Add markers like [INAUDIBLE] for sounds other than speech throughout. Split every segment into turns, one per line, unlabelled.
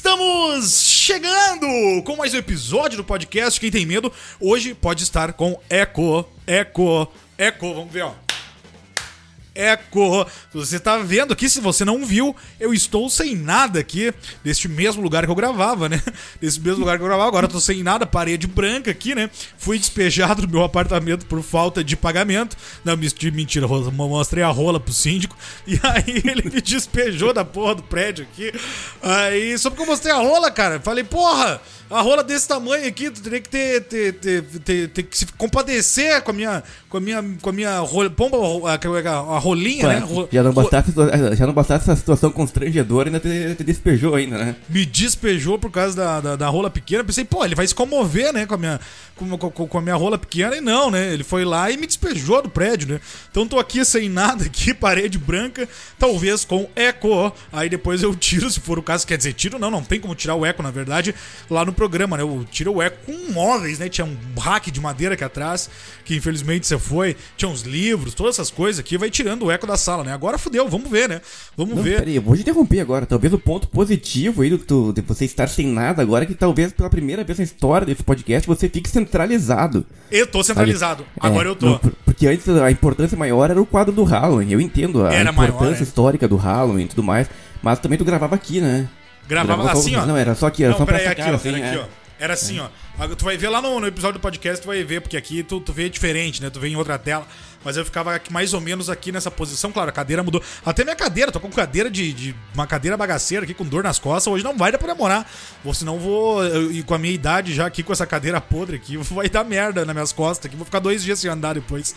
Estamos chegando com mais um episódio do podcast Quem Tem Medo. Hoje pode estar com eco, eco, eco. Vamos ver, ó. Eco. Você tá vendo aqui, se você não viu, eu estou sem nada aqui, deste mesmo lugar que eu gravava, né? [LAUGHS] Desse mesmo lugar que eu gravava, agora eu tô sem nada, parede branca aqui, né? Fui despejado [LAUGHS] do meu apartamento por falta de pagamento. Não, mentira, mostrei a rola pro síndico, [LAUGHS] e aí ele me despejou da porra do prédio aqui. Aí, só porque eu mostrei a rola, cara, falei, porra! A rola desse tamanho aqui, tu teria que ter, ter, ter, ter, ter que se compadecer com a minha, com a minha, com a minha rola, pomba, a, a, a rolinha, né?
Já não, bastasse, já não bastasse essa situação constrangedora, ainda te, te, despejou ainda, né?
Me despejou por causa da, da, da, rola pequena. Pensei, pô, ele vai se comover, né, com a minha, com, com, com, a minha rola pequena. E não, né? Ele foi lá e me despejou do prédio, né? Então tô aqui sem nada aqui, [LAUGHS] parede branca, talvez com eco. Aí depois eu tiro, se for o caso. Quer dizer, tiro não, não tem como tirar o eco, na verdade, lá no programa, né? Eu tiro o eco com móveis, né? Tinha um rack de madeira aqui atrás, que infelizmente você foi. Tinha uns livros, todas essas coisas aqui, vai tirando o eco da sala, né? Agora fudeu, vamos ver, né? Vamos Não, ver.
Peraí, eu vou te interromper agora. Talvez o ponto positivo aí do, de você estar sem nada agora é que talvez pela primeira vez na história desse podcast você fique centralizado.
Eu tô centralizado. Agora é, eu tô. Não,
porque antes a importância maior era o quadro do Halloween. Eu entendo a era importância maior, é. histórica do Halloween e tudo mais. Mas também tu gravava aqui, né?
Gravava, assim, ó.
Não, era só aqui, era
não,
só pra
aí, aqui, cara, ó, assim, aqui, é. ó. Era assim, é. ó. Tu vai ver lá no, no, episódio do podcast, tu vai ver, porque aqui tu, tu vê diferente, né? Tu vê em outra tela. Mas eu ficava mais ou menos aqui nessa posição. Claro, a cadeira mudou. Até minha cadeira, tô com cadeira de, de uma cadeira bagaceira aqui com dor nas costas. Hoje não vai dar pra demorar. Ou senão vou. E com a minha idade já aqui com essa cadeira podre aqui, [LAUGHS] vai dar merda nas minhas costas aqui. Vou ficar dois dias sem andar depois.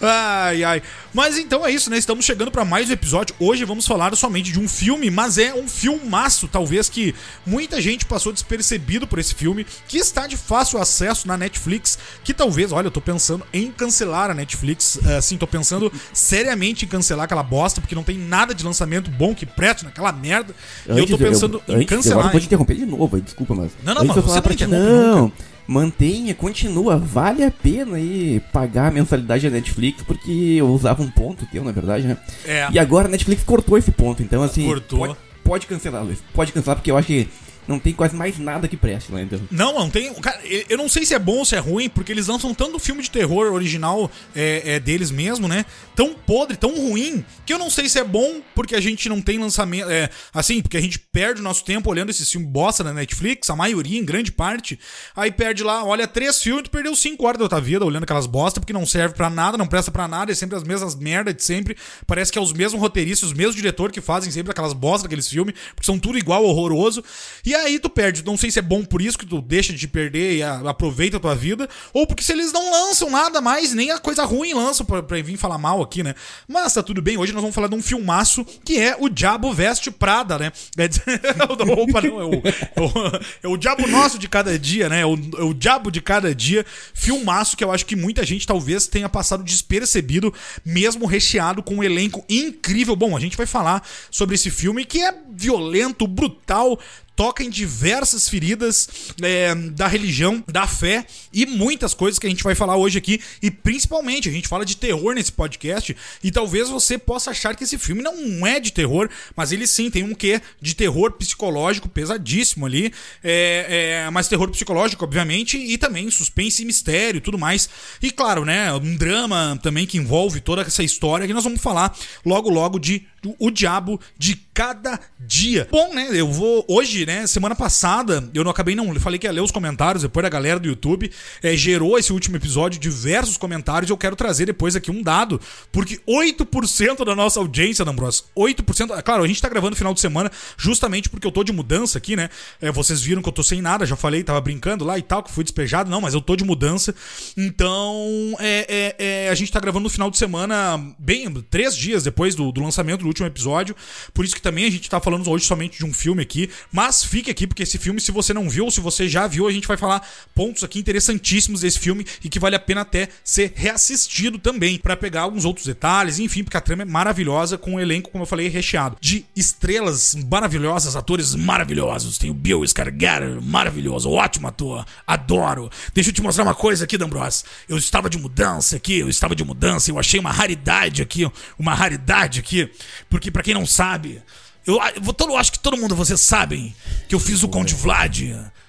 Ai, ai. Mas então é isso, né? Estamos chegando para mais um episódio. Hoje vamos falar somente de um filme, mas é um filmaço, talvez que muita gente passou despercebido por esse filme, que está de fácil acesso na Netflix, que talvez, olha, eu tô pensando em cancelar a Netflix. Assim, tô pensando seriamente em cancelar aquela bosta, porque não tem nada de lançamento bom que preste naquela merda. Antes, e eu tô pensando eu, em cancelar.
Agora te interromper de novo, desculpa, mas.
Não, não, mas você não interrompe
não. Nunca mantenha, continua. Vale a pena aí pagar a mensalidade da Netflix, porque eu usava um ponto teu, na verdade, né? É. E agora a Netflix cortou esse ponto, então assim.
Cortou.
Pode, pode cancelar, Luiz. Pode cancelar, porque eu acho que não tem quase mais nada que preste lá, então.
Não, não tem. Cara, eu não sei se é bom ou se é ruim, porque eles lançam tanto filme de terror original é, é, deles mesmo, né? Tão podre, tão ruim, que eu não sei se é bom porque a gente não tem lançamento. É, assim, porque a gente perde o nosso tempo olhando esse filme bosta na Netflix, a maioria, em grande parte. Aí perde lá, olha três filmes, tu perdeu cinco horas da tua vida olhando aquelas bosta, porque não serve para nada, não presta para nada, é sempre as mesmas merdas de sempre. Parece que é os mesmos roteiristas, os mesmos diretores que fazem sempre aquelas bosta daqueles filmes, porque são tudo igual, horroroso. E aí tu perde, não sei se é bom por isso que tu deixa de perder e aproveita a tua vida, ou porque se eles não lançam nada mais, nem a coisa ruim lançam pra, pra vir falar mal aqui, né? Mas tá tudo bem, hoje nós vamos falar de um filmaço que é o Diabo Veste Prada, né? [LAUGHS] Opa, não, é o, é o, é o Diabo Nosso de cada dia, né? É o, é o Diabo de cada dia, filmaço que eu acho que muita gente talvez tenha passado despercebido, mesmo recheado com um elenco incrível. Bom, a gente vai falar sobre esse filme que é violento, brutal, toca em diversas feridas é, da religião, da fé e muitas coisas que a gente vai falar hoje aqui. E principalmente, a gente fala de terror nesse podcast. E talvez você possa achar que esse filme não é de terror, mas ele sim tem um quê de terror psicológico pesadíssimo ali. É, é, mas terror psicológico, obviamente, e também suspense e mistério e tudo mais. E claro, né? Um drama também que envolve toda essa história que nós vamos falar logo, logo de O Diabo de Cada Dia. Bom, né? Eu vou hoje, né? Semana passada, eu não acabei não. Falei que ia ler os comentários depois da galera do YouTube. É, gerou esse último episódio diversos comentários. Eu quero trazer depois aqui um dado. Porque 8% da nossa audiência, D'Ambros, 8%. É claro, a gente tá gravando final de semana justamente porque eu tô de mudança aqui, né? É, vocês viram que eu tô sem nada, já falei, tava brincando lá e tal, que fui despejado. Não, mas eu tô de mudança. Então, é, é a gente tá gravando no final de semana, bem, três dias depois do, do lançamento do último episódio. Por isso que também a gente tá falando hoje somente de um filme aqui. Mas fique aqui, porque esse filme, se você não viu ou se você já viu, a gente vai falar pontos aqui interessantíssimos desse filme e que vale a pena até ser reassistido também, para pegar alguns outros detalhes, enfim, porque a trama é maravilhosa, com um elenco, como eu falei, recheado de estrelas maravilhosas, atores maravilhosos. Tem o Bill Skarsgård, maravilhoso, ótimo ator, adoro. Deixa eu te mostrar uma coisa aqui, D'Ambros. Eu estava de mudança aqui, eu estava de mudança, eu achei uma raridade aqui, uma raridade aqui, porque para quem não sabe, Eu, eu, todo, acho que todo mundo, vocês sabem que eu fiz o Conde Vlad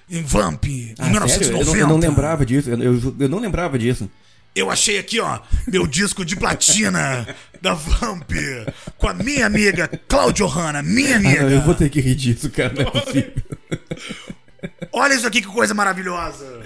em Vamp em
ah, 1990. Eu não, eu não, lembrava disso. Eu, eu, eu não lembrava disso.
Eu achei aqui, ó, meu disco de platina [LAUGHS] da Vamp com a minha amiga Claudio Hanna, minha amiga. Ah,
eu vou ter que rir disso, cara, não é possível. [LAUGHS]
Olha isso aqui que coisa maravilhosa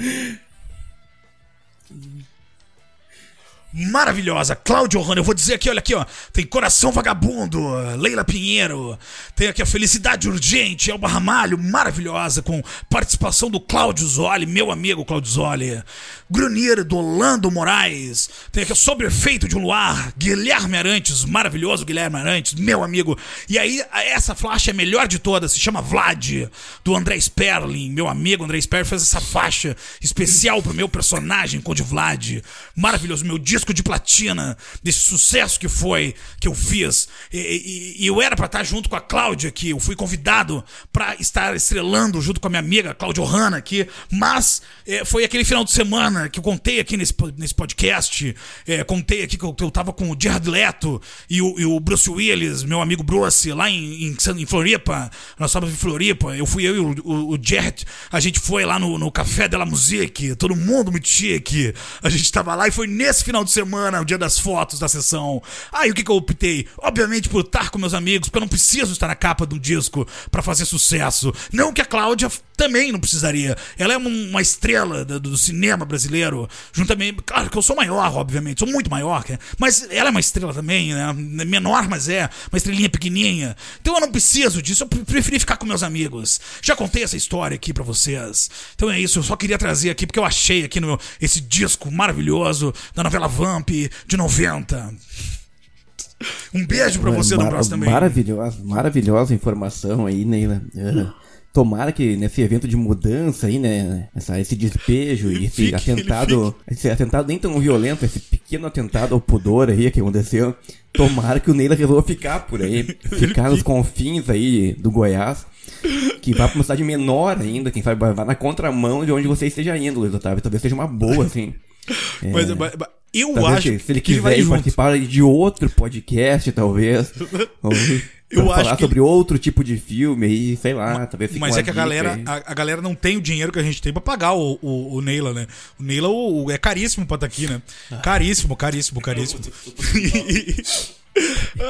maravilhosa. Cláudio Hanna, eu vou dizer aqui, olha aqui, ó. Tem Coração Vagabundo, Leila Pinheiro. Tem aqui a Felicidade Urgente, Elba Ramalho, maravilhosa, com participação do Cláudio Zoli, meu amigo Cláudio Zoli. Grunir, do Orlando Moraes. Tem aqui Sobre Efeito de um Luar, Guilherme Arantes, maravilhoso Guilherme Arantes, meu amigo. E aí, essa faixa é a melhor de todas, se chama Vlad, do André Sperling, meu amigo André Sperling fez essa faixa especial pro meu personagem, Conde Vlad. Maravilhoso, meu disco disco de platina, desse sucesso que foi, que eu fiz. E, e, e eu era para estar junto com a Cláudia aqui, eu fui convidado para estar estrelando junto com a minha amiga Cláudia Hanna aqui, mas é, foi aquele final de semana que eu contei aqui nesse, nesse podcast, é, contei aqui que eu, que eu tava com o Gerard Leto e o, e o Bruce Willis, meu amigo Bruce, lá em, em, em Floripa, nós estávamos em Floripa, eu fui eu e o, o, o Jet, a gente foi lá no, no Café de la Musique, todo mundo muito chique, a gente tava lá e foi nesse final de semana, o dia das fotos da sessão. Aí o que, que eu optei? Obviamente por estar com meus amigos, porque eu não preciso estar na capa um disco para fazer sucesso. Não que a Cláudia também não precisaria. Ela é uma estrela do, do, cinema brasileiro, juntamente. Claro que eu sou maior, obviamente, sou muito maior, né? mas ela é uma estrela também, né? Menor, mas é, uma estrelinha pequenininha. Então eu não preciso disso, eu preferi ficar com meus amigos. Já contei essa história aqui para vocês. Então é isso, eu só queria trazer aqui porque eu achei aqui no esse disco maravilhoso da novela Vamp de 90. Um beijo para você, Bros, também.
Maravilhosa, maravilhosa informação aí, Neila. Uh, tomara que nesse evento de mudança aí, né, essa, esse despejo e esse fique, atentado, esse atentado nem tão violento, esse pequeno atentado ao pudor aí que aconteceu, tomara que o Neila resolva ficar por aí, [LAUGHS] ficar nos confins aí do Goiás, que vá pra uma cidade menor ainda, quem sabe vai na contramão de onde você esteja indo, Luiz Otávio, talvez seja uma boa, assim. [LAUGHS]
É... Mas, mas, eu talvez acho
que se ele quiser ele participar de outro podcast, talvez. [LAUGHS] eu acho falar que sobre outro tipo de filme aí, sei lá, mas, talvez
Mas é que a galera, a, a, galera não tem o dinheiro que a gente tem pra pagar o, o, o Neila, né? O Neila o, o, é caríssimo pra estar tá aqui, né? Caríssimo, caríssimo, caríssimo. [LAUGHS]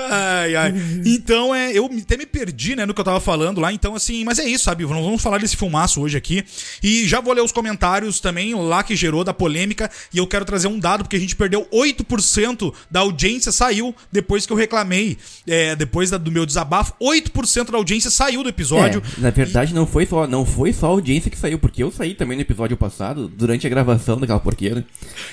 ai, ai. Então, é, eu até me perdi, né, no que eu tava falando lá. Então, assim, mas é isso, sabe? Vamos falar desse filmaço hoje aqui. E já vou ler os comentários também lá que gerou da polêmica. E eu quero trazer um dado, porque a gente perdeu 8% da audiência saiu depois que eu reclamei. É, depois da, do meu desabafo, 8% da audiência saiu do episódio.
É, na verdade, e... não, foi só, não foi só a audiência que saiu, porque eu saí também no episódio passado, durante a gravação daquela porqueira.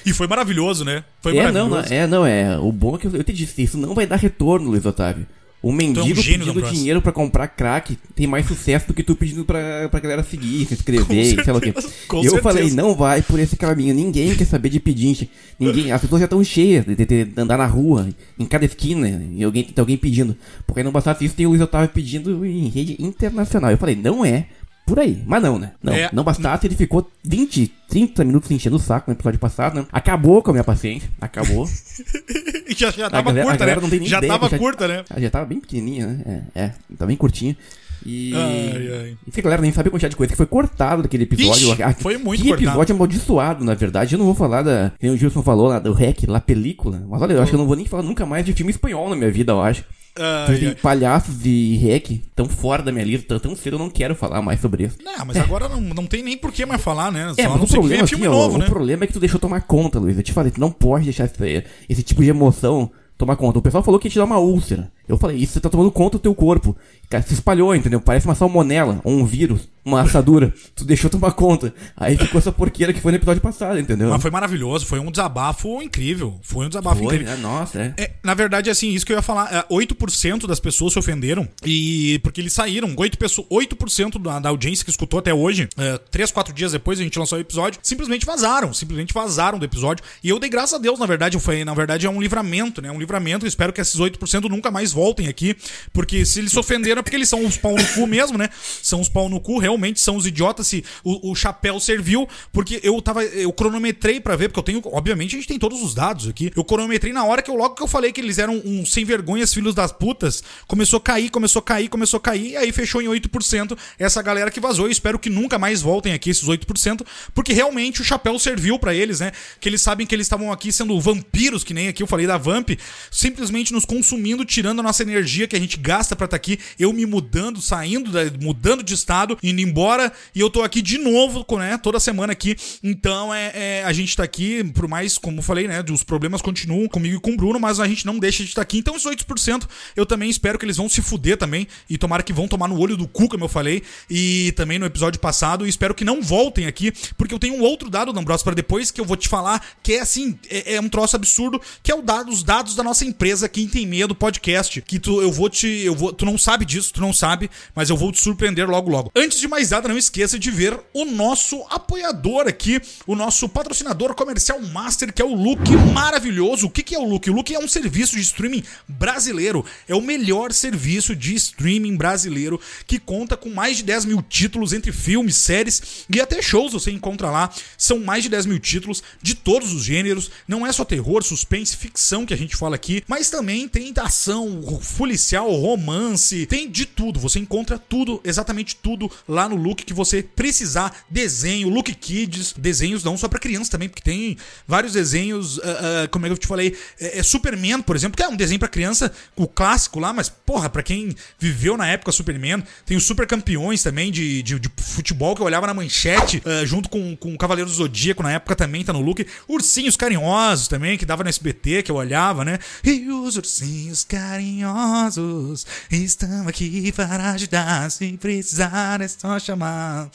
E foi maravilhoso, né? Foi
é, maravilhoso. Não, é, não, é. O bom é que eu, eu te disse, isso não vai dar retorno, Luiz Otávio. O mendigo é um pedindo dinheiro para comprar crack tem mais sucesso do que tu pedindo pra, pra galera seguir, se inscrever, sei lá o quê. eu certeza. falei, não vai por esse caminho. Ninguém quer saber de pedinte. Ninguém, as pessoas já estão cheias de, de, de, andar na rua, em cada esquina, e alguém tem alguém pedindo. Porque não bastasse isso, tem o Luiz Otávio pedindo em rede internacional. Eu falei, não é por aí. Mas não, né? Não, é. não bastasse, ele ficou 20, 30 minutos enchendo o saco no episódio passado, né? Acabou com a minha paciência. Acabou. [LAUGHS]
já, já tava galera, curta, né? já ideia, tava já, curta, né?
Já, tava bem pequenininha, né? É, é tava bem curtinha. E. Ai, ai. E a galera nem sabe a quantidade de coisa que foi cortado daquele episódio.
Ixi, foi muito
que cortado. episódio amaldiçoado, na verdade. Eu não vou falar da. O Gilson falou lá do REC, lá película. Mas olha, eu acho que eu não vou nem falar nunca mais de filme espanhol na minha vida, eu acho. Uh, tem palhaços de rec tão fora da minha lista, tão cedo eu não quero falar mais sobre isso.
Não, mas é. agora não, não tem nem por que mais falar, né?
É, Só mas o problema, aqui, novo, ó, né? o problema é que tu deixou tomar conta, Luiz. Eu te falei, tu não pode deixar esse, esse tipo de emoção tomar conta. O pessoal falou que ia te dar uma úlcera. Eu falei, isso você tá tomando conta do teu corpo. Cara, se espalhou, entendeu? Parece uma salmonela, ou um vírus, uma assadura. [LAUGHS] tu deixou tomar conta. Aí ficou essa porqueira que foi no episódio passado, entendeu?
Mas foi maravilhoso, foi um desabafo incrível. Foi um desabafo foi, incrível.
É, nossa, é.
é. Na verdade, assim, isso que eu ia falar, é, 8% das pessoas se ofenderam. E porque eles saíram, 8%, pessoas, 8 da, da audiência que escutou até hoje, é, 3, 4 dias depois a gente lançou o episódio, simplesmente vazaram, simplesmente vazaram do episódio. E eu dei graças a Deus, na verdade, foi, na verdade, é um livramento, né? Um livramento. Eu espero que esses 8% nunca mais voltem aqui. Porque se eles se ofenderam é porque eles são os pau no cu mesmo, né? São os pau no cu, realmente são os idiotas se o, o chapéu serviu, porque eu tava. Eu cronometrei para ver, porque eu tenho. Obviamente, a gente tem todos os dados aqui. Eu cronometrei na hora que eu logo que eu falei que eles eram um sem vergonhas, filhos das putas. Começou a cair, começou a cair, começou a cair, e aí fechou em 8%. Essa galera que vazou. Eu espero que nunca mais voltem aqui, esses 8%, porque realmente o chapéu serviu para eles, né? Que eles sabem que eles estavam aqui sendo vampiros, que nem aqui eu falei da Vamp, simplesmente nos consumindo, tirando a nossa energia que a gente gasta para estar tá aqui. Eu me mudando, saindo, mudando de estado, indo embora, e eu tô aqui de novo, né? Toda semana aqui. Então é, é a gente tá aqui, por mais, como eu falei, né? Os problemas continuam comigo e com o Bruno, mas a gente não deixa de estar aqui. Então, os 8% eu também espero que eles vão se fuder também. E tomara que vão tomar no olho do cu, como eu falei. E também no episódio passado. E espero que não voltem aqui, porque eu tenho um outro dado, D'Ambrosio, para depois que eu vou te falar, que é assim, é, é, um troço absurdo, que é o dado, os dados da nossa empresa Quem Tem Medo Podcast. Que tu, eu vou te. Eu vou, tu não sabe disso, tu não sabe, mas eu vou te surpreender logo logo. Antes de mais nada, não esqueça de ver o nosso apoiador aqui, o nosso patrocinador comercial master, que é o Look maravilhoso. O que, que é o Look? O Look é um serviço de streaming brasileiro. É o melhor serviço de streaming brasileiro que conta com mais de 10 mil títulos entre filmes, séries e até shows você encontra lá. São mais de 10 mil títulos de todos os gêneros. Não é só terror, suspense, ficção que a gente fala aqui, mas também tem ação, policial, romance, tem de tudo. Você encontra tudo, exatamente tudo lá no Look que você precisar. Desenho, Look Kids, desenhos não só para crianças também, porque tem vários desenhos, uh, uh, como é que eu te falei, é, é Superman, por exemplo, que é um desenho para criança, o clássico lá, mas porra, para quem viveu na época Superman, tem os Super Campeões também de, de, de futebol que eu olhava na manchete, uh, junto com, com o Cavaleiro do Zodíaco na época também, tá no look. Ursinhos Carinhosos também, que dava no SBT, que eu olhava, né? E os ursinhos carinhosos estão aqui para ajudar, se precisar é só chamar.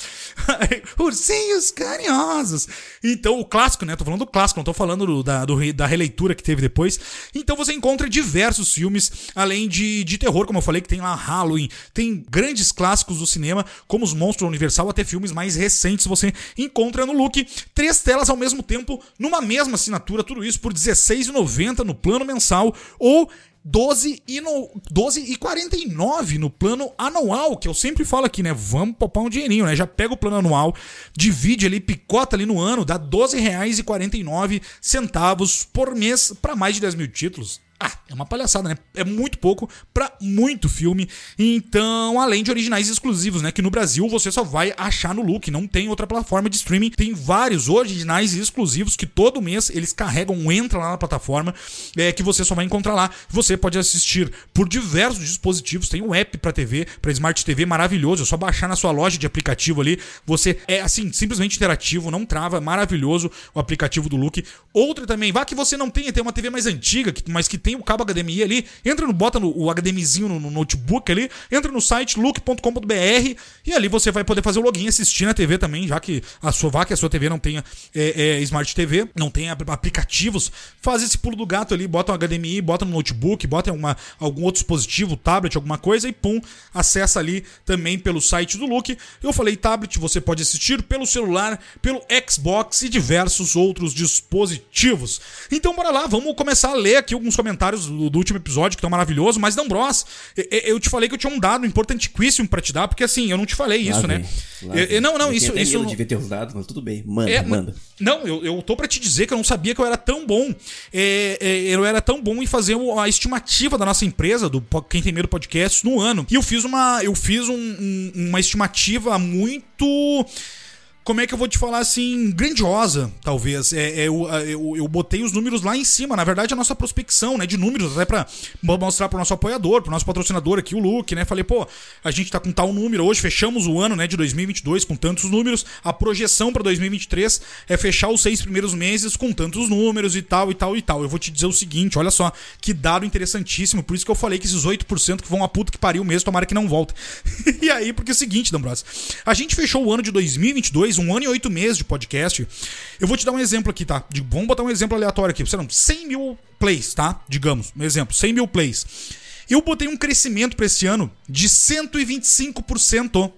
[LAUGHS] ursinhos carinhosos. Então, o clássico, né? Tô falando do clássico, não tô falando do, da, do, da releitura que teve depois. Então você encontra diversos filmes, além de, de terror, como eu falei, que tem lá Halloween, tem grandes clássicos do cinema, como os Monstros Universal, até filmes mais recentes você encontra no Look. Três telas ao mesmo tempo, numa mesma assinatura, tudo isso por R$16,90 no plano mensal, ou 12 e, no, 12 e 49 no plano anual, que eu sempre falo aqui, né? Vamos poupar um dinheirinho, né? Já pega o plano anual, divide ali, picota ali no ano, dá R$12,49 por mês para mais de 10 mil títulos. Ah, é uma palhaçada, né? É muito pouco para muito filme. Então, além de originais exclusivos, né? Que no Brasil você só vai achar no Look, não tem outra plataforma de streaming. Tem vários originais exclusivos que todo mês eles carregam, entra lá na plataforma, é, que você só vai encontrar lá. Você pode assistir por diversos dispositivos. Tem um app para TV, para Smart TV maravilhoso. É só baixar na sua loja de aplicativo ali. Você é assim, simplesmente interativo, não trava, maravilhoso o aplicativo do Look. Outra também, vá que você não tenha, tem uma TV mais antiga, mas que tem o cabo HDMI ali, entra no, bota no, o HDMizinho no, no, notebook ali, entra no site look.com.br e ali você vai poder fazer o login, assistir na TV também, já que a sua vaca, a sua TV não tenha é, é, Smart TV, não tenha aplicativos, faz esse pulo do gato ali, bota um HDMI, bota no notebook, bota uma, algum outro dispositivo, tablet, alguma coisa e pum, acessa ali também pelo site do Look. Eu falei tablet, você pode assistir pelo celular, pelo Xbox e diversos outros dispositivos. Então bora lá, vamos começar a ler aqui alguns comentários comentários do, do último episódio, que estão maravilhosos, mas não, Bros, eu te falei que eu tinha um dado importantíssimo para te dar, porque assim, eu não te falei isso, né? Eu, não, não, eu isso. isso
eu devia ter os dados, mas tudo bem. Manda, é, manda.
Não, eu, eu tô para te dizer que eu não sabia que eu era tão bom. É, é, eu era tão bom em fazer a estimativa da nossa empresa, do Quem Tem Medo Podcast, no ano. E eu fiz uma, eu fiz um, um, uma estimativa muito como é que eu vou te falar assim, grandiosa, talvez. É, é eu, eu, eu, botei os números lá em cima. Na verdade, a nossa prospecção, né, de números, até pra mostrar pro nosso apoiador, pro nosso patrocinador aqui, o Luke, né? Falei, pô, a gente tá com tal número. Hoje fechamos o ano, né, de 2022 com tantos números. A projeção para 2023 é fechar os seis primeiros meses com tantos números e tal, e tal, e tal. Eu vou te dizer o seguinte, olha só, que dado interessantíssimo. Por isso que eu falei que esses 8% que vão a puta que pariu mesmo, tomara que não voltem. [LAUGHS] e aí, porque é o seguinte, D'Ambrosio, a gente fechou o ano de 2022 um ano e oito meses de podcast. Eu vou te dar um exemplo aqui, tá? De, vamos botar um exemplo aleatório aqui. Lá, 100 mil plays, tá? Digamos, um exemplo, 100 mil plays. Eu botei um crescimento para esse ano de 125%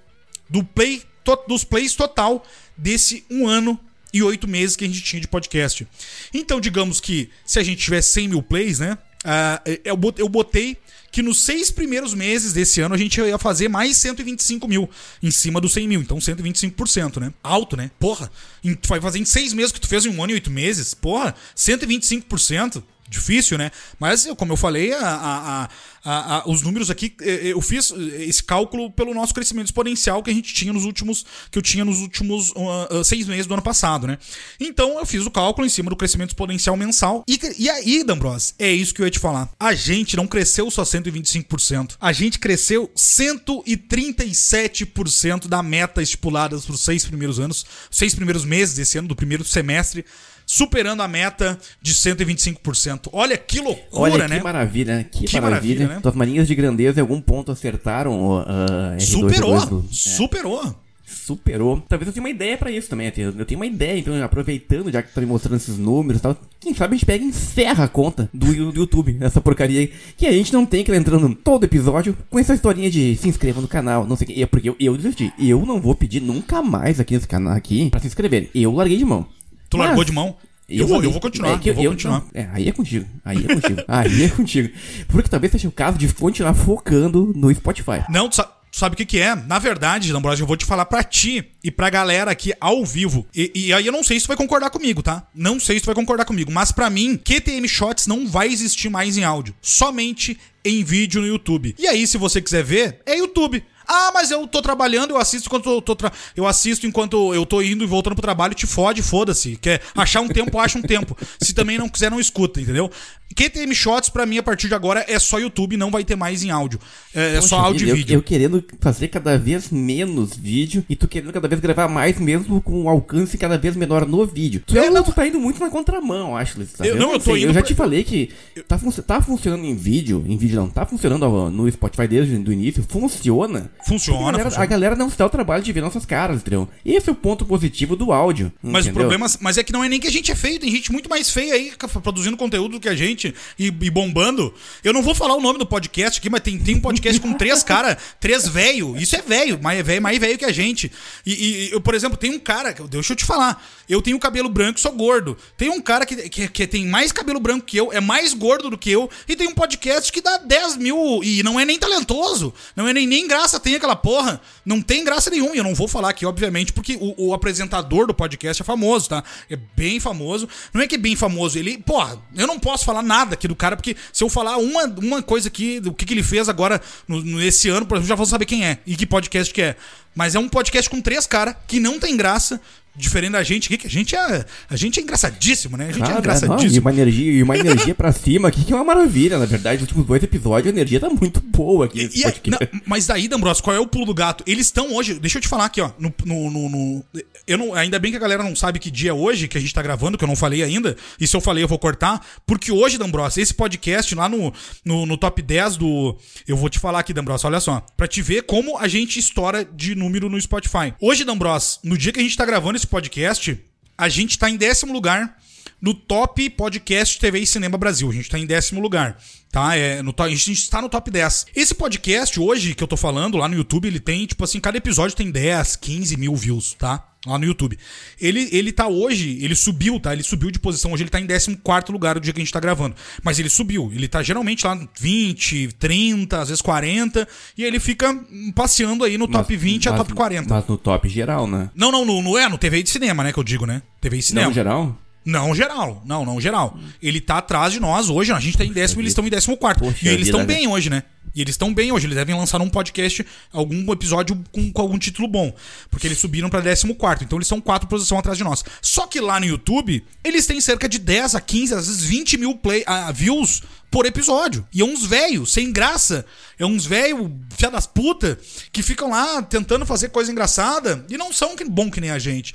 do play, to, dos plays total desse um ano e oito meses que a gente tinha de podcast. Então, digamos que se a gente tivesse 100 mil plays, né? Uh, eu botei que nos seis primeiros meses desse ano a gente ia fazer mais 125 mil em cima dos 100 mil. Então 125%, né? Alto, né? Porra. Tu vai fazer em seis meses que tu fez em um ano e oito meses. Porra, 125% difícil, né? Mas, como eu falei, a, a, a, os números aqui, eu fiz esse cálculo pelo nosso crescimento exponencial que a gente tinha nos últimos, que eu tinha nos últimos uh, uh, seis meses do ano passado, né? Então eu fiz o cálculo em cima do crescimento exponencial mensal. E, e aí, D'Ambros, é isso que eu ia te falar. A gente não cresceu só 125%. A gente cresceu 137% da meta estipulada para os seis primeiros anos, seis primeiros meses desse ano, do primeiro semestre superando a meta de 125%. Olha que loucura, Olha,
né?
Que
maravilha, né? Que, que maravilha. maravilha né? Tuas maninhas de grandeza em algum ponto acertaram. Uh,
superou, superou. É
superou. Talvez eu tenha uma ideia para isso também. Eu tenho uma ideia, então, aproveitando, já que tá me mostrando esses números e tal, quem sabe a gente pega e encerra a conta do, do YouTube, essa porcaria aí. Que a gente não tem que ir entrando todo episódio com essa historinha de se inscreva no canal, não sei o que. É porque eu, eu desisti. Eu não vou pedir nunca mais aqui nesse canal aqui pra se inscrever. Eu larguei de mão.
Tu Mas, largou de mão? Eu, eu, vou, eu vou continuar. É que eu, vou continuar.
Não, é, aí é contigo. Aí é contigo. [LAUGHS] aí é contigo. Porque talvez seja o caso de continuar focando no Spotify.
Não, tu sabe, sabe o que, que é? Na verdade, Ambrosio, eu vou te falar pra ti e pra galera aqui ao vivo. E, e, aí eu não sei se tu vai concordar comigo, tá? Não sei se tu vai concordar comigo. Mas para mim, QTM Shots não vai existir mais em áudio. Somente em vídeo no YouTube. E aí, se você quiser ver, é YouTube. Ah, mas eu tô trabalhando, eu assisto enquanto eu tô tra... eu assisto enquanto eu tô indo e voltando pro trabalho, te fode, foda-se. Quer achar um tempo, acha um tempo. Se também não quiser, não escuta, entendeu? QTM Shots, pra mim, a partir de agora, é só YouTube, não vai ter mais em áudio. É, é só áudio
e
vídeo.
Eu, querendo fazer cada vez menos vídeo e tu querendo cada vez gravar mais, mesmo com um alcance cada vez menor no vídeo. Tu, é, não, tu tá indo muito na contramão, acho, Liz,
eu, não, eu tô
sei,
indo.
Eu já te falei que tá, fun tá funcionando em vídeo, em vídeo não, tá funcionando no Spotify desde o início, funciona.
Funciona,
a galera,
funciona.
A galera não se dá o trabalho de ver nossas caras, entendeu? Esse é o ponto positivo do áudio.
Mas entendeu? o problema, mas é que não é nem que a gente é feio, tem gente muito mais feia aí produzindo conteúdo do que a gente e, e bombando. Eu não vou falar o nome do podcast aqui, mas tem, tem um podcast com três caras, três velho. Isso é velho, mais velho, mais velho que a gente. E, e, eu, por exemplo, tem um cara, deixa eu te falar, eu tenho cabelo branco, sou gordo. Tem um cara que, que, que tem mais cabelo branco que eu, é mais gordo do que eu, e tem um podcast que dá 10 mil e não é nem talentoso, não é nem, nem graça tem aquela porra. Não tem graça nenhuma. E eu não vou falar aqui, obviamente, porque o, o apresentador do podcast é famoso, tá? É bem famoso. Não é que é bem famoso, ele, porra, eu não posso falar nada aqui do cara, porque se eu falar uma, uma coisa aqui, do que, que ele fez agora no, nesse ano, por exemplo, já vou saber quem é e que podcast que é. Mas é um podcast com três caras que não tem graça, diferente da gente aqui, que a gente é, a gente é engraçadíssimo, né? A gente é engraçadíssimo. Não,
e uma energia, e uma energia pra cima aqui que é uma maravilha, na verdade. Nos últimos dois episódios a energia tá muito boa aqui.
E, e não, mas daí, D'Ambros, qual é o pulo do gato? Eles estão hoje, deixa eu te falar aqui, ó, no, no, no, no, eu não, ainda bem que a galera não sabe que dia é hoje, que a gente tá gravando, que eu não falei ainda, e se eu falei eu vou cortar, porque hoje, D'Ambros, esse podcast lá no, no, no top 10 do, eu vou te falar aqui, D'Ambros, olha só, pra te ver como a gente estoura de número no Spotify. Hoje, D'Ambros, no dia que a gente tá gravando esse podcast, a gente tá em décimo lugar no top podcast TV e cinema Brasil. A gente tá em décimo lugar, tá? É, no, a gente está no top 10. Esse podcast hoje que eu tô falando lá no YouTube, ele tem, tipo assim, cada episódio tem 10, 15 mil views, tá? Lá no YouTube. Ele, ele tá hoje, ele subiu, tá? Ele subiu de posição. Hoje ele tá em 14 lugar o dia que a gente tá gravando. Mas ele subiu. Ele tá geralmente lá 20, 30, às vezes 40. E ele fica passeando aí no mas, top 20 mas, a top 40.
Mas no top geral, né?
Não, não, no, no, é no TV de cinema, né? Que eu digo, né? TV de cinema.
Não, geral?
Não geral, não, não geral. Ele tá atrás de nós hoje, a gente tá em décimo e eles estão em décimo quarto. Poxa, e eles estão bem hoje, né? E eles estão bem hoje, eles devem lançar um podcast, algum episódio com, com algum título bom. Porque eles subiram pra décimo quarto, então eles são quatro posições atrás de nós. Só que lá no YouTube, eles têm cerca de 10 a 15, às vezes 20 mil play, uh, views por episódio. E é uns velhos, sem graça. É uns velhos, fia das puta, que ficam lá tentando fazer coisa engraçada e não são bom que nem a gente.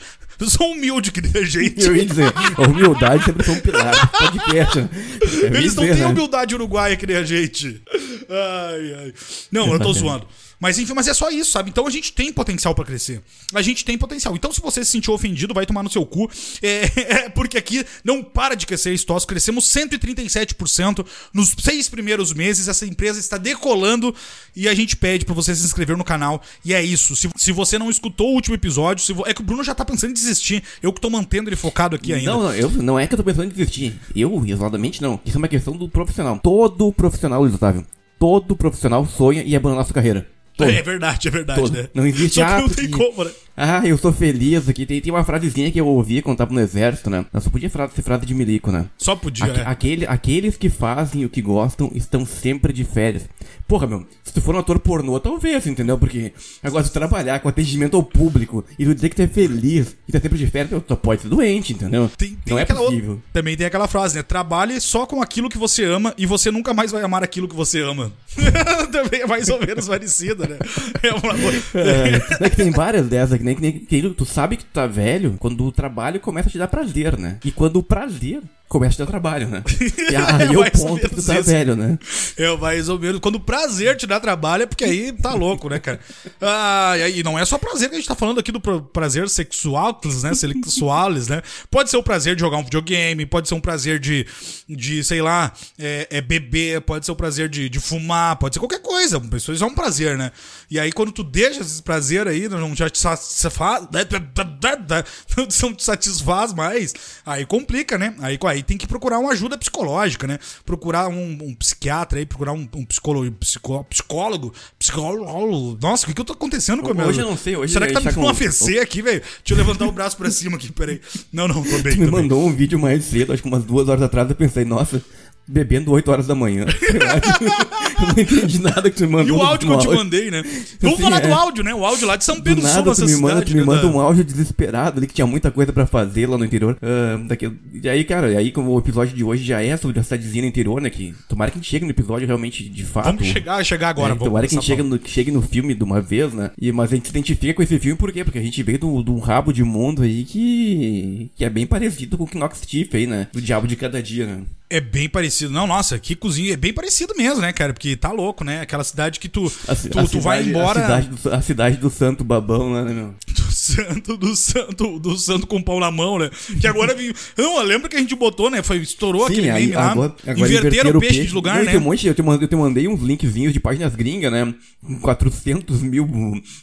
São humildes que nem a gente.
Eu ia dizer, a humildade sempre foi um pilar. Podcast.
Eles não têm né? humildade uruguaia que nem a gente. Ai, ai. Não, eu tô zoando. Mas enfim, mas é só isso, sabe? Então a gente tem potencial para crescer. A gente tem potencial. Então se você se sentiu ofendido, vai tomar no seu cu. É, [LAUGHS] é porque aqui não para de crescer estoques. Crescemos 137% nos seis primeiros meses. Essa empresa está decolando e a gente pede para você se inscrever no canal. E é isso. Se, se você não escutou o último episódio, se, é que o Bruno já tá pensando em desistir. Eu que tô mantendo ele focado aqui ainda.
Não, não, eu, não é que eu tô pensando em desistir. Eu, isoladamente, não. Isso é uma questão do profissional. Todo profissional, Luiz Otávio, todo profissional sonha em abandonar sua carreira.
Todo. É verdade, é verdade,
Todo.
né?
Não existe
Só que não tem como, né?
Ah, eu sou feliz aqui. Tem, tem uma frasezinha que eu ouvi quando tava no exército, né? Eu só podia frase, ser frase de milico, né?
Só podia,
Aque,
é.
aquele, Aqueles que fazem o que gostam estão sempre de férias. Porra, meu, se tu for um ator pornô, talvez, entendeu? Porque agora, se tu trabalhar com atendimento ao público e tu dizer que tu é feliz e tá sempre de férias, tu pode ser doente, entendeu?
Tem, tem Não é possível. Outra, também tem aquela frase, né? Trabalhe só com aquilo que você ama e você nunca mais vai amar aquilo que você ama. [LAUGHS] também é mais ou menos [LAUGHS] parecida, né? É uma...
é, é que tem várias dessas, que nem, nem tu sabe que tu tá velho quando o trabalho começa a te dar prazer, né? E quando o prazer começa o trabalho, né? [LAUGHS] E aí é, o ponto que tu tá isso. velho, né?
É mais ou menos. Quando o prazer te dá trabalho, é porque aí tá louco, né, cara? Ah, e não é só prazer que a gente tá falando aqui do prazer sexual, né? Sexuales, né? Pode ser o prazer de jogar um videogame, pode ser um prazer de, de sei lá, é, é beber, pode ser o prazer de, de fumar, pode ser qualquer coisa. Pessoas é um prazer, né? E aí quando tu deixa esse prazer aí, não já te satisfaz, [LAUGHS] não te satisfaz mais, aí complica, né? Aí, aí tem que procurar uma ajuda psicológica, né? Procurar um, um psiquiatra aí, procurar um, um psicólogo, psicó, psicólogo, psicólogo. Nossa, o que que tá acontecendo com
o meu? Hoje eu não sei, hoje
Será que tá me com um AVC aqui, velho? Deixa eu levantar o braço pra cima aqui, peraí. Não, não, tô [LAUGHS] bem.
Tu me
tô
mandou um vídeo mais cedo, acho que umas duas horas atrás, eu pensei, nossa, bebendo 8 horas da manhã. [LAUGHS] eu não entendi nada que tu me mandou.
E o áudio que eu te mandei, né? Vamos assim, falar é. do áudio, né? O áudio lá de São Pedro do,
nada, Sul, tu me manda, cidade, Tu me né, manda um áudio desesperado ali, que tinha muita coisa pra fazer lá no interior. Uh, daquele... E aí, cara, e aí como o episódio de hoje já é sobre a cidadezinha no interior, né? Que tomara que a gente chegue no episódio realmente de fato.
Vamos chegar, chegar agora.
É, tomara que a gente chegue no, chegue no filme de uma vez, né? E, mas a gente se identifica com esse filme por quê? Porque a gente veio de um rabo de mundo aí que, que é bem parecido com o Knox Tiff aí, né? Do Diabo de Cada Dia, né?
É bem parecido. Não, nossa, que cozinha. É bem parecido mesmo, né, cara? Porque tá louco, né? Aquela cidade que tu,
a,
tu,
a
tu
cidade,
vai embora.
A cidade, do, a cidade do santo babão, né, meu? [LAUGHS]
Do santo, do santo, do santo com pau na mão, né? Que agora. Não, lembra que a gente botou, né? Foi, estourou Sim, aquele
aí,
meme lá.
Agora,
inverteram o peixe, peixe, de lugar, né?
Tem um monte, eu, te mandei, eu te mandei uns linkzinhos de páginas gringas, né? Com 400 mil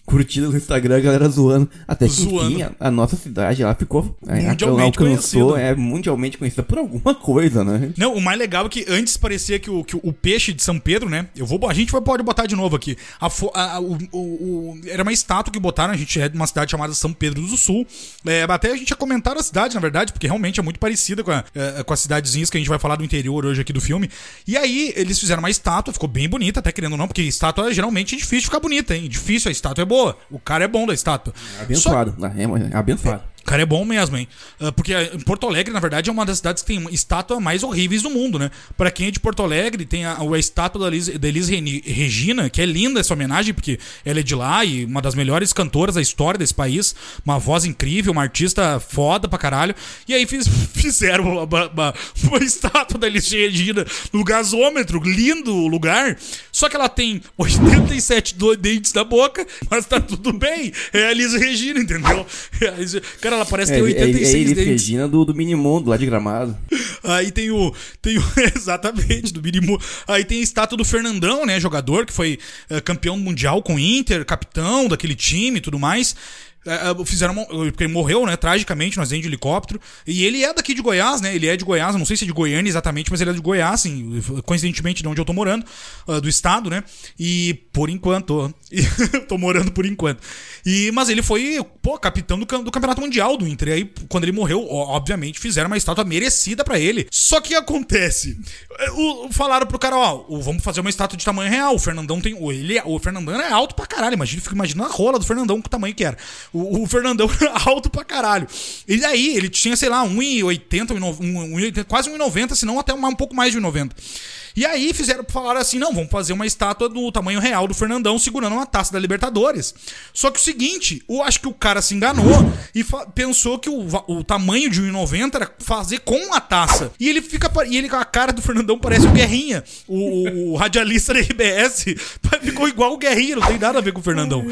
curtidas no Instagram, a galera zoando. Até que zoando. enfim, a, a, nossa cidade lá ficou.
Mundialmente
alcançou,
conhecida.
é mundialmente conhecida por alguma coisa, né?
Não, o mais legal é que antes parecia que o, que o peixe de São Pedro, né? Eu vou, a gente pode botar de novo aqui. A, a, o, o, era uma estátua que botaram, a gente é de uma cidade chamada São Pedro do Sul. É, até a gente ia comentar a cidade, na verdade, porque realmente é muito parecida com, a, é, com as cidadezinhas que a gente vai falar do interior hoje aqui do filme. E aí eles fizeram uma estátua, ficou bem bonita, até querendo ou não, porque estátua geralmente é difícil ficar bonita, hein? Difícil, a estátua é boa. O cara é bom da estátua.
É abençoado, Só... é, é abençoado.
Cara é bom mesmo, hein? Uh, porque em Porto Alegre, na verdade, é uma das cidades que tem estátua mais horríveis do mundo, né? Pra quem é de Porto Alegre, tem a, a estátua da Elis, da Elis Regina, que é linda essa homenagem, porque ela é de lá e uma das melhores cantoras da história desse país. Uma voz incrível, uma artista foda pra caralho. E aí fiz, [LAUGHS] fizeram uma, uma, uma, estátua da Elis Regina no gasômetro, lindo lugar. Só que ela tem 87 dentes na boca, mas tá tudo bem. É a Elis Regina, entendeu? É, cara, ela parece é, ter 86 é, é
Elis Regina do, do Minimundo, lá de Gramado.
Aí tem o. Tem o [LAUGHS] exatamente, do Minimundo. Aí tem a estátua do Fernandão, né? Jogador que foi uh, campeão mundial com o Inter, capitão daquele time e tudo mais. Uh, fizeram porque ele morreu, né, tragicamente no acidente de helicóptero. E ele é daqui de Goiás, né? Ele é de Goiás, não sei se é de Goiânia exatamente, mas ele é de Goiás, assim, coincidentemente de onde eu tô morando, uh, do estado, né? E por enquanto, [LAUGHS] tô morando por enquanto. E mas ele foi, pô, capitão do, do Campeonato Mundial do Inter. E aí quando ele morreu, obviamente fizeram uma estátua merecida para ele. Só que acontece, o, falaram pro cara, ó, vamos fazer uma estátua de tamanho real. O Fernandão tem, ele, o Fernandão é alto pra caralho, imagina, fica imaginando a rola do Fernandão o tamanho que era. O, o Fernandão [LAUGHS] era alto pra caralho. E daí, ele tinha, sei lá, 1,80, quase 1,90, se não até um pouco mais de 1,90. E aí fizeram falar assim: não, vamos fazer uma estátua do tamanho real do Fernandão segurando uma taça da Libertadores. Só que o seguinte, eu acho que o cara se enganou e pensou que o, o tamanho de 1,90 era fazer com a taça. E ele fica. E ele com a cara do Fernandão parece o Guerrinha, o, o radialista da RBS. [LAUGHS] Ficou igual o Guerrinha, não tem nada a ver com o Fernandão.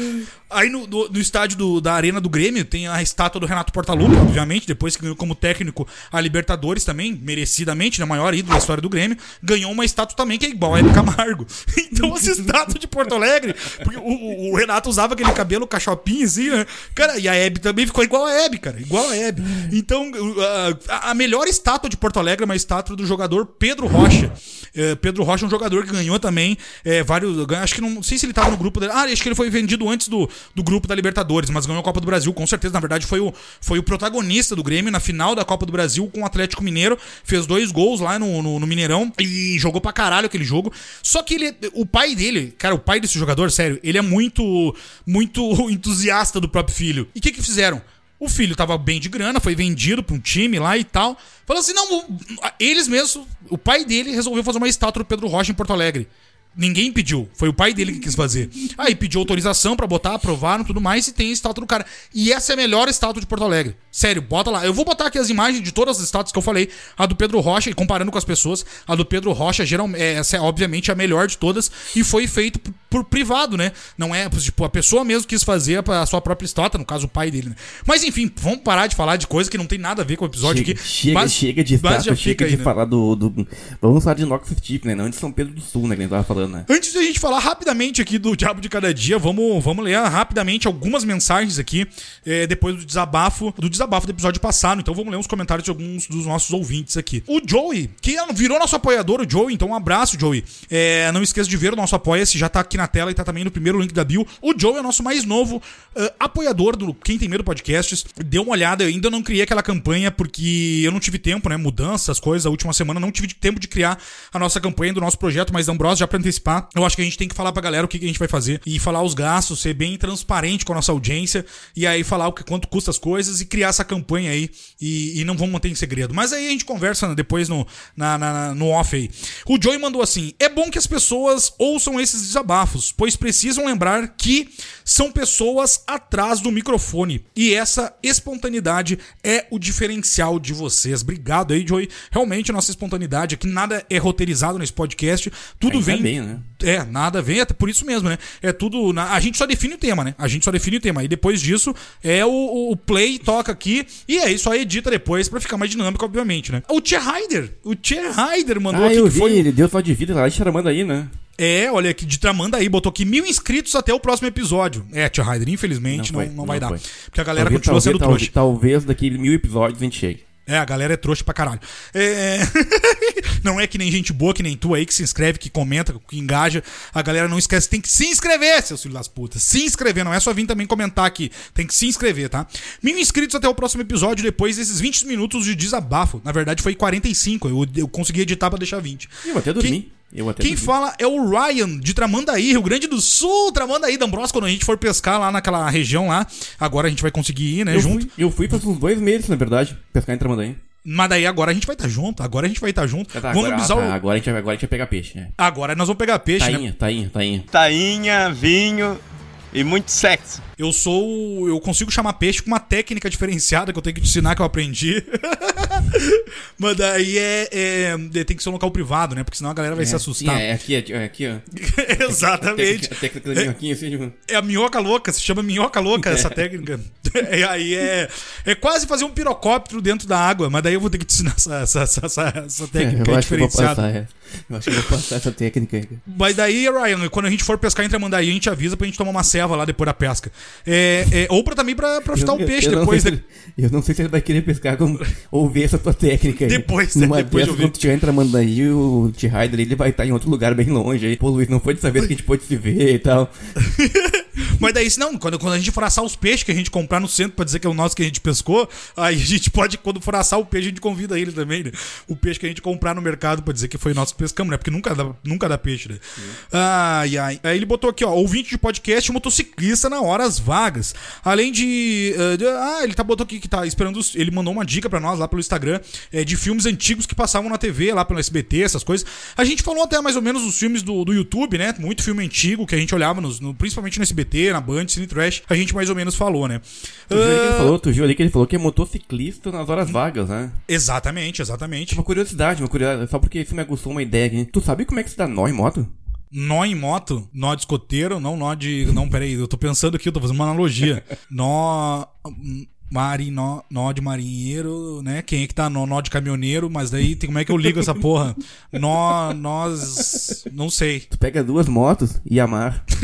Aí no, no, estádio do, da Arena do Grêmio tem a estátua do Renato Portaluppi, obviamente, depois que ganhou como técnico a Libertadores também, merecidamente, na né, maior ídolo da história do Grêmio, ganhou uma estátua também que é igual a Hebe [LAUGHS] Camargo. Então essa estátua de Porto Alegre, porque o, o, o, Renato usava aquele cabelo cachopinho assim, né? Cara, e a Hebe também ficou igual a Hebe, cara, igual a Hebe. Então, a, a melhor estátua de Porto Alegre é uma estátua do jogador Pedro Rocha. É, Pedro Rocha é um jogador que ganhou também é, vários. Acho que não, não sei se ele estava no grupo dele. Ah, acho que ele foi vendido antes do, do grupo da Libertadores, mas ganhou a Copa do Brasil, com certeza. Na verdade, foi o, foi o protagonista do Grêmio na final da Copa do Brasil com o Atlético Mineiro. Fez dois gols lá no, no, no Mineirão e jogou pra caralho aquele jogo. Só que ele, o pai dele, cara, o pai desse jogador, sério, ele é muito, muito [LAUGHS] entusiasta do próprio filho. E o que que fizeram? O filho tava bem de grana, foi vendido pra um time lá e tal. Falou assim: não, eles mesmos, o pai dele resolveu fazer uma estátua do Pedro Rocha em Porto Alegre. Ninguém pediu. Foi o pai dele que quis fazer. Aí pediu autorização para botar, aprovaram tudo mais e tem a estátua do cara. E essa é a melhor estátua de Porto Alegre. Sério, bota lá. Eu vou botar aqui as imagens de todas as estátuas que eu falei. A do Pedro Rocha, e comparando com as pessoas, a do Pedro Rocha, geralmente, é, essa é obviamente a melhor de todas. E foi feito por, privado, né? Não é, tipo, a pessoa mesmo quis fazer a sua própria estátua, no caso o pai dele, né? Mas enfim, vamos parar de falar de coisa que não tem nada a ver com o episódio
chega,
aqui.
Chega,
mas,
chega de estátua, chega aí, de né? falar do, do, Vamos falar de Nox Tip, né? Não de São Pedro do Sul, né? Que a gente tava falando, né?
Antes da gente falar rapidamente aqui do Diabo de Cada Dia, vamos, vamos ler rapidamente algumas mensagens aqui, é, depois do desabafo, do desabafo do episódio passado. Então vamos ler uns comentários de alguns dos nossos ouvintes aqui. O Joey, que virou nosso apoiador, o Joey, então um abraço, Joey. É, não esqueça de ver o nosso apoia-se, já tá aqui na tela e tá também no primeiro link da bio. O Joey é o nosso mais novo uh, apoiador do Quem Tem Medo Podcasts. Deu uma olhada, eu ainda não criei aquela campanha porque eu não tive tempo, né? Mudanças, coisas, a última semana não tive tempo de criar a nossa campanha do nosso projeto, mas Ambrose, já pra antecipar, eu acho que a gente tem que falar pra galera o que, que a gente vai fazer e falar os gastos, ser bem transparente com a nossa audiência e aí falar o que quanto custa as coisas e criar essa campanha aí e, e não vamos manter em segredo. Mas aí a gente conversa depois no, na, na, no off aí. O Joey mandou assim: é bom que as pessoas ouçam esses desabafos, pois precisam lembrar que são pessoas atrás do microfone e essa espontaneidade é o diferencial de vocês. Obrigado aí, Joey. Realmente, nossa espontaneidade aqui, nada é roteirizado nesse podcast, tudo Ainda vem. Bem, né? É, nada vem, até por isso mesmo, né? É tudo. Na... A gente só define o tema, né? A gente só define o tema. E depois disso é o, o play, toca aqui. E é isso aí, edita depois pra ficar mais dinâmico, obviamente, né? O Tia Ryder. O Tia Ryder mandou
ah,
aqui
eu vi, foi. Ele deu só de vida lá de aí, né?
É, olha aqui, de Tramanda aí, botou aqui mil inscritos até o próximo episódio. É, Tia Ryder, infelizmente não, não, não, não vai dar. Porque a galera talvez, continua talvez, sendo
talvez, trouxa. Talvez daqui mil episódios a gente chegue.
É, a galera é trouxa pra caralho. É... [LAUGHS] não é que nem gente boa, que nem tu aí, que se inscreve, que comenta, que engaja. A galera não esquece, tem que se inscrever, seus filhos das putas. Se inscrever, não é só vir também comentar aqui. Tem que se inscrever, tá? Mil inscritos até o próximo episódio, depois desses 20 minutos de desabafo. Na verdade, foi 45. Eu, eu consegui editar pra deixar 20.
Eu até dormi.
Quem... Quem fala é o Ryan, de Tramandaí, Rio Grande do Sul, Tramandaí, D'Ambros, quando a gente for pescar lá naquela região lá. Agora a gente vai conseguir ir, né,
eu
junto.
Fui, eu fui faz uns dois meses, na verdade, pescar em Tramandaí.
Mas daí agora a gente vai estar tá junto, agora a gente vai estar tá junto.
Tá, vamos agora, ah, tá, agora, a gente vai, agora a gente vai pegar peixe, né?
Agora nós vamos pegar peixe,
tainha, né? Tainha, tainha.
Tainha, vinho e muito sexo.
Eu sou. Eu consigo chamar peixe com uma técnica diferenciada que eu tenho que te ensinar que eu aprendi. [LAUGHS] Mas daí é, é, Tem que ser um local privado, né? Porque senão a galera vai
é,
se assustar.
Sim, é, aqui, é, aqui, ó. [LAUGHS]
Exatamente.
A técnica da minhoquinha, assim, tipo...
É a minhoca louca, se chama minhoca louca [LAUGHS] essa técnica. E aí é. É quase fazer um pirocóptero dentro da água, mas daí eu vou ter que te ensinar essa, essa, essa, essa técnica
eu diferenciada. Passar, é. Eu acho que eu vou passar essa técnica aí.
Mas daí, Ryan, quando a gente for pescar entre a Mandaí, a gente avisa pra gente tomar uma ceva lá depois da pesca. É, é, ou pra, também pra, pra chutar o peixe eu depois.
Não eu não sei se ele vai querer pescar com, ou ver essa tua técnica aí.
Depois, né? Numa depois
dessas, quando tu entra Mandaí, o T-Rider ele vai estar em outro lugar bem longe aí. Pô, Luiz, não foi dessa vez que a gente pôde se ver e tal. [LAUGHS]
Mas daí, não, quando, quando a gente for assar os peixes que a gente comprar no centro pra dizer que é o nosso que a gente pescou, aí a gente pode, quando for assar o peixe, a gente convida ele também, né? O peixe que a gente comprar no mercado pra dizer que foi nosso que pescamos, né? Porque nunca dá, nunca dá peixe, né? Ai, ai. Aí ele botou aqui, ó, ouvinte de podcast motociclista na horas vagas. Além de. Uh, de ah, ele tá botou aqui que tá esperando. Os, ele mandou uma dica pra nós lá pelo Instagram é, de filmes antigos que passavam na TV, lá pelo SBT, essas coisas. A gente falou até mais ou menos os filmes do, do YouTube, né? Muito filme antigo que a gente olhava, nos, no, principalmente no SBT, na Band, Cine Trash. A gente mais ou menos falou, né?
Tu, uh... viu, ele falou, tu viu ali que ele falou que é motociclista nas horas vagas, né?
Exatamente, exatamente.
Uma curiosidade, uma curiosidade. Só porque isso me agostou uma ideia aqui. Tu sabe como é que se dá nó em moto?
Nó em moto, nó de escoteiro, não nó de. Não, peraí, eu tô pensando aqui, eu tô fazendo uma analogia. [LAUGHS] Nó. Mari, nó, nó de marinheiro, né? Quem é que tá no nó de caminhoneiro, mas daí tem, como é que eu ligo essa porra? [LAUGHS] Nó, nós. Não sei.
Tu pega duas motos e amar. [LAUGHS]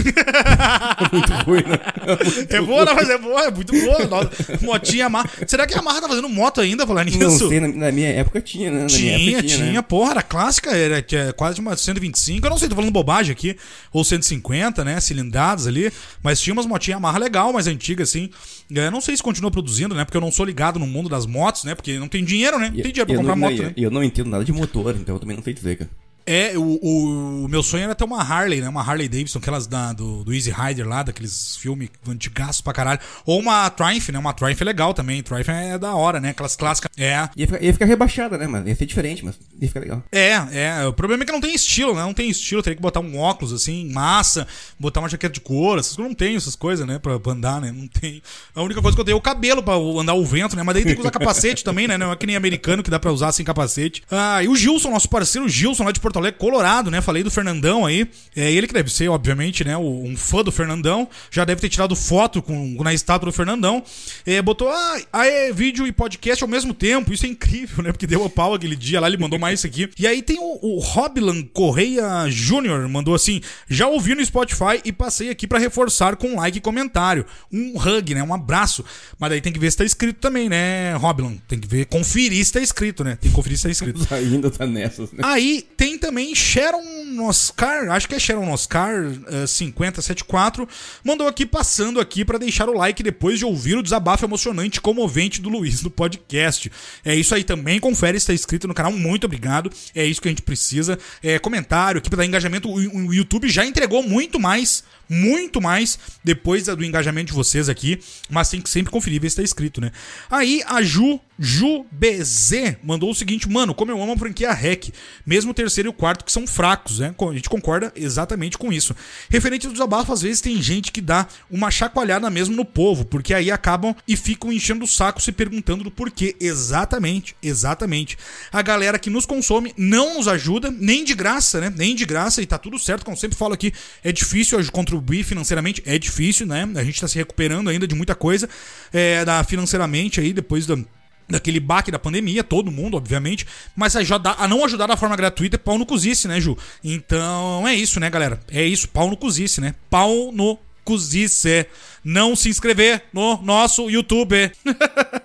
é muito ruim, né? É, muito é boa, não, mas é boa, é muito boa. Motinha amar. Será que a Amarra tá fazendo moto ainda, falando nisso? Não
sei, na, na, minha época tinha, né? Na
tinha,
tinha,
tinha, né? porra, era clássica, era, era quase uma 125. Eu não sei, tô falando bobagem aqui. Ou 150, né? Cilindradas ali. Mas tinha umas motinhas amarra legal, mais antigas, assim. Eu não sei se continua produzindo produzindo, né? Porque eu não sou ligado no mundo das motos, né? Porque não tem dinheiro, né? Não tem dinheiro pra comprar
não,
moto, né?
Eu não entendo nada de motor, então eu também não sei dizer, cara.
É, o, o, meu sonho era ter uma Harley, né? Uma Harley Davidson, aquelas da, do, do Easy Rider lá, daqueles filmes antigaços pra caralho. Ou uma Triumph, né? Uma Triumph é legal também. Triumph é da hora, né? Aquelas clássicas. É.
Ia ficar, ia ficar rebaixada, né, mano? Ia ser diferente, mas ia ficar legal.
É, é. O problema é que não tem estilo, né? Não tem estilo. Teria que botar um óculos, assim, massa, botar uma jaqueta de couro. Essas coisas não tem essas coisas, né? Pra, pra andar, né? Não tem. A única coisa que eu tenho é o cabelo pra andar o vento, né? Mas daí tem que usar capacete também, né? Não é que nem americano que dá pra usar sem capacete. Ah, e o Gilson, nosso parceiro Gilson lá de Porto Alegre, Colorado, né? Falei do Fernandão aí. É ele que deve ser, obviamente, né? Um fã do Fernandão. Já deve ter tirado foto com, na estátua do Fernandão. É, botou, ah, é vídeo e podcast ao mesmo tempo. Isso é incrível, né? Porque deu a pau aquele dia lá, ele mandou mais isso aqui. E aí tem o, o Roblan Correia Júnior, mandou assim: já ouvi no Spotify e passei aqui para reforçar com like e comentário. Um hug, né? Um abraço. Mas daí tem que ver se tá escrito também, né, Roblan? Tem que ver, conferir se tá escrito, né? Tem que conferir se tá escrito. [LAUGHS]
Ainda tá nessas, né?
Aí tem também Sharon Oscar, acho que é Sharon Oscar uh, eh, 5074, mandou aqui passando aqui para deixar o like depois de ouvir o desabafo emocionante e comovente do Luiz no podcast. É isso aí também, confere está inscrito no canal, muito obrigado. É isso que a gente precisa. É, comentário, aqui para dar engajamento, o, o YouTube já entregou muito mais muito mais depois do engajamento de vocês aqui, mas tem que sempre conferir ver se tá escrito, né? Aí a Ju, Ju BZ mandou o seguinte, mano, como eu amo a franquia REC, mesmo o terceiro e o quarto que são fracos, né? A gente concorda exatamente com isso. Referente ao desabafo, às vezes tem gente que dá uma chacoalhada mesmo no povo, porque aí acabam e ficam enchendo o saco se perguntando do porquê. Exatamente, exatamente. A galera que nos consome não nos ajuda, nem de graça, né? Nem de graça, e tá tudo certo, como sempre falo aqui, é difícil contribuir financeiramente é difícil, né? A gente está se recuperando ainda de muita coisa é, financeiramente aí, depois da daquele baque da pandemia, todo mundo, obviamente, mas ajudar, a não ajudar da forma gratuita é pau no cozice, né, Ju? Então é isso, né, galera? É isso, pau no cozice, né? Pau no cozice não se inscrever no nosso YouTube. [LAUGHS]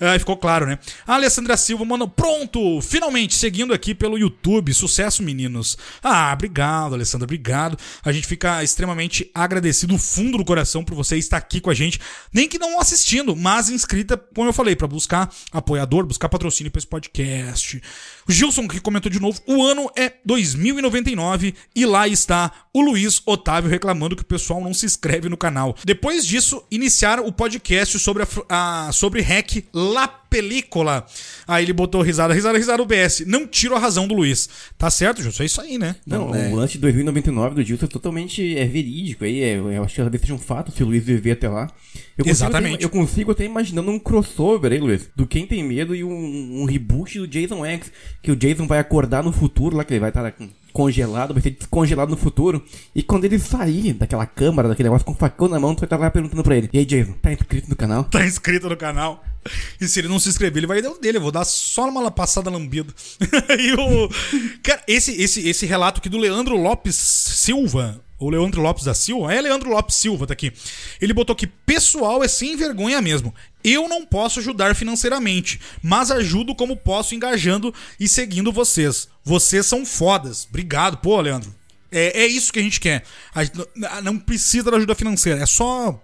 Aí ficou claro, né? A Alessandra Silva mandou. Pronto! Finalmente, seguindo aqui pelo YouTube. Sucesso, meninos. Ah, obrigado, Alessandra, obrigado. A gente fica extremamente agradecido do fundo do coração por você estar aqui com a gente. Nem que não assistindo, mas inscrita, como eu falei, para buscar apoiador, buscar patrocínio para esse podcast. O Gilson que comentou de novo, o ano é 2099 e lá está o Luiz Otávio reclamando que o pessoal não se inscreve no canal. Depois disso, iniciar o podcast sobre a, a sobre hack La Película. Aí ele botou risada, risada, risada o BS. Não tiro a razão do Luiz. Tá certo, Gilson? É isso aí, né?
Não, não é... o lance de 2099 do Gilson é totalmente é verídico aí. É, eu acho que talvez seja um fato se o Luiz viver até lá. Eu
Exatamente.
Até, eu consigo até imaginando um crossover aí, Luiz, do Quem Tem Medo e um, um reboot do Jason X. Que o Jason vai acordar no futuro lá, que ele vai estar congelado, vai ser descongelado no futuro. E quando ele sair daquela câmara, daquele negócio com o facão na mão, tu vai estar lá perguntando pra ele: E aí, Jason, tá inscrito no canal?
Tá inscrito no canal. E se ele não se inscrever, ele vai dar o dele. Eu vou dar só uma passada lambida. [LAUGHS] e o. Cara, esse, esse, esse relato aqui do Leandro Lopes Silva, o Leandro Lopes da Silva, é Leandro Lopes Silva, tá aqui. Ele botou que pessoal é sem vergonha mesmo. Eu não posso ajudar financeiramente, mas ajudo como posso engajando e seguindo vocês. Vocês são fodas. Obrigado, pô, Leandro. É, é isso que a gente quer. A gente não precisa da ajuda financeira. É só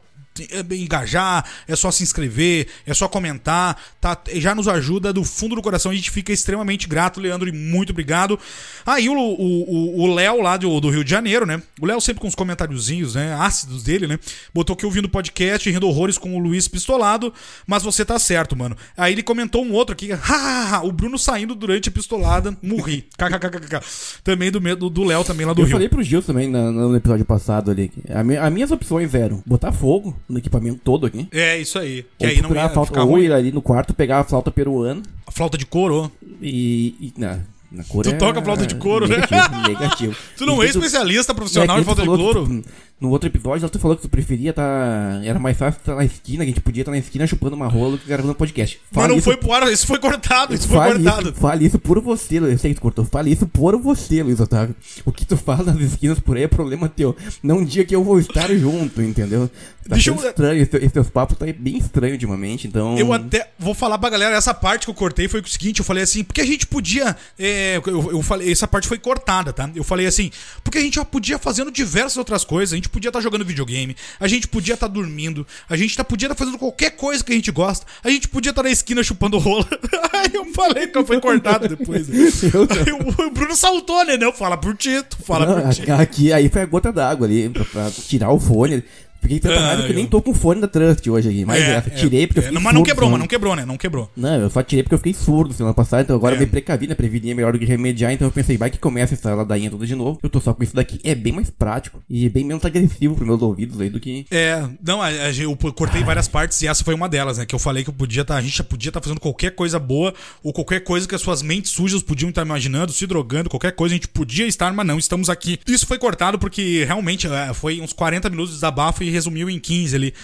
engajar, é só se inscrever, é só comentar, tá? Já nos ajuda do fundo do coração, a gente fica extremamente grato, Leandro, e muito obrigado. Aí ah, o Léo lá do, do, Rio de Janeiro, né? O Léo sempre com os comentáriozinhos, né? Ácidos dele, né? Botou que ouvindo o podcast, rindo horrores com o Luiz Pistolado, mas você tá certo, mano. Aí ele comentou um outro aqui, [LAUGHS] o Bruno saindo durante a pistolada, morri. [LAUGHS] KKKKK. também do do Léo, também lá do
Eu
Rio.
Eu falei pro Gil também no, no episódio passado ali. A, as minhas opções eram botar fogo no equipamento todo aqui.
É, isso aí.
Que ou aí não ia flauta, ficar ou ruim. ir ali no quarto, pegar a flauta peruana.
A flauta de couro.
E, e não, na
cor tu é, toca flauta de couro, negativo,
né? Negativo. [LAUGHS]
tu não é especialista profissional em flauta de couro?
No outro episódio, tu falou que tu preferia tá. Era mais fácil estar na esquina, que a gente podia estar na esquina chupando uma rola do que gravando podcast.
Fale Mas não isso... foi pro ar, isso foi cortado, isso fale foi cortado.
Isso, fale isso por você, eu sei que tu cortou. Fale isso por você, Luiz Otávio. O que tu fala nas esquinas por aí é problema teu. Não um dia que eu vou estar junto, entendeu? Tá Deixa eu... estranho, esse, esse teus papos tá bem estranho ultimamente, então.
Eu até vou falar pra galera, essa parte que eu cortei foi o seguinte: eu falei assim, porque a gente podia. É, eu, eu falei, essa parte foi cortada, tá? Eu falei assim, porque a gente já podia fazendo diversas outras coisas, a gente podia estar tá jogando videogame a gente podia estar tá dormindo, a gente tá, podia estar tá fazendo qualquer coisa que a gente gosta, a gente podia estar na esquina chupando rola. [LAUGHS] Aí eu falei que eu fui cortado depois. [LAUGHS] Aí o, Bruno saltou, né? Não, fala por ti, tu fala Não, por ti.
Aqui, aí foi a gota d'água ali, pra, pra tirar o fone. Fiquei tanta ah, raiva que eu... nem tô com fone da Trust hoje aqui. Mas é, é, tirei porque é, eu fiquei
Mas surdo, não quebrou, mas não quebrou, né? Não quebrou.
Não, eu só tirei porque eu fiquei surdo semana passada, então agora é. eu me precavi, né? Prevenir é melhor do que remediar, então eu pensei, vai que começa essa ladainha toda de novo. Eu tô só com isso daqui. É bem mais prático e bem menos agressivo pros meus ouvidos aí do que.
É, não, a, a, eu cortei várias partes e essa foi uma delas, né? Que eu falei que eu podia tá, a gente já podia estar tá fazendo qualquer coisa boa ou qualquer coisa que as suas mentes sujas podiam estar imaginando, se drogando, qualquer coisa a gente podia estar, mas não, estamos aqui. Isso foi cortado porque realmente é, foi uns 40 minutos de desabafo e resumiu em 15 ali.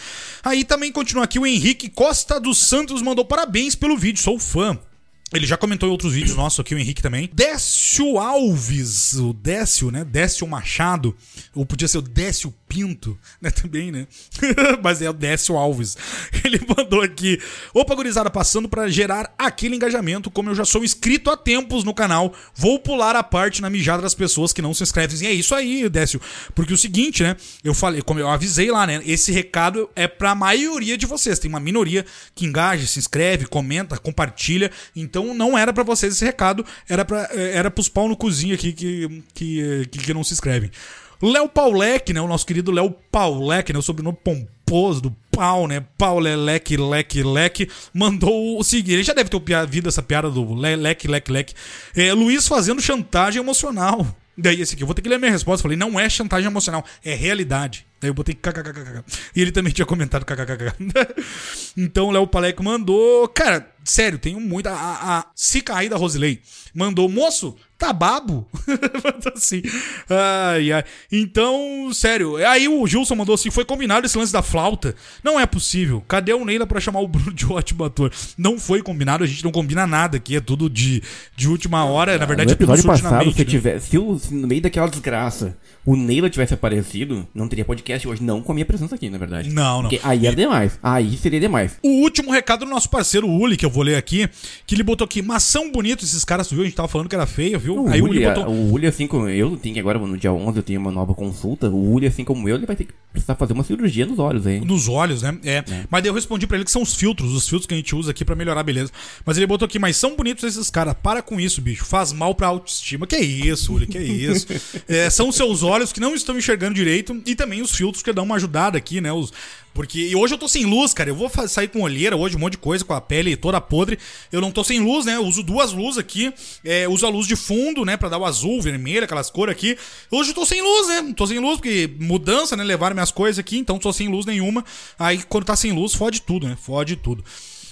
Aí também continua aqui o Henrique Costa dos Santos mandou parabéns pelo vídeo, sou fã. Ele já comentou em outros vídeos nossos aqui, o Henrique também. Décio Alves, o Décio, né? Décio Machado, ou podia ser o Décio Pinto, [LAUGHS] né? Também, né? [LAUGHS] Mas é o Décio Alves. [LAUGHS] Ele mandou aqui. Opa, gurizada, passando para gerar aquele engajamento. Como eu já sou inscrito há tempos no canal, vou pular a parte na mijada das pessoas que não se inscrevem. E é isso aí, Décio. Porque o seguinte, né? Eu falei, como eu avisei lá, né? Esse recado é pra maioria de vocês. Tem uma minoria que engaja, se inscreve, comenta, compartilha. Então não era para vocês esse recado, era para era pros pau no cozinho aqui que, que, que, que não se inscrevem. Léo Paulec, né? O nosso querido Léo Paulec, né? O sobrenome pomposo do pau, né? Pauleleque, leque, leque. Mandou o seguinte. Ele já deve ter ouvido essa piada do leque, leque, leque. É, Luiz fazendo chantagem emocional. Daí esse aqui, eu vou ter que ler a minha resposta. Falei, não é chantagem emocional, é realidade. Daí eu botei kkkk. E ele também tinha comentado kkkk. [LAUGHS] então o Léo Paleco mandou. Cara, sério, tenho muita. A, a, se cair da Rosilei mandou, moço, tá babo? [LAUGHS] assim. Ai, ai. Então, sério. Aí o Gilson mandou assim: foi combinado esse lance da flauta. Não é possível. Cadê o Neila para chamar o Bruno de ótimo ator? Não foi combinado, a gente não combina nada aqui. É tudo de, de última hora. Na verdade, no
é passado, se, né? tiver, se, o, se no meio daquela desgraça o Neila tivesse aparecido, não teria podcast hoje, não com a minha presença aqui, na verdade.
Não, não.
Porque aí era demais. Aí seria demais.
O último recado do nosso parceiro Uli, que eu vou ler aqui, que ele botou aqui, mas são bonitos esses caras, viu? A gente tava falando que era feio, viu?
O aí Uli, o Uli botou... O Uli, assim como eu, tem agora no dia 11 eu tenho uma nova consulta, o Uli, assim como eu, ele vai ter que precisar fazer uma cirurgia nos olhos aí.
Nos olhos, né? É. é. Mas daí eu respondi pra ele que são os filtros, os filtros que a gente usa aqui pra melhorar a beleza. Mas ele botou aqui, mas são bonitos esses caras, para com isso, bicho, faz mal pra autoestima. Que isso, Uli, que isso? [LAUGHS] é, são seus olhos que não estão enxergando enxergando direito e também os filtros que dão uma ajudada aqui, né? Os, porque hoje eu tô sem luz, cara. Eu vou sair com olheira hoje, um monte de coisa, com a pele toda podre. Eu não tô sem luz, né? Eu uso duas luzes aqui. É, uso a luz de fundo, né? Pra dar o azul, vermelho, aquelas cores aqui. Hoje eu tô sem luz, né? Tô sem luz, porque mudança, né? Levaram minhas coisas aqui, então tô sem luz nenhuma. Aí quando tá sem luz, fode tudo, né? Fode tudo.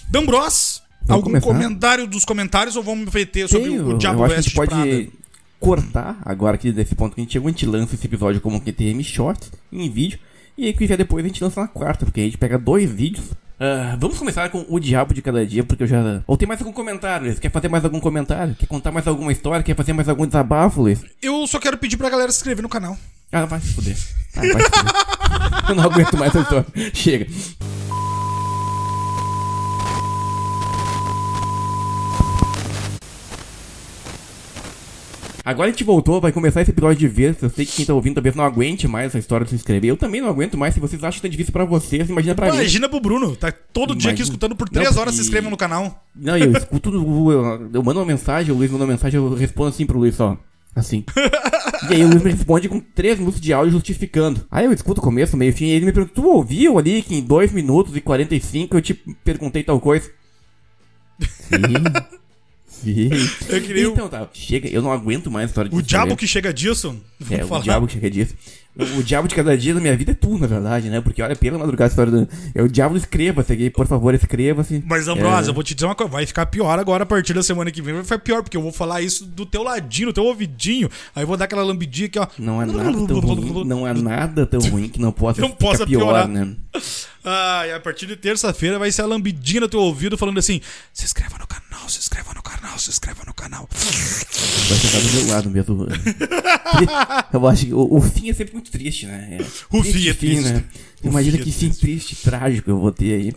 Dambros, algum começar? comentário dos comentários ou vamos meter sobre Sim, o Diabo West
pode Prada? cortar, agora aqui desse ponto que a gente chegou, a gente lança esse episódio como QTM Short em vídeo. E aí que vier depois a gente lança na quarta, porque a gente pega dois vídeos. Uh, vamos começar com o diabo de cada dia, porque eu já. Ou tem mais algum comentário, Luiz? Quer fazer mais algum comentário? Quer contar mais alguma história? Quer fazer mais algum desabafo, Luiz?
Eu só quero pedir pra galera se inscrever no canal.
Ah, vai se fuder. Ah, vai se fuder. [LAUGHS] eu não aguento mais essa história. Chega. Agora a gente voltou, vai começar esse episódio de vez. Eu sei que quem tá ouvindo talvez não aguente mais essa história de se inscrever. Eu também não aguento mais. Se vocês acham que tá difícil pra vocês, imagina pra
imagina
mim.
Imagina pro Bruno. Tá todo imagina. dia aqui escutando por três não, horas, e... se inscreva no canal.
Não, eu escuto, eu, eu mando uma mensagem, o Luiz manda uma mensagem, eu respondo assim pro Luiz, ó. Assim. e aí o Luiz me responde com 3 minutos de áudio justificando. Aí eu escuto o começo, meio fim, e ele me pergunta, tu ouviu ali que em 2 minutos e 45 eu te perguntei tal coisa? [LAUGHS] Sim. Eu queria... Então tá, chega, eu não aguento mais a história
de O diabo que chega disso?
É, o diabo que chega disso. O, o diabo de cada dia da minha vida é tu, na verdade, né? Porque olha, pela madrugada a história do. É o diabo escreva-se aqui, por favor, escreva-se.
Mas, Ambrose, é... eu vou te dizer uma coisa, vai ficar pior agora a partir da semana que vem. Vai ficar pior, porque eu vou falar isso do teu ladinho, do teu ouvidinho. Aí eu vou dar aquela lambidinha aqui, ó.
Não é nada tão ruim, não é nada tão ruim que não possa, [LAUGHS] não possa pior, piorar. né?
Ah, e a partir de terça-feira vai ser a lambidinha no teu ouvido falando assim: se inscreva no canal, se inscreva no canal, se inscreva no canal.
Vai sentar do meu lado mesmo. [LAUGHS] eu acho que o, o fim é sempre muito triste, né? É,
o fim é triste. Né?
Imagina que fim triste, trágico eu vou ter aí.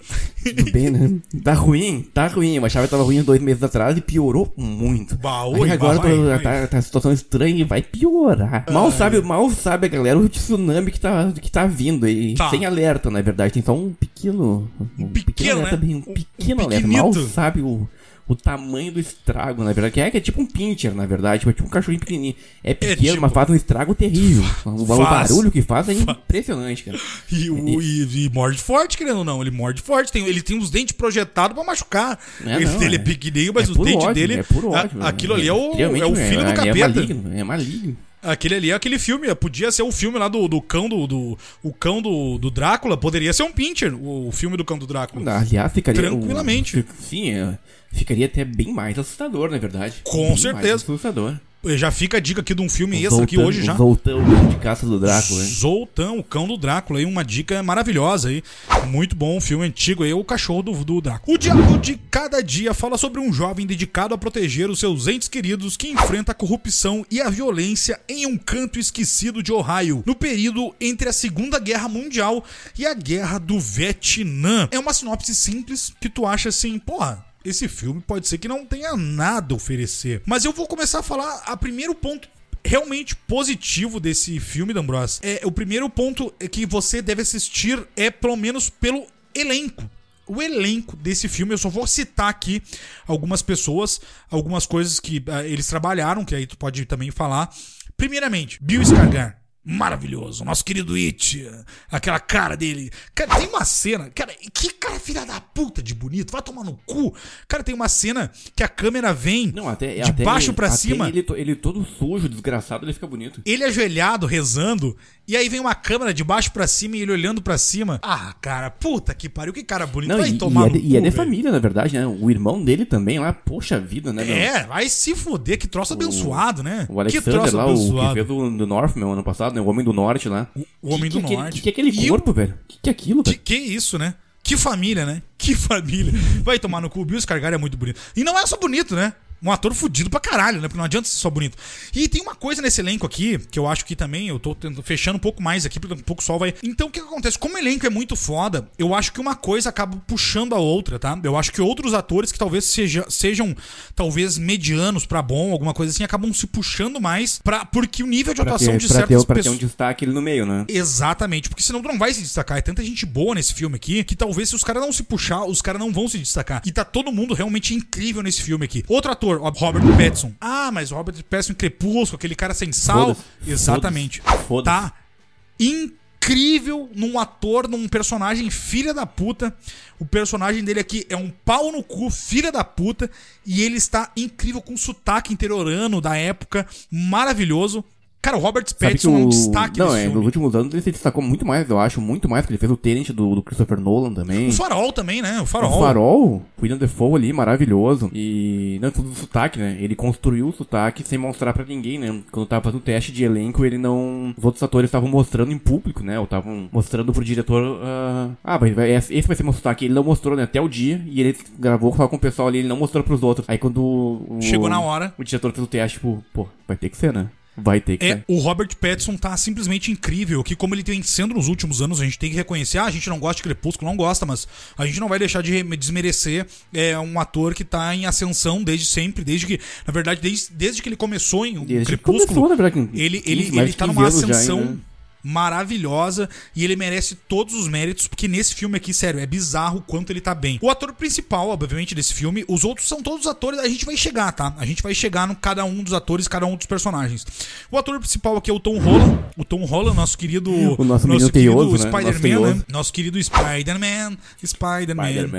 Tudo bem, né? Tá ruim, tá ruim. Eu achava que tava ruim dois meses atrás e piorou muito. Baú, aí agora vai, vai. Tá, tá situação estranha e vai piorar. Mal sabe, mal sabe a galera o tsunami que tá, que tá vindo aí. Tá. Sem alerta, na verdade. Tem só um pequeno. Um, pequeno, pequeno alerta, né? bem, um pequeno um alerta. Mal sabe o o tamanho do estrago, na verdade. Que é, que é tipo um pincher, na verdade. Tipo, é tipo um cachorrinho pequenininho. É pequeno, é tipo... mas faz um estrago terrível. [LAUGHS] O, faz. barulho que faz é impressionante, cara.
E, o, e, e, morde forte, querendo ou não. Ele morde forte. Tem, ele tem os dentes projetados pra machucar. É, ele, não, ele é, é pequenininho, mas é os dentes ódio, dele. É puro ódio. A, aquilo ali é o, é o filho do capeta. É
maligno. É maligno.
Aquele ali é aquele filme, podia ser o filme lá do, do cão do, do. O cão do, do Drácula, poderia ser um Pincher, o, o filme do cão do Drácula.
Aliás, ficaria.
Tranquilamente.
O, sim, é ficaria até bem mais assustador, na verdade.
Com
bem
certeza.
assustador.
Já fica a dica aqui de um filme extra aqui hoje já.
Zoltão, o de caça do Drácula. Hein?
Zoltão, o cão do Drácula aí, uma dica maravilhosa aí. Muito bom, um filme antigo aí, o cachorro do, do Drácula. O Diabo de Cada Dia fala sobre um jovem dedicado a proteger os seus entes queridos que enfrenta a corrupção e a violência em um canto esquecido de Ohio, no período entre a Segunda Guerra Mundial e a Guerra do Vietnã. É uma sinopse simples que tu acha assim, porra, esse filme pode ser que não tenha nada a oferecer. Mas eu vou começar a falar a primeiro ponto realmente positivo desse filme, D'Ambros. É, o primeiro ponto que você deve assistir é pelo menos pelo elenco. O elenco desse filme, eu só vou citar aqui algumas pessoas, algumas coisas que uh, eles trabalharam, que aí tu pode também falar. Primeiramente, Bill Skarsgård maravilhoso. Nosso querido It, aquela cara dele. Cara, tem uma cena. Cara, que cara filha da puta de bonito. Vai tomar no cu. Cara, tem uma cena que a câmera vem
Não, até,
de
até
baixo para cima.
Ele, ele todo sujo, desgraçado, ele fica bonito.
Ele ajoelhado, rezando. E aí vem uma câmera de baixo para cima e ele olhando para cima. Ah, cara, puta que pariu, que cara bonito. Não, vai
e,
tomar
e é,
no
de, cu, E é de família, na verdade, né? O irmão dele também lá, poxa vida, né?
É, vai se foder, que troço o, abençoado, né?
O Alexander
que
troço lá, abençoado. o que fez do, do Northman ano passado, né? O Homem do Norte lá.
O, o Homem
que
do
que
Norte.
O que, que é aquele corpo, velho? O que, é aquilo, velho?
Que, que isso, né? Que família, né? Que [LAUGHS] família. Vai tomar no cu. O Bill Scargar é muito bonito. E não é só bonito, né? Um ator fudido pra caralho, né? Porque não adianta ser só bonito. E tem uma coisa nesse elenco aqui, que eu acho que também, eu tô fechando um pouco mais aqui, porque um pouco o sol vai. Então o que, que acontece? Como o elenco é muito foda, eu acho que uma coisa acaba puxando a outra, tá? Eu acho que outros atores que talvez seja, sejam, talvez, medianos pra bom, alguma coisa assim, acabam se puxando mais pra, porque o nível de
pra
atuação
ter,
de
pra
certas
ter, pra pessoas. ter um destaque ali no meio, né?
Exatamente, porque senão tu não vai se destacar. É tanta gente boa nesse filme aqui que talvez se os caras não se puxar, os caras não vão se destacar. E tá todo mundo realmente incrível nesse filme aqui. Outro ator, Robert Pattinson. Ah, mas o Robert Pattinson em Crepúsculo, aquele cara sem sal. Exatamente.
Foda
tá incrível num ator, num personagem filha da puta. O personagem dele aqui é um pau no cu, filha da puta. E ele está incrível com sotaque interiorano da época, maravilhoso. Cara, o Robert Pattinson o... é um destaque
Não, é, filme. nos últimos anos ele se destacou muito mais, eu acho, muito mais, porque ele fez o Tenant do, do Christopher Nolan também.
O Farol também, né? O Farol.
O Farol, William Defoe ali, maravilhoso. E, não, tudo do sotaque, né? Ele construiu o sotaque sem mostrar pra ninguém, né? Quando tava fazendo o teste de elenco, ele não... Os outros atores estavam mostrando em público, né? Ou estavam mostrando pro diretor, uh... ah, mas esse vai ser meu sotaque. Ele não mostrou, né? Até o dia, e ele gravou só com o pessoal ali, ele não mostrou pros outros. Aí quando o...
Chegou na hora.
O diretor fez o teste, tipo, pô, vai ter que ser, né? Vai ter que
é, O Robert Pattinson tá simplesmente incrível, que como ele vem sendo nos últimos anos, a gente tem que reconhecer, ah, a gente não gosta de Crepúsculo, não gosta, mas a gente não vai deixar de desmerecer é, um ator que tá em ascensão desde sempre, desde que, na verdade, desde, desde que ele começou em
desde Crepúsculo, começou, verdade,
ele, ele, ele tá numa ascensão... Já, maravilhosa e ele merece todos os méritos, porque nesse filme aqui, sério, é bizarro o quanto ele tá bem. O ator principal, obviamente, desse filme, os outros são todos atores, a gente vai chegar, tá? A gente vai chegar no cada um dos atores, cada um dos personagens. O ator principal aqui é o Tom Holland, o Tom Holland, nosso querido [LAUGHS]
o nosso, nosso querido
né? Spider-Man, né? Nosso querido Spider-Man, Spider-Man. Spider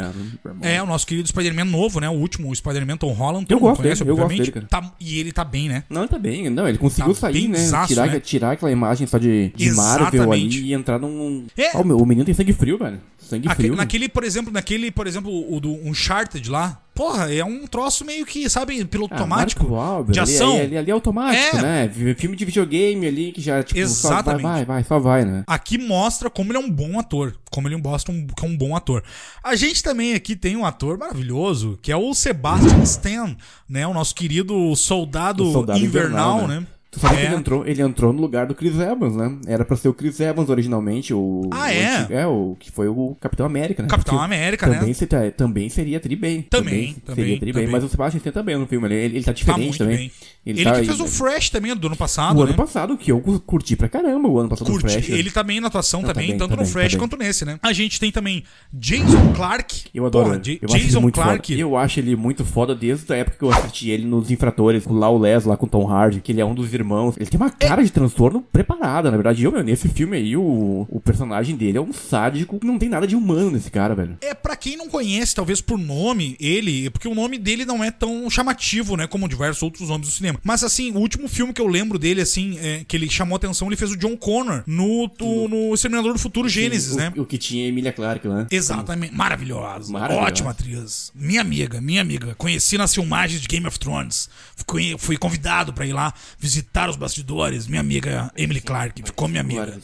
é, o nosso querido Spider-Man novo, né? O último Spider-Man Tom Holland.
Eu gosto conhece, dele, obviamente. Eu gosto dele,
tá, e ele tá bem, né?
Não, ele tá bem. Não, ele conseguiu tá sair, né? Tirar, né? tirar aquela imagem só de, de Marvel ali e entrar num. É. Oh, meu, o menino tem sangue frio, velho. Sangue
Aquele,
frio.
Naquele, por exemplo, naquele, por exemplo, o do Uncharted lá. Porra, é um troço meio que, sabe, piloto ah, automático.
Wahlberg, de ação. Ali, ali, ali, é automático, é. né? Filme de videogame ali que já, tipo,
Exatamente.
Só vai, vai, vai, só vai, né?
Aqui mostra como ele é um bom ator. Como ele mostra um, que é um bom ator. A gente também aqui tem um ator maravilhoso, que é o Sebastian Stan, né? O nosso querido soldado, soldado invernal, invernal, né? né?
Tu sabe é. que ele entrou, ele entrou no lugar do Chris Evans, né? Era pra ser o Chris Evans originalmente, o.
Ah,
o
é?
Antigo, é, o que foi o Capitão América, né?
Capitão Porque América,
também
né?
Se, também seria tri bem.
Também, também.
Seria tri bem. Mas o Sebastian Stan também no filme, ele, ele tá diferente tá também.
Ele, ele tá, que fez o Fresh também do ano passado,
O
né?
ano passado, que eu curti pra caramba o ano passado
curti.
Fresh.
Ele tá bem na atuação Não, tá também, tá bem, tanto tá no bem, Fresh tá quanto nesse, né? A gente tem também Jason Clark.
Eu adoro. Porra, eu Jason Clark. Foda. Eu acho ele muito foda desde a época que eu assisti ele nos Infratores, lá o Les, lá com o Tom Hardy, que ele é um dos irmãos. Ele tem uma cara de transtorno preparada, na verdade. Eu, meu, nesse filme aí, o, o personagem dele é um sádico que não tem nada de humano nesse cara, velho.
É, para quem não conhece, talvez por nome, ele, porque o nome dele não é tão chamativo, né, como diversos outros nomes do cinema. Mas assim, o último filme que eu lembro dele, assim, é, que ele chamou atenção, ele fez o John Connor no, no, no Exterminador do Futuro Gênesis, né?
O que tinha Emilia Clarke, né?
Exatamente. Maravilhosa. Maravilhosa. Ótima atriz. Minha amiga, minha amiga. Conheci nas filmagens de Game of Thrones. Fui, fui convidado para ir lá visitar os bastidores. Minha amiga Emily Clark, ficou minha amiga.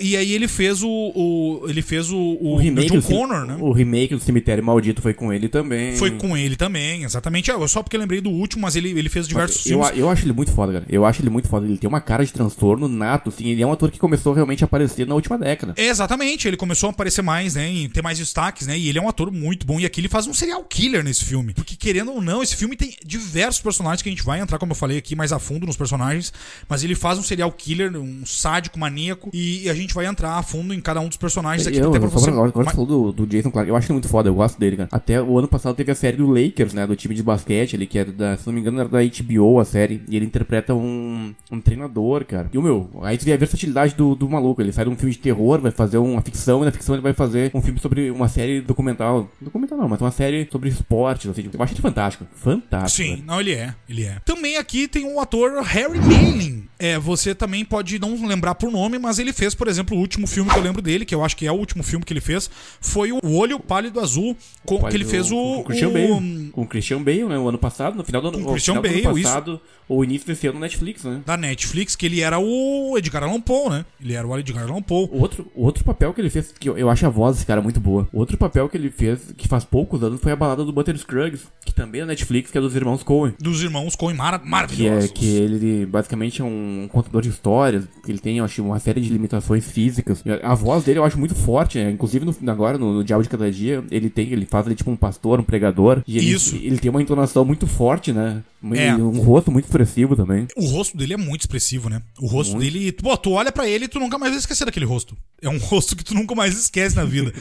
E aí ele fez o, o ele fez o, o, o remake John Connor, né?
O remake do Cemitério Maldito foi com ele também.
Foi com ele também, exatamente. É, só porque eu lembrei do último, mas ele, ele fez diversos
eu,
filmes.
Eu acho ele muito foda, cara. Eu acho ele muito foda. Ele tem uma cara de transtorno nato, assim. Ele é um ator que começou realmente a aparecer na última década.
É, exatamente. Ele começou a aparecer mais, né? E ter mais destaques, né? E ele é um ator muito bom. E aqui ele faz um serial killer nesse filme. Porque, querendo ou não, esse filme tem diversos personagens que a gente vai entrar, como eu falei aqui, mais a fundo nos personagens. Mas ele faz um serial killer, um sádico, maníaco, e a gente vai entrar a fundo em cada um dos personagens aqui.
Eu, até pra você... agora, agora mas... falou do, do Jason Clark, eu acho ele muito foda, eu gosto dele, cara. Até o ano passado teve a série do Lakers, né, do time de basquete, ali, que era da, se não me engano, era da HBO a série, e ele interpreta um, um treinador, cara. E o meu, aí tu vê a versatilidade do, do maluco, ele sai de um filme de terror, vai fazer uma ficção, e na ficção ele vai fazer um filme sobre uma série documental, documental não, mas uma série sobre esportes, assim, eu acho ele fantástico, fantástico.
Sim, velho. não, ele é, ele é. Também aqui tem o ator Harry Malin, é, você também pode não lembrar por nome, mas ele fez, por exemplo, o último filme que eu lembro dele, que eu acho que é o último filme que ele fez, foi o Olho Pálido Azul, com, que ele fez o. Com
o Christian o, Bale. Com o Christian Bale, né? O ano passado, no final do ano,
com Christian
final
Bale,
do ano passado, isso. Ou início desse ano no Netflix, né?
Da Netflix, que ele era o Edgar Allan Poe, né? Ele era o Edgar Allan Poe.
O outro, o outro papel que ele fez, que eu, eu acho a voz desse cara muito boa. O outro papel que ele fez, que faz poucos anos, foi a balada do Butter Scruggs, que também é Netflix, que é dos irmãos Coen.
Dos irmãos Coen, mar maravilhosos.
Que, é, que ele basicamente é um contador de histórias, que ele tem, eu acho, uma série de limitações físicas. A voz dele eu acho muito forte, né? Inclusive no, agora, no, no Diabo de Cada Dia, ele tem, ele faz ele tipo um pastor, um pregador. E ele,
Isso.
ele tem uma entonação muito forte, né? É. Um rosto muito expressivo também.
O rosto dele é muito expressivo, né? O rosto muito. dele. Pô, tu olha para ele e tu nunca mais vai esquecer daquele rosto. É um [LAUGHS] rosto que tu nunca mais esquece na vida.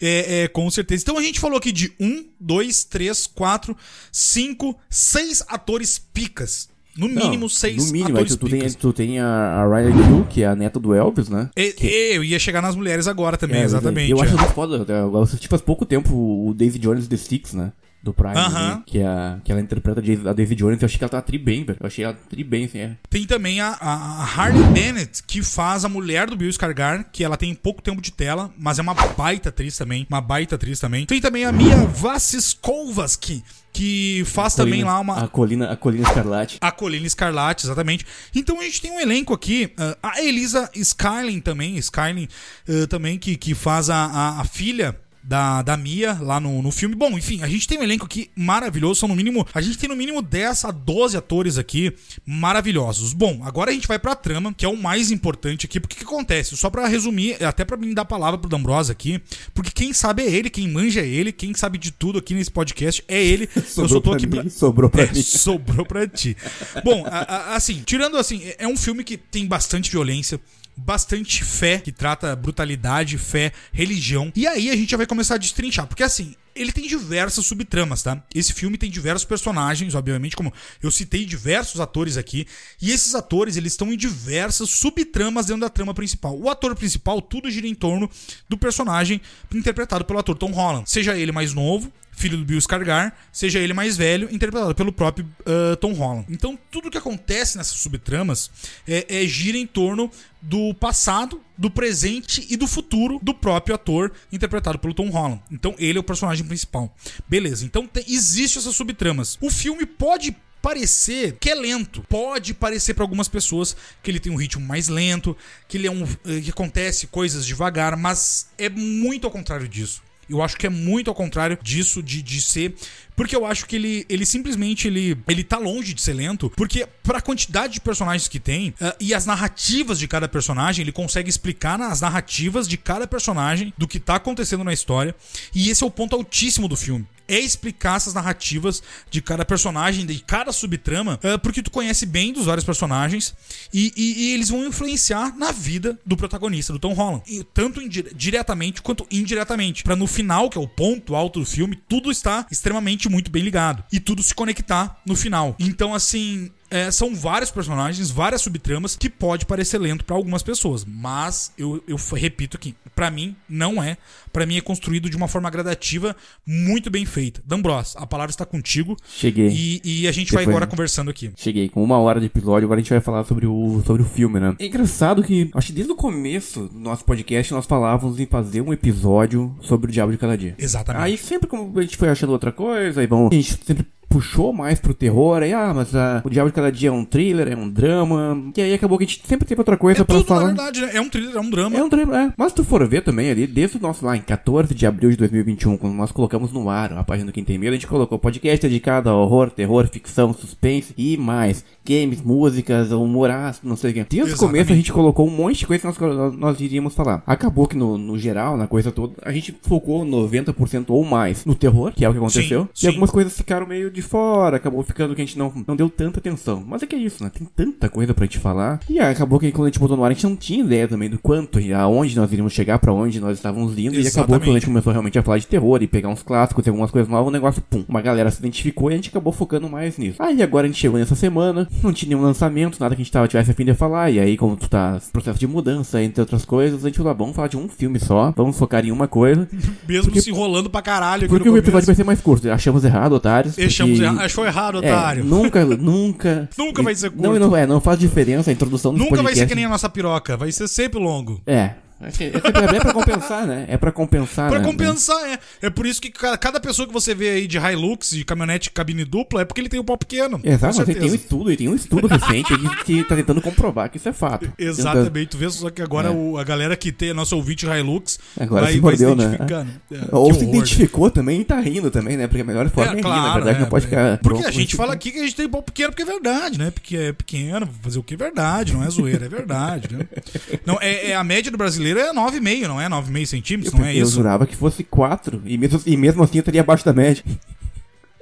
é, é, com certeza. Então a gente falou aqui de um, dois, três, quatro, cinco, seis atores picas no mínimo não, seis
No mínimo, aí tu, tu, tem, tu tem a, a Riley Q, que é a neta do Elvis, né?
E,
que...
Eu ia chegar nas mulheres agora também, é, exatamente.
Eu
é.
acho muito foda. Eu assisti faz pouco tempo o David Jones The Six, né? Do Prime, uh -huh. né? que, é, que ela interpreta a David Jones. Eu achei que ela tá tri bem, velho. Eu achei ela tri bem, assim, é.
Tem também a, a Harley Bennett, que faz a mulher do Bill Skarsgård, que ela tem pouco tempo de tela, mas é uma baita atriz também. Uma baita atriz também. Tem também a Mia Wasikowski, que faz colina, também lá uma.
A Colina, a Colina Escarlate.
A Colina Escarlate, exatamente. Então a gente tem um elenco aqui. Uh, a Elisa Skylin também, Skylin uh, também, que, que faz a, a, a filha da, da Mia lá no, no filme. Bom, enfim, a gente tem um elenco aqui maravilhoso. São no mínimo. A gente tem no mínimo 10 a 12 atores aqui maravilhosos. Bom, agora a gente vai pra trama, que é o mais importante aqui. Porque o que acontece? Só para resumir, até para mim dar a palavra pro D'Ambrosa aqui, porque quem sabe é ele, quem manja é ele, quem sabe de tudo aqui nesse podcast é ele. [LAUGHS]
Eu só tô aqui mim, pra... Sobrou pra é, mim. [LAUGHS]
Sobrou pra ti. Bom, a, a, assim, tirando assim, é um filme que tem bastante violência bastante fé, que trata brutalidade, fé, religião. E aí a gente já vai começar a destrinchar, porque assim, ele tem diversas subtramas, tá? Esse filme tem diversos personagens, obviamente, como eu citei diversos atores aqui, e esses atores, eles estão em diversas subtramas dentro da trama principal. O ator principal, tudo gira em torno do personagem interpretado pelo ator Tom Holland. Seja ele mais novo, filho do Bill Skarsgård, seja ele mais velho, interpretado pelo próprio uh, Tom Holland. Então, tudo que acontece nessas subtramas é, é, gira em torno do passado, do presente e do futuro do próprio ator interpretado pelo Tom Holland. Então, ele é o personagem principal. Beleza, então tem, existe essas subtramas. O filme pode parecer que é lento. Pode parecer para algumas pessoas que ele tem um ritmo mais lento, que ele é um que acontece coisas devagar, mas é muito ao contrário disso. Eu acho que é muito ao contrário disso, de, de ser. Porque eu acho que ele, ele simplesmente ele, ele tá longe de ser lento. Porque, pra quantidade de personagens que tem uh, e as narrativas de cada personagem, ele consegue explicar as narrativas de cada personagem do que tá acontecendo na história. E esse é o ponto altíssimo do filme é explicar essas narrativas de cada personagem, de cada subtrama, uh, porque tu conhece bem dos vários personagens e, e, e, eles vão influenciar na vida do protagonista, do Tom Holland, e, tanto diretamente quanto indiretamente, para no final, que é o ponto alto do filme, tudo está extremamente muito bem ligado e tudo se conectar no final. Então, assim, é, são vários personagens, várias subtramas que pode parecer lento para algumas pessoas, mas eu, eu repito aqui, para mim não é. Para mim é construído de uma forma gradativa muito bem feita. D'Ambros, a palavra está contigo.
Cheguei.
E, e a gente Depois, vai agora conversando aqui.
Cheguei com uma hora de episódio, agora a gente vai falar sobre o, sobre o filme, né? É engraçado que, acho que desde o começo do nosso podcast nós falávamos em fazer um episódio sobre o Diabo de Cada Dia.
Exatamente.
Aí sempre como a gente foi achando outra coisa, aí vamos, a gente sempre puxou mais pro terror, aí, ah, mas ah, o Diabo de Cada Dia é um thriller, é um drama, e aí acabou que a gente sempre teve outra coisa é pra tudo, falar.
Na verdade, né? é um thriller, é um drama.
É um drama, é. Mas se tu for ver também ali, desde o nosso lá, em 14 de abril de 2021, quando nós colocamos no ar a página do Quem Tem Medo, a gente colocou podcast dedicado a horror, terror, ficção, suspense e mais. Games, músicas, humor ácido, não sei o que. Desde Exatamente. o começo a gente colocou um monte de coisa que nós, nós, nós iríamos falar. Acabou que no, no geral, na coisa toda, a gente focou 90% ou mais no terror, que é o que aconteceu. Sim, e sim. algumas coisas ficaram meio de fora, acabou ficando que a gente não, não deu tanta atenção. Mas é que é isso, né? Tem tanta coisa pra gente falar. E aí, acabou que quando a gente botou no ar, a gente não tinha ideia também do quanto e aonde nós iríamos chegar, pra onde nós estávamos indo. Exatamente. E acabou que quando a gente começou realmente a falar de terror e pegar uns clássicos e algumas coisas novas, o negócio, pum, uma galera se identificou e a gente acabou focando mais nisso. Aí agora a gente chegou nessa semana, não tinha nenhum lançamento, nada que a gente tava, tivesse a fim de falar. E aí, como tu tá processo de mudança, entre outras coisas, a gente falou, ah, vamos falar de um filme só, vamos focar em uma coisa. [LAUGHS]
Mesmo porque, se enrolando pra caralho.
Porque o episódio vai ser mais curto. Achamos errado, otários.
Achamos errado, achou errado, é, otário.
É, nunca nunca, [LAUGHS] nunca.
nunca vai ser curto.
Não, não, é, não faz diferença a introdução do
Nunca podcast. vai ser que nem a nossa piroca, vai ser sempre longo.
É, é, é, é pra compensar, né? É pra compensar,
Pra
né?
compensar, é. É por isso que cada pessoa que você vê aí de Hilux, de caminhonete cabine dupla, é porque ele tem um pau pequeno.
Exato, mas tem um estudo, e tem um estudo recente que tá tentando comprovar que isso é fato. [LAUGHS]
Exatamente, tu vê só que agora é. o, a galera que tem nosso ouvinte Hilux
agora vai, se mordeu, vai se né? É, Ou se horror, identificou né? também e tá rindo também, né? Porque a melhor forma é, é claro, rir, na verdade, não pode ficar.
Porque a gente fala aqui que a gente tem pau pequeno porque é verdade, né? Porque é pequeno, fazer o que é verdade, não é zoeira, é verdade, né? Não, é, é a média do brasileiro é 9,5, não não é 9,5 centímetros, eu, não é
eu
isso?
Eu jurava que fosse 4, e mesmo, e mesmo assim eu estaria abaixo da média.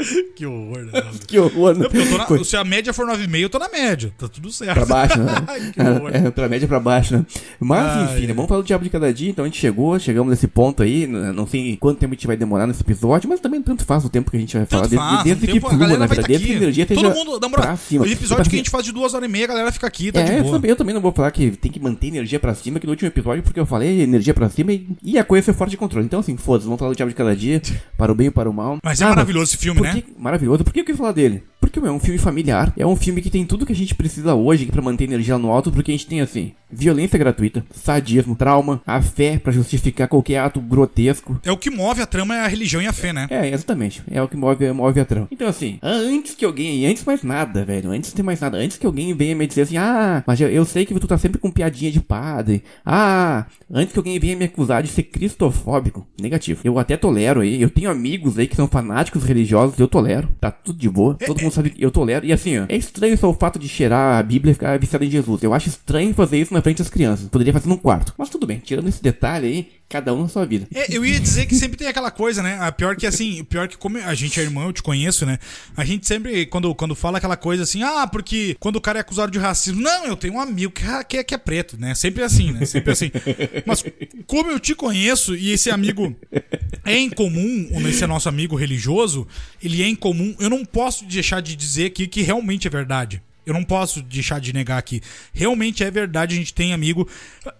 [LAUGHS]
que horror, né? [LAUGHS]
que horror, né?
Não, na, se a média for 9,5, eu tô na média. Tá tudo certo.
Pra baixo, né? [LAUGHS] que horror. É, pra média pra baixo, né? Mas, enfim, né? vamos falar do Diabo de Cada Dia. Então a gente chegou, chegamos nesse ponto aí. Né? Não sei quanto tempo a gente vai demorar nesse episódio, mas também tanto faz o tempo que a gente vai falar.
Tanto
desde,
desde que flua, na verdade. Desde que a
energia
esteja Todo mundo, namora, pra cima. O episódio tipo que a gente faz de duas horas e meia, a galera fica aqui, tá
é, eu também, eu também não vou falar que tem que manter energia pra cima, que no último episódio, porque eu falei energia pra cima e, e a coisa foi forte de controle. Então, assim, foda-se, vamos falar do Diabo de Cada Dia, para o bem e para o mal.
Mas é ah, maravilhoso esse filme, né?
Maravilhoso por que eu quis falar dele? Porque porque é um filme familiar, é um filme que tem tudo que a gente precisa hoje para manter a energia no alto, porque a gente tem assim, violência gratuita, sadismo, trauma, a fé para justificar qualquer ato grotesco.
É o que move a trama, é a religião e a fé, né?
É, exatamente. É o que move, move a trama. Então assim, antes que alguém, antes mais nada, velho, antes de ter mais nada, antes que alguém venha me dizer assim, ah, mas eu, eu sei que tu tá sempre com piadinha de padre, ah, antes que alguém venha me acusar de ser cristofóbico, negativo. Eu até tolero aí, eu tenho amigos aí que são fanáticos religiosos, eu tolero, tá tudo de boa, todo mundo sabe eu tolero, e assim, ó, é estranho só o fato de cheirar a Bíblia e ficar viciado em Jesus, eu acho estranho fazer isso na frente das crianças. Poderia fazer num quarto. Mas tudo bem, tirando esse detalhe aí, cada um na sua vida.
É, eu ia dizer que sempre tem aquela coisa, né? A pior que assim, pior que como a gente é irmão, eu te conheço, né? A gente sempre, quando, quando fala aquela coisa assim, ah, porque quando o cara é acusado de racismo, não, eu tenho um amigo que, que, é, que é preto, né? Sempre assim, né? Sempre assim. Mas como eu te conheço e esse amigo é em comum, esse é nosso amigo religioso, ele é em comum, eu não posso deixar de dizer aqui que realmente é verdade. Eu não posso deixar de negar aqui. Realmente é verdade, a gente tem amigo.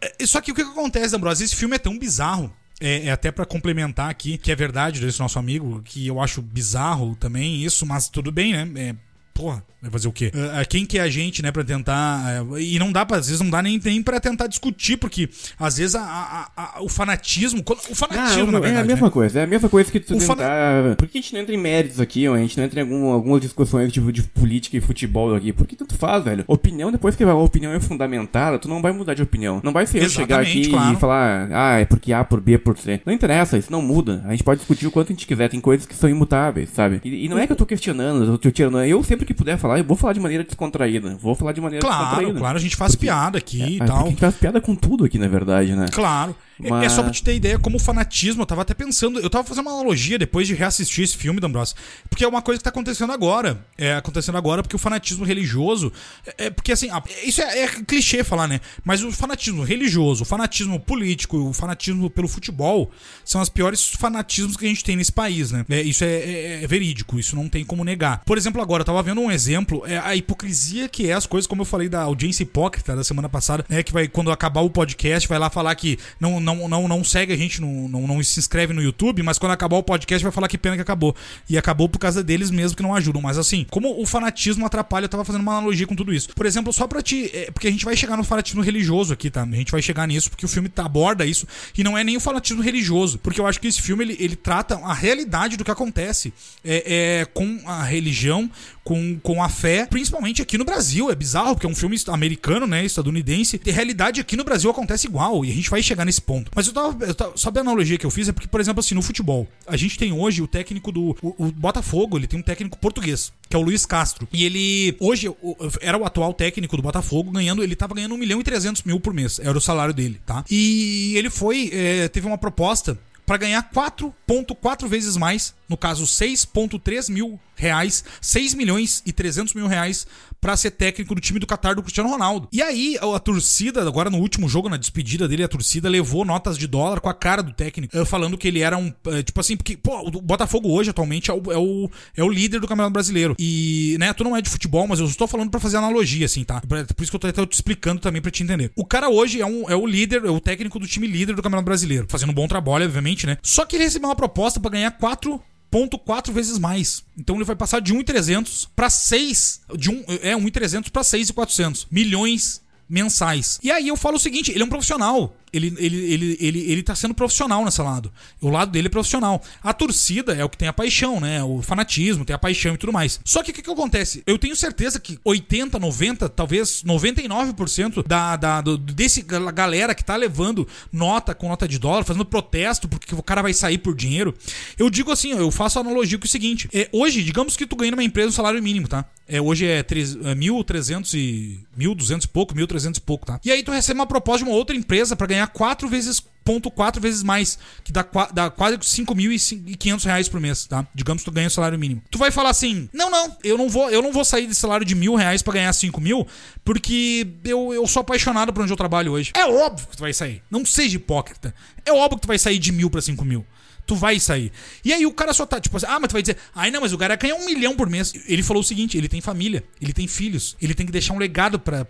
É, só que o que acontece, Ambrosio? Esse filme é tão bizarro. É, é até para complementar aqui, que é verdade desse nosso amigo, que eu acho bizarro também isso, mas tudo bem, né? É, porra, vai fazer o quê? Uh, quem que é a gente, né, pra tentar. Uh, e não dá pra, às vezes não dá nem, nem pra tentar discutir, porque às vezes a, a, a, o fanatismo. O fanatismo, ah, na verdade.
É a mesma né? coisa, é a mesma coisa que tu o tentar. Fana... Por que a gente não entra em méritos aqui, ó? A gente não entra em algum, algumas discussões tipo, de política e futebol aqui. Porque tanto faz, velho. Opinião, depois que a opinião é fundamentada, tu não vai mudar de opinião. Não vai ser eu chegar aqui claro. e falar, ah, é porque A por B por C. Não interessa, isso não muda. A gente pode discutir o quanto a gente quiser, tem coisas que são imutáveis, sabe? E, e não é que eu tô questionando, eu tô tirando. Eu sempre que puder falar falar, eu vou falar de maneira descontraída. Vou falar de maneira
claro,
descontraída.
Claro, claro, a gente faz porque, piada aqui é, e tal. A
gente faz piada com tudo aqui, na verdade, né?
Claro. Mas... É, é só pra te ter ideia como o fanatismo, eu tava até pensando, eu tava fazendo uma analogia depois de reassistir esse filme, D'Ambrosio, porque é uma coisa que tá acontecendo agora. É acontecendo agora porque o fanatismo religioso. É, é porque assim, isso é, é, clichê falar, né? Mas o fanatismo religioso, o fanatismo político, o fanatismo pelo futebol são as piores fanatismos que a gente tem nesse país, né? É, isso é, é, é, verídico, isso não tem como negar. Por exemplo, agora, eu tava vendo um exemplo, é a hipocrisia que é as coisas, como eu falei da audiência hipócrita da semana passada, né? Que vai, quando acabar o podcast, vai lá falar que não, não não, não, não segue a gente, não, não, não se inscreve no YouTube, mas quando acabar o podcast vai falar que pena que acabou. E acabou por causa deles mesmo que não ajudam. Mas assim, como o fanatismo atrapalha, eu tava fazendo uma analogia com tudo isso. Por exemplo, só pra te. É, porque a gente vai chegar no fanatismo religioso aqui, tá? A gente vai chegar nisso, porque o filme aborda isso. E não é nem o fanatismo religioso. Porque eu acho que esse filme ele, ele trata a realidade do que acontece é, é, com a religião, com, com a fé, principalmente aqui no Brasil. É bizarro, porque é um filme americano, né? Estadunidense. E a realidade aqui no Brasil acontece igual. E a gente vai chegar nesse ponto. Mas eu tava, eu tava. Sabe a analogia que eu fiz? É porque, por exemplo, assim, no futebol, a gente tem hoje o técnico do. O, o Botafogo, ele tem um técnico português, que é o Luiz Castro. E ele. Hoje o, era o atual técnico do Botafogo, ganhando. Ele tava ganhando 1 milhão e 300 mil por mês. Era o salário dele, tá? E ele foi. É, teve uma proposta para ganhar 4,4 vezes mais, no caso 6,3 mil reais, 6 milhões e 300 mil reais para ser técnico do time do Qatar do Cristiano Ronaldo. E aí, a, torcida, agora no último jogo, na despedida dele, a torcida levou notas de dólar com a cara do técnico, eh, falando que ele era um. Eh, tipo assim, porque, pô, o Botafogo hoje, atualmente, é o, é o, é o líder do Campeonato Brasileiro. E, né, tu não é de futebol, mas eu estou falando para fazer analogia, assim, tá? Por isso que eu tô te explicando também para te entender. O cara hoje é, um, é o líder, é o técnico do time líder do Campeonato Brasileiro. Fazendo um bom trabalho, obviamente, né? Só que ele recebeu uma proposta para ganhar 4 1,4 vezes mais. Então ele vai passar de 1,300 para 6, de 1, é 1,300 para 6,400 milhões mensais. E aí eu falo o seguinte, ele é um profissional ele, ele, ele, ele, ele tá sendo profissional nesse lado. O lado dele é profissional. A torcida é o que tem a paixão, né? O fanatismo, tem a paixão e tudo mais. Só que o que, que acontece? Eu tenho certeza que 80, 90, talvez 99% da, da, do, desse galera que tá levando nota com nota de dólar, fazendo protesto porque o cara vai sair por dinheiro. Eu digo assim, eu faço analogia com o seguinte: é, hoje, digamos que tu ganha numa empresa um salário mínimo, tá? É, hoje é, 1.300 é e. 1.200 e pouco, 1.300 e pouco, tá? E aí tu recebe uma proposta de uma outra empresa para ganhar ganhar quatro vezes ponto quatro vezes mais, que dá, dá quase 5.500 reais por mês, tá? Digamos que tu ganha o salário mínimo. Tu vai falar assim, não, não, eu não vou, eu não vou sair de salário de mil reais para ganhar 5 mil, porque eu, eu sou apaixonado por onde eu trabalho hoje. É óbvio que tu vai sair. Não seja hipócrita. É óbvio que tu vai sair de mil para 5 mil tu vai sair. E aí o cara só tá, tipo assim, ah, mas tu vai dizer, ai não, mas o cara ganha um milhão por mês. Ele falou o seguinte: ele tem família, ele tem filhos, ele tem que deixar um legado para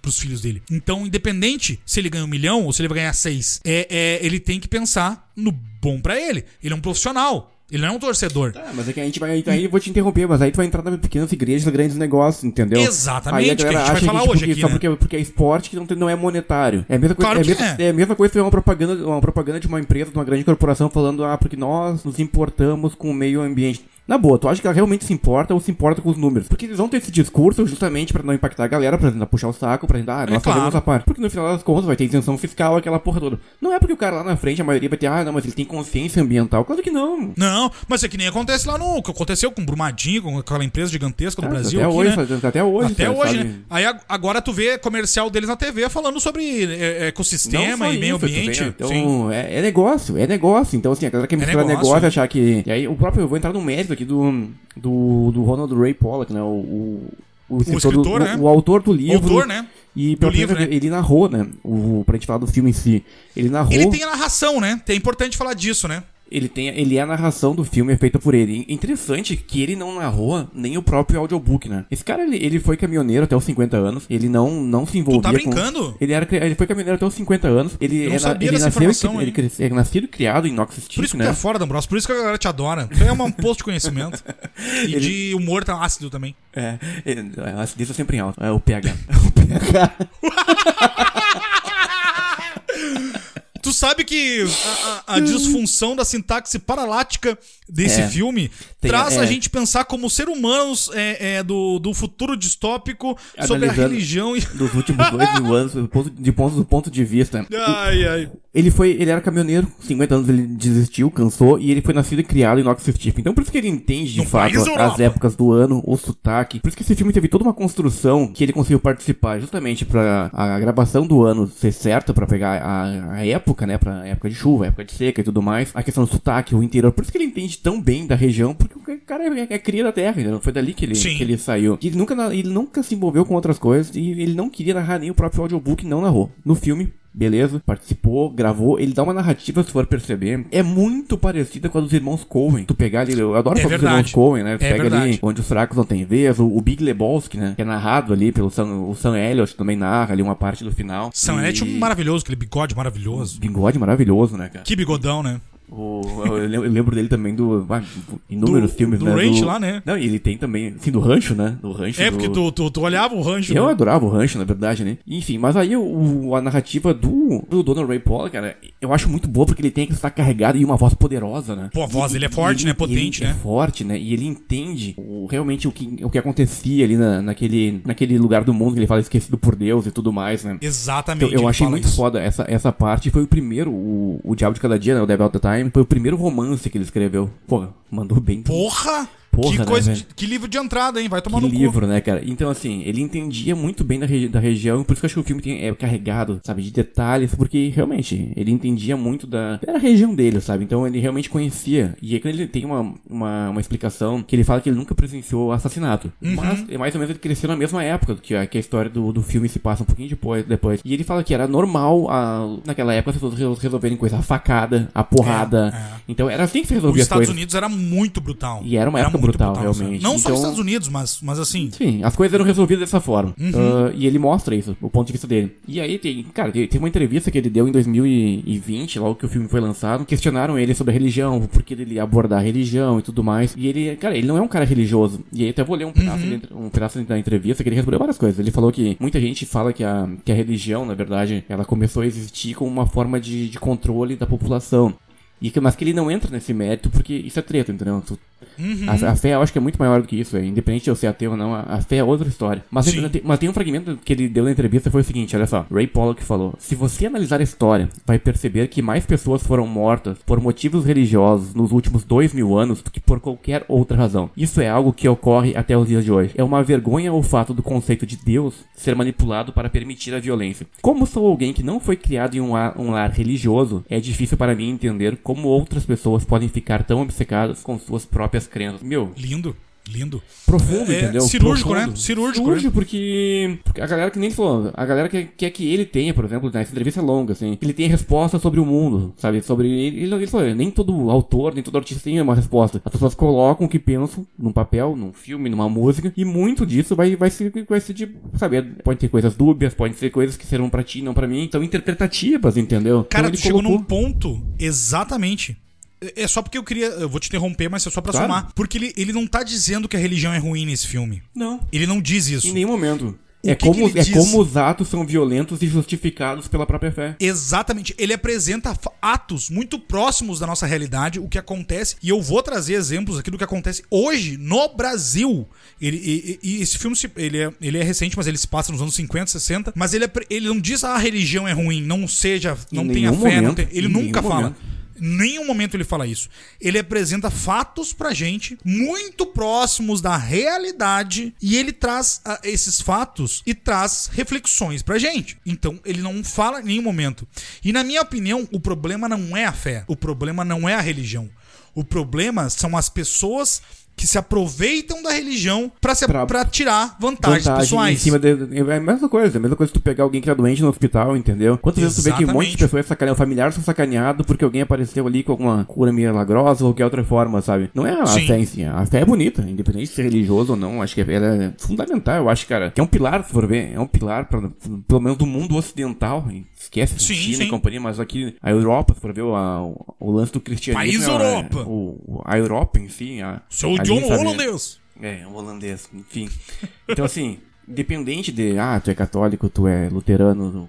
pros filhos dele. Então, independente se ele ganha um milhão ou se ele vai ganhar seis, é, é ele tem que pensar no bom para ele. Ele é um profissional. Ele não é um torcedor.
Tá, mas é que a gente vai. Aí eu vou te interromper, mas aí tu vai entrar nas pequenas igrejas, grandes negócios, entendeu?
Exatamente, aí a, que a gente vai falar hoje aqui.
Só né? porque, porque é esporte que não, tem, não é monetário. É a mesma coisa, claro é, a mesma, é. é a mesma coisa que uma propaganda, uma propaganda de uma empresa, de uma grande corporação falando, ah, porque nós nos importamos com o meio ambiente. Na boa, tu acha que ela realmente se importa ou se importa com os números? Porque eles vão ter esse discurso justamente para não impactar a galera, pra tentar puxar o saco, pra tentar, ah, nós é fazemos claro. a parte. Porque no final das contas vai ter isenção fiscal, aquela porra toda. Não é porque o cara lá na frente, a maioria vai ter, ah, não, mas ele tem consciência ambiental. Claro que não.
Não, mas é que nem acontece lá no. que aconteceu com o Brumadinho, com aquela empresa gigantesca do é, Brasil.
Até
aqui,
hoje,
né?
até hoje.
Até sabe, hoje, sabe? né? Aí agora tu vê comercial deles na TV falando sobre é, ecossistema e meio ambiente. Vê,
então, é, é, negócio, é negócio. Então, assim, a galera quer misturar é negócio, negócio achar que. E aí o próprio, eu vou entrar no mérito aqui do do, do Ronald Ray Pollock, né? O, o,
o, o escritor, do, né?
o, o, autor do livro.
Autor, né?
E do livro, né? ele narrou, né? O, pra gente falar do filme em si. Ele narrou.
Ele tem a narração, né? É importante falar disso, né?
Ele tem ele é a narração do filme é feita por ele. Interessante que ele não narrou nem o próprio audiobook, né? Esse cara ele, ele foi caminhoneiro até os 50 anos, ele não não se envolvia tu tá
brincando?
Com... Ele era ele foi caminhoneiro até os 50 anos. Ele
não
é,
sabia
ele
nasceu,
ele, ele, é nascido e criado em Knox City,
Por isso que
né?
tu é fora, D'Ambrosio, por isso que a galera te adora. Tu é um posto de conhecimento. [LAUGHS] E ele... de humor tá ácido também.
É, a acidez é sempre em alto. É o pH. [LAUGHS] o pH. [LAUGHS]
Tu sabe que a, a, a disfunção da sintaxe paralática desse é, filme tem, traz é, a gente pensar como ser humanos é, é do, do futuro distópico sobre a religião e.
Dos últimos dois mil anos, de ponto, do ponto de vista.
Ai, ai.
Ele foi. Ele era caminhoneiro, 50 anos ele desistiu, cansou, e ele foi nascido e criado em Knox City. Então por isso que ele entende de no fato as épocas do ano, o sotaque. Por isso que esse filme teve toda uma construção que ele conseguiu participar, justamente para a gravação do ano ser certa, para pegar a, a época época, né? Pra época de chuva, época de seca e tudo mais. A questão do sotaque, o interior. Por isso que ele entende tão bem da região, porque o cara é, é cria da terra, entendeu? Foi dali que ele, que ele saiu. E ele nunca, ele nunca se envolveu com outras coisas e ele não queria narrar nem o próprio audiobook, não narrou. No filme, beleza, participou, gravou, ele dá uma narrativa, se for perceber, é muito parecida com a dos irmãos Coen. Tu pegar ali, eu adoro é falar dos irmãos Coen, né? Tu é pega verdade. ali onde os fracos não têm vez, o, o, Big Lebowski, né? Que é narrado ali pelo Sam, o Sam Elliott também narra ali uma parte do final.
Sam e... Elliott é maravilhoso, aquele bigode maravilhoso.
Bigode maravilhoso, né, cara?
Que bigodão, né?
O, eu lembro dele também do. Ah, inúmeros
do,
filmes,
do
né?
Ranch do, lá, né?
Não, e ele tem também. Assim, do rancho, né? Do rancho.
É,
do...
porque tu, tu, tu, olhava o rancho.
Eu né? adorava o rancho, na verdade, né? Enfim, mas aí o, a narrativa do, do Donald Ray Paul, cara, eu acho muito boa porque ele tem que estar carregado e uma voz poderosa, né?
Pô, a voz dele é forte, ele, né? Potente,
né? É forte, né? E ele entende o, realmente o que, o que acontecia ali na, naquele, naquele lugar do mundo que ele fala esquecido por Deus e tudo mais, né?
Exatamente.
Então, eu achei muito isso. foda essa, essa parte. Foi o primeiro, o, o Diabo de Cada Dia, né? O Devil of the Time. Foi o primeiro romance que ele escreveu. Porra, mandou bem.
Porra! Porra, que, né, coisa, né, que livro de entrada, hein? Vai tomar que no
livro, cu. né, cara? Então, assim, ele entendia muito bem da, regi da região, por isso que eu acho que o filme tem, é carregado, sabe, de detalhes, porque realmente ele entendia muito da, da região dele, sabe? Então ele realmente conhecia. E aí quando ele tem uma, uma, uma explicação que ele fala que ele nunca presenciou assassinato. Uhum. Mas é mais ou menos ele cresceu na mesma época que a, que a história do, do filme se passa um pouquinho depois, depois. E ele fala que era normal a, naquela época as pessoas resolverem coisa a facada, a porrada. É, é. Então era assim que se resolvia Os
Estados Unidos era muito brutal.
E era uma era época brutal, brutal, realmente.
Não então, só nos Estados Unidos, mas, mas assim.
Sim, as coisas eram resolvidas dessa forma. Uhum. Uh, e ele mostra isso, o ponto de vista dele. E aí tem, cara, tem, tem uma entrevista que ele deu em 2020, logo que o filme foi lançado. Questionaram ele sobre a religião, por que ele abordar a religião e tudo mais. E ele, cara, ele não é um cara religioso. E aí até vou ler um pedaço, uhum. de, um pedaço da entrevista que ele respondeu várias coisas. Ele falou que muita gente fala que a, que a religião, na verdade, ela começou a existir como uma forma de, de controle da população. E que, mas que ele não entra nesse mérito porque isso é treta, entendeu? Tu, uhum. a, a, fé eu acho que é muito maior do que isso, é, independente de eu ser ateu ou não, a, a fé é outra história. Mas, tem, mas tem um fragmento que ele deu na entrevista foi o seguinte: olha só, Ray Pollock falou: se você analisar a história, vai perceber que mais pessoas foram mortas por motivos religiosos nos últimos dois mil anos do que por qualquer outra razão. Isso é algo que ocorre até os dias de hoje. É uma vergonha o fato do conceito de Deus ser manipulado para permitir a violência. Como sou alguém que não foi criado em um um lar religioso, é difícil para mim entender como outras pessoas podem ficar tão obcecadas com suas próprias crenças. Meu.
Lindo. Lindo.
Profundo, é, entendeu?
Cirúrgico,
Profundo.
né? Cirúrgico. Cirúrgico,
né? Porque, porque a galera que nem falou, a galera quer, quer que ele tenha, por exemplo, nessa entrevista longa, assim, ele tenha resposta sobre o mundo, sabe? Sobre. Ele, ele falou, nem todo autor, nem todo artista tem uma resposta. As pessoas colocam o que pensam num papel, num filme, numa música, e muito disso vai, vai ser, vai ser de, sabe? Pode ter coisas dúbias, pode ser coisas que serão pra ti, não pra mim, então interpretativas, entendeu?
Cara,
então,
tu chegou colocou... num ponto exatamente É só porque eu queria. Eu vou te interromper, mas é só pra claro. somar. Porque ele, ele não tá dizendo que a religião é ruim nesse filme.
Não.
Ele não diz isso.
Em nenhum momento. É como, é como os atos são violentos e justificados pela própria fé.
Exatamente. Ele apresenta atos muito próximos da nossa realidade, o que acontece, e eu vou trazer exemplos aqui do que acontece hoje no Brasil. Ele, e, e esse filme ele é, ele é recente, mas ele se passa nos anos 50, 60. Mas ele, é, ele não diz ah, a religião é ruim, não seja, não tenha fé. Momento, tem, ele nunca fala. Momento nenhum momento ele fala isso. Ele apresenta fatos pra gente muito próximos da realidade e ele traz uh, esses fatos e traz reflexões pra gente. Então, ele não fala em nenhum momento. E na minha opinião, o problema não é a fé, o problema não é a religião. O problema são as pessoas que se aproveitam da religião pra, se, pra, pra tirar vantagens vantagem pessoais.
Em cima de, é a mesma coisa, é a mesma coisa que tu pegar alguém que é doente no hospital, entendeu? Quantas vezes tu vê que um monte de pessoas sacaneam, familiar são sacaneados porque alguém apareceu ali com alguma cura milagrosa ou qualquer outra forma, sabe? Não é a Sim. fé em si, a fé é bonita, independente de ser religioso ou não, acho que ela é fundamental, eu acho, cara, que é um pilar, se for ver, é um pilar, pra, pelo menos do mundo ocidental, esquece sim, China sim. e companhia, mas aqui a Europa, se for ver o, a, o, lance do cristianismo.
País é, Europa!
O, a Europa si. A,
Seu idioma holandês!
É, holandês, enfim. Então, assim, Independente de, ah, tu é católico, tu é luterano,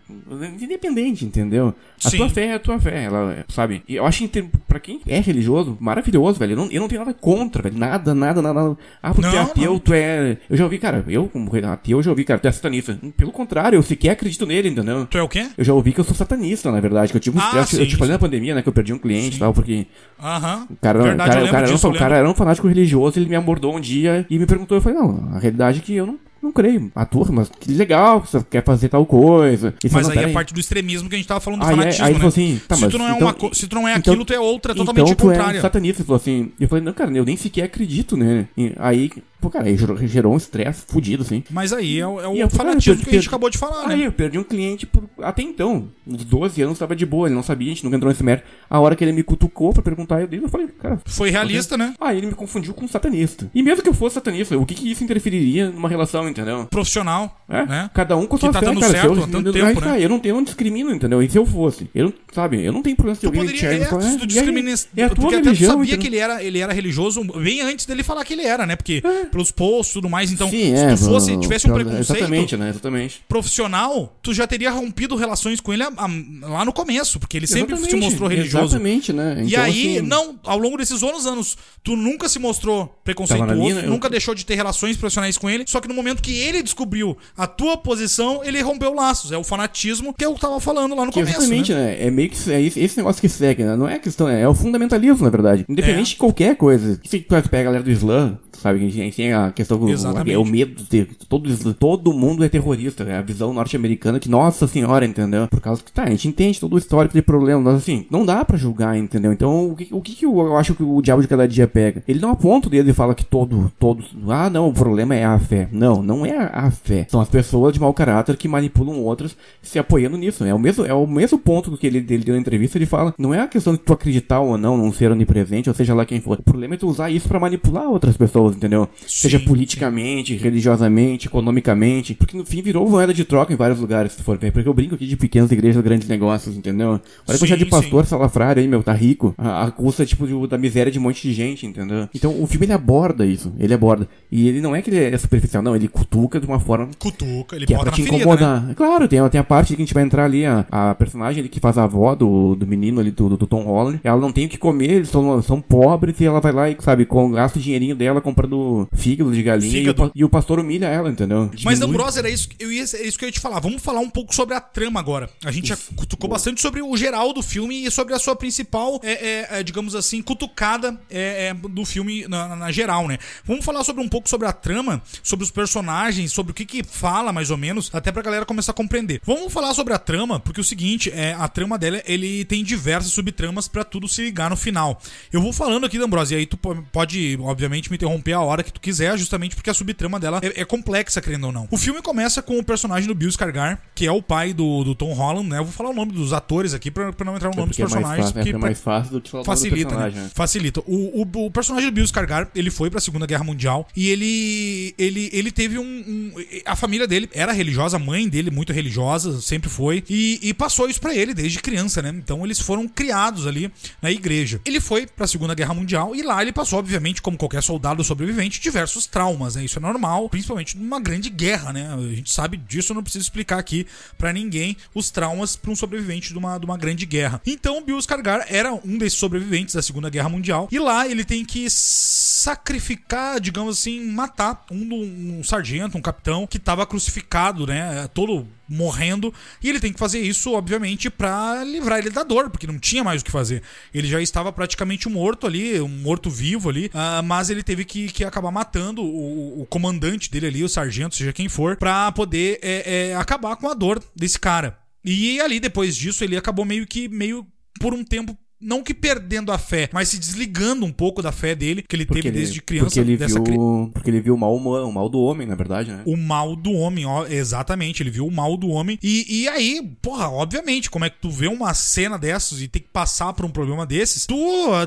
independente, entendeu? A Sim. tua fé é a tua fé, ela, sabe? E eu acho que pra quem é religioso, maravilhoso, velho. Eu não, eu não tenho nada contra, velho. Nada, nada, nada. nada. Ah, porque não, ateu, não. tu é. Eu já ouvi, cara, eu, como ateu, eu já ouvi, cara, tu é satanista. Pelo contrário, eu sequer acredito nele, entendeu?
Tu é o quê?
Eu já ouvi que eu sou satanista, na verdade. Que eu tive um ah, eu, eu te falei na pandemia, né? Que eu perdi um cliente e tal, porque.
Aham.
O cara, verdade, cara, o cara, disso, um, cara era um fanático religioso, ele me abordou um dia e me perguntou. Eu falei, não, a realidade é que eu não não creio. A turma, mas que legal, você quer fazer tal coisa.
E mas aí é parte do extremismo que a gente tava falando do aí, é, fanatismo, aí, né? Assim, tá, se, tu não é então, uma, se tu não é então, aquilo, tu é outra, totalmente então, tu contrária.
É um satanista, falou assim. Eu falei, não, cara, eu nem sequer acredito, né? E aí Pô, cara, aí gerou, gerou um estresse fudido, assim.
Mas aí é, o, é eu, fanatismo cara, que a gente acabou de falar,
aí
né?
eu perdi um cliente por, até então. Uns 12 anos tava de boa, ele não sabia, a gente nunca entrou nesse mérito. A hora que ele me cutucou pra perguntar eu dele, eu falei, cara.
Foi realista, né?
Aí ele me confundiu com um satanista. E mesmo que eu fosse satanista, o que que isso interferiria numa relação, entendeu?
Profissional.
É? Né? Cada um com sua tá fé, dando cara. Certo, eu, tanto eu, tempo, né? eu não tenho, eu não discrimino, entendeu? E se eu fosse? Eu não, sabe, eu não tenho problema se alguém me enxerga
é, falar, tu discrimina, é, é a tua porque religião, até tu sabia que ele era, ele era religioso bem antes dele falar que ele era, né? Porque é. Pelos posts e tudo mais, então, Sim, se é, tu fosse, tivesse um preconceito
exatamente, né? exatamente.
profissional, tu já teria rompido relações com ele a, a, lá no começo, porque ele sempre se mostrou religioso.
Exatamente, né?
Então, e aí, assim... não, ao longo desses anos, anos, tu nunca se mostrou preconceituoso, minha, nunca eu... deixou de ter relações profissionais com ele, só que no momento que ele descobriu a tua posição, ele rompeu laços. É o fanatismo que eu tava falando lá no que começo.
Exatamente,
né?
né? É meio que é esse negócio que segue, né? Não é questão, é o fundamentalismo, na verdade. Independente é. de qualquer coisa. Se tu pega a galera do Islã, sabe? A gente tem a questão do é o medo de todo, todo mundo é terrorista, é a visão norte-americana que, nossa senhora, entendeu? Por causa que, tá, a gente entende todo o histórico de problema, mas assim, não dá para julgar, entendeu? Então, o que, o que eu, acho que o diabo de cada dia pega? Ele não aponta o dedo e fala que todo, todos, ah, não, o problema é a fé. Não, não é a fé. São as pessoas de mau caráter que manipulam outras se apoiando nisso. É o mesmo, é o mesmo ponto que ele, ele deu na entrevista, ele fala, não é a questão de tu acreditar ou não, não ser onipresente, ou seja lá quem for. O problema é tu usar isso para manipular outras pessoas entendeu? Sim, Seja politicamente, sim. religiosamente, economicamente. Porque no fim virou moeda de troca em vários lugares, se for ver. Porque eu brinco aqui de pequenas igrejas, grandes negócios, entendeu? Olha que já de pastor salafrário aí, meu, tá rico. A, a custa, tipo, de, da miséria de um monte de gente, entendeu? Então o filme ele aborda isso. Ele aborda. E ele não é que ele é superficial, não. Ele cutuca de uma forma.
Cutuca, ele
que é pra te ferida, incomodar. Né? Claro, tem, tem a parte que a gente vai entrar ali, a, a personagem ali que faz a avó do, do menino ali, do, do Tom Holland. Ela não tem o que comer, eles são, são pobres e ela vai lá e, sabe, com, gasta o dinheirinho dela comprando fígado de galinha fígado. E, o, e, o, pastor humilha ela, entendeu?
Diminui. Mas, Ambrose, era isso, eu ia, é isso que eu ia te falar. Vamos falar um pouco sobre a trama agora. A gente já cutucou bastante sobre o geral do filme e sobre a sua principal, é, é, é digamos assim, cutucada é, é, do filme na, na, geral, né? Vamos falar sobre um pouco sobre a trama, sobre os personagens, sobre o que que fala, mais ou menos, até pra galera começar a compreender. Vamos falar sobre a trama, porque o seguinte, é, a trama dela, ele tem diversas subtramas para tudo se ligar no final. Eu vou falando aqui, Ambrose, e aí tu pode, obviamente, me interromper interromper a hora que tu quiser, justamente porque a subtrama dela é, é complexa, querendo ou não. O filme começa com o personagem do Bill Skarsgård, que é o pai do, do Tom Holland, né? Eu vou falar o nome dos atores aqui pra, pra não entrar no é nome dos personagens.
É, é mais fácil do que falar
facilita, né? né? Facilita. O, o, o, personagem do Bill Skarsgård, ele foi pra Segunda Guerra Mundial e ele ele, ele teve um, um, A família dele era religiosa, a mãe dele muito religiosa, sempre foi, e, e passou isso para ele desde criança, né? Então eles foram criados ali na igreja. Ele foi pra Segunda Guerra Mundial e lá ele passou, obviamente, como qualquer soldado sobrevivente, diversos traumas, né? Isso é normal, principalmente numa grande guerra, né? A gente sabe disso, não preciso explicar aqui para ninguém os traumas para um sobrevivente de uma, de uma grande guerra. Então, Bill Skarsgård era um desses sobreviventes da Segunda Guerra Mundial e lá ele tem que sacrificar, digamos assim, matar um, um sargento, um capitão que estava crucificado, né? Todo morrendo e ele tem que fazer isso obviamente para livrar ele da dor porque não tinha mais o que fazer ele já estava praticamente morto ali um morto vivo ali uh, mas ele teve que, que acabar matando o, o, comandante dele ali o sargento seja quem for para poder é, é, acabar com a dor desse cara. E ali depois disso ele acabou meio que meio por um tempo não que perdendo a fé, mas se desligando um pouco da fé dele, que ele porque teve ele, desde criança.
Porque ele, viu, cri... porque ele viu o mal, o mal do homem, na verdade, né?
O mal do homem, ó, exatamente. Ele viu o mal do homem. E, e aí, porra, obviamente, como é que tu vê uma cena dessas e tem que passar por um problema desses, tu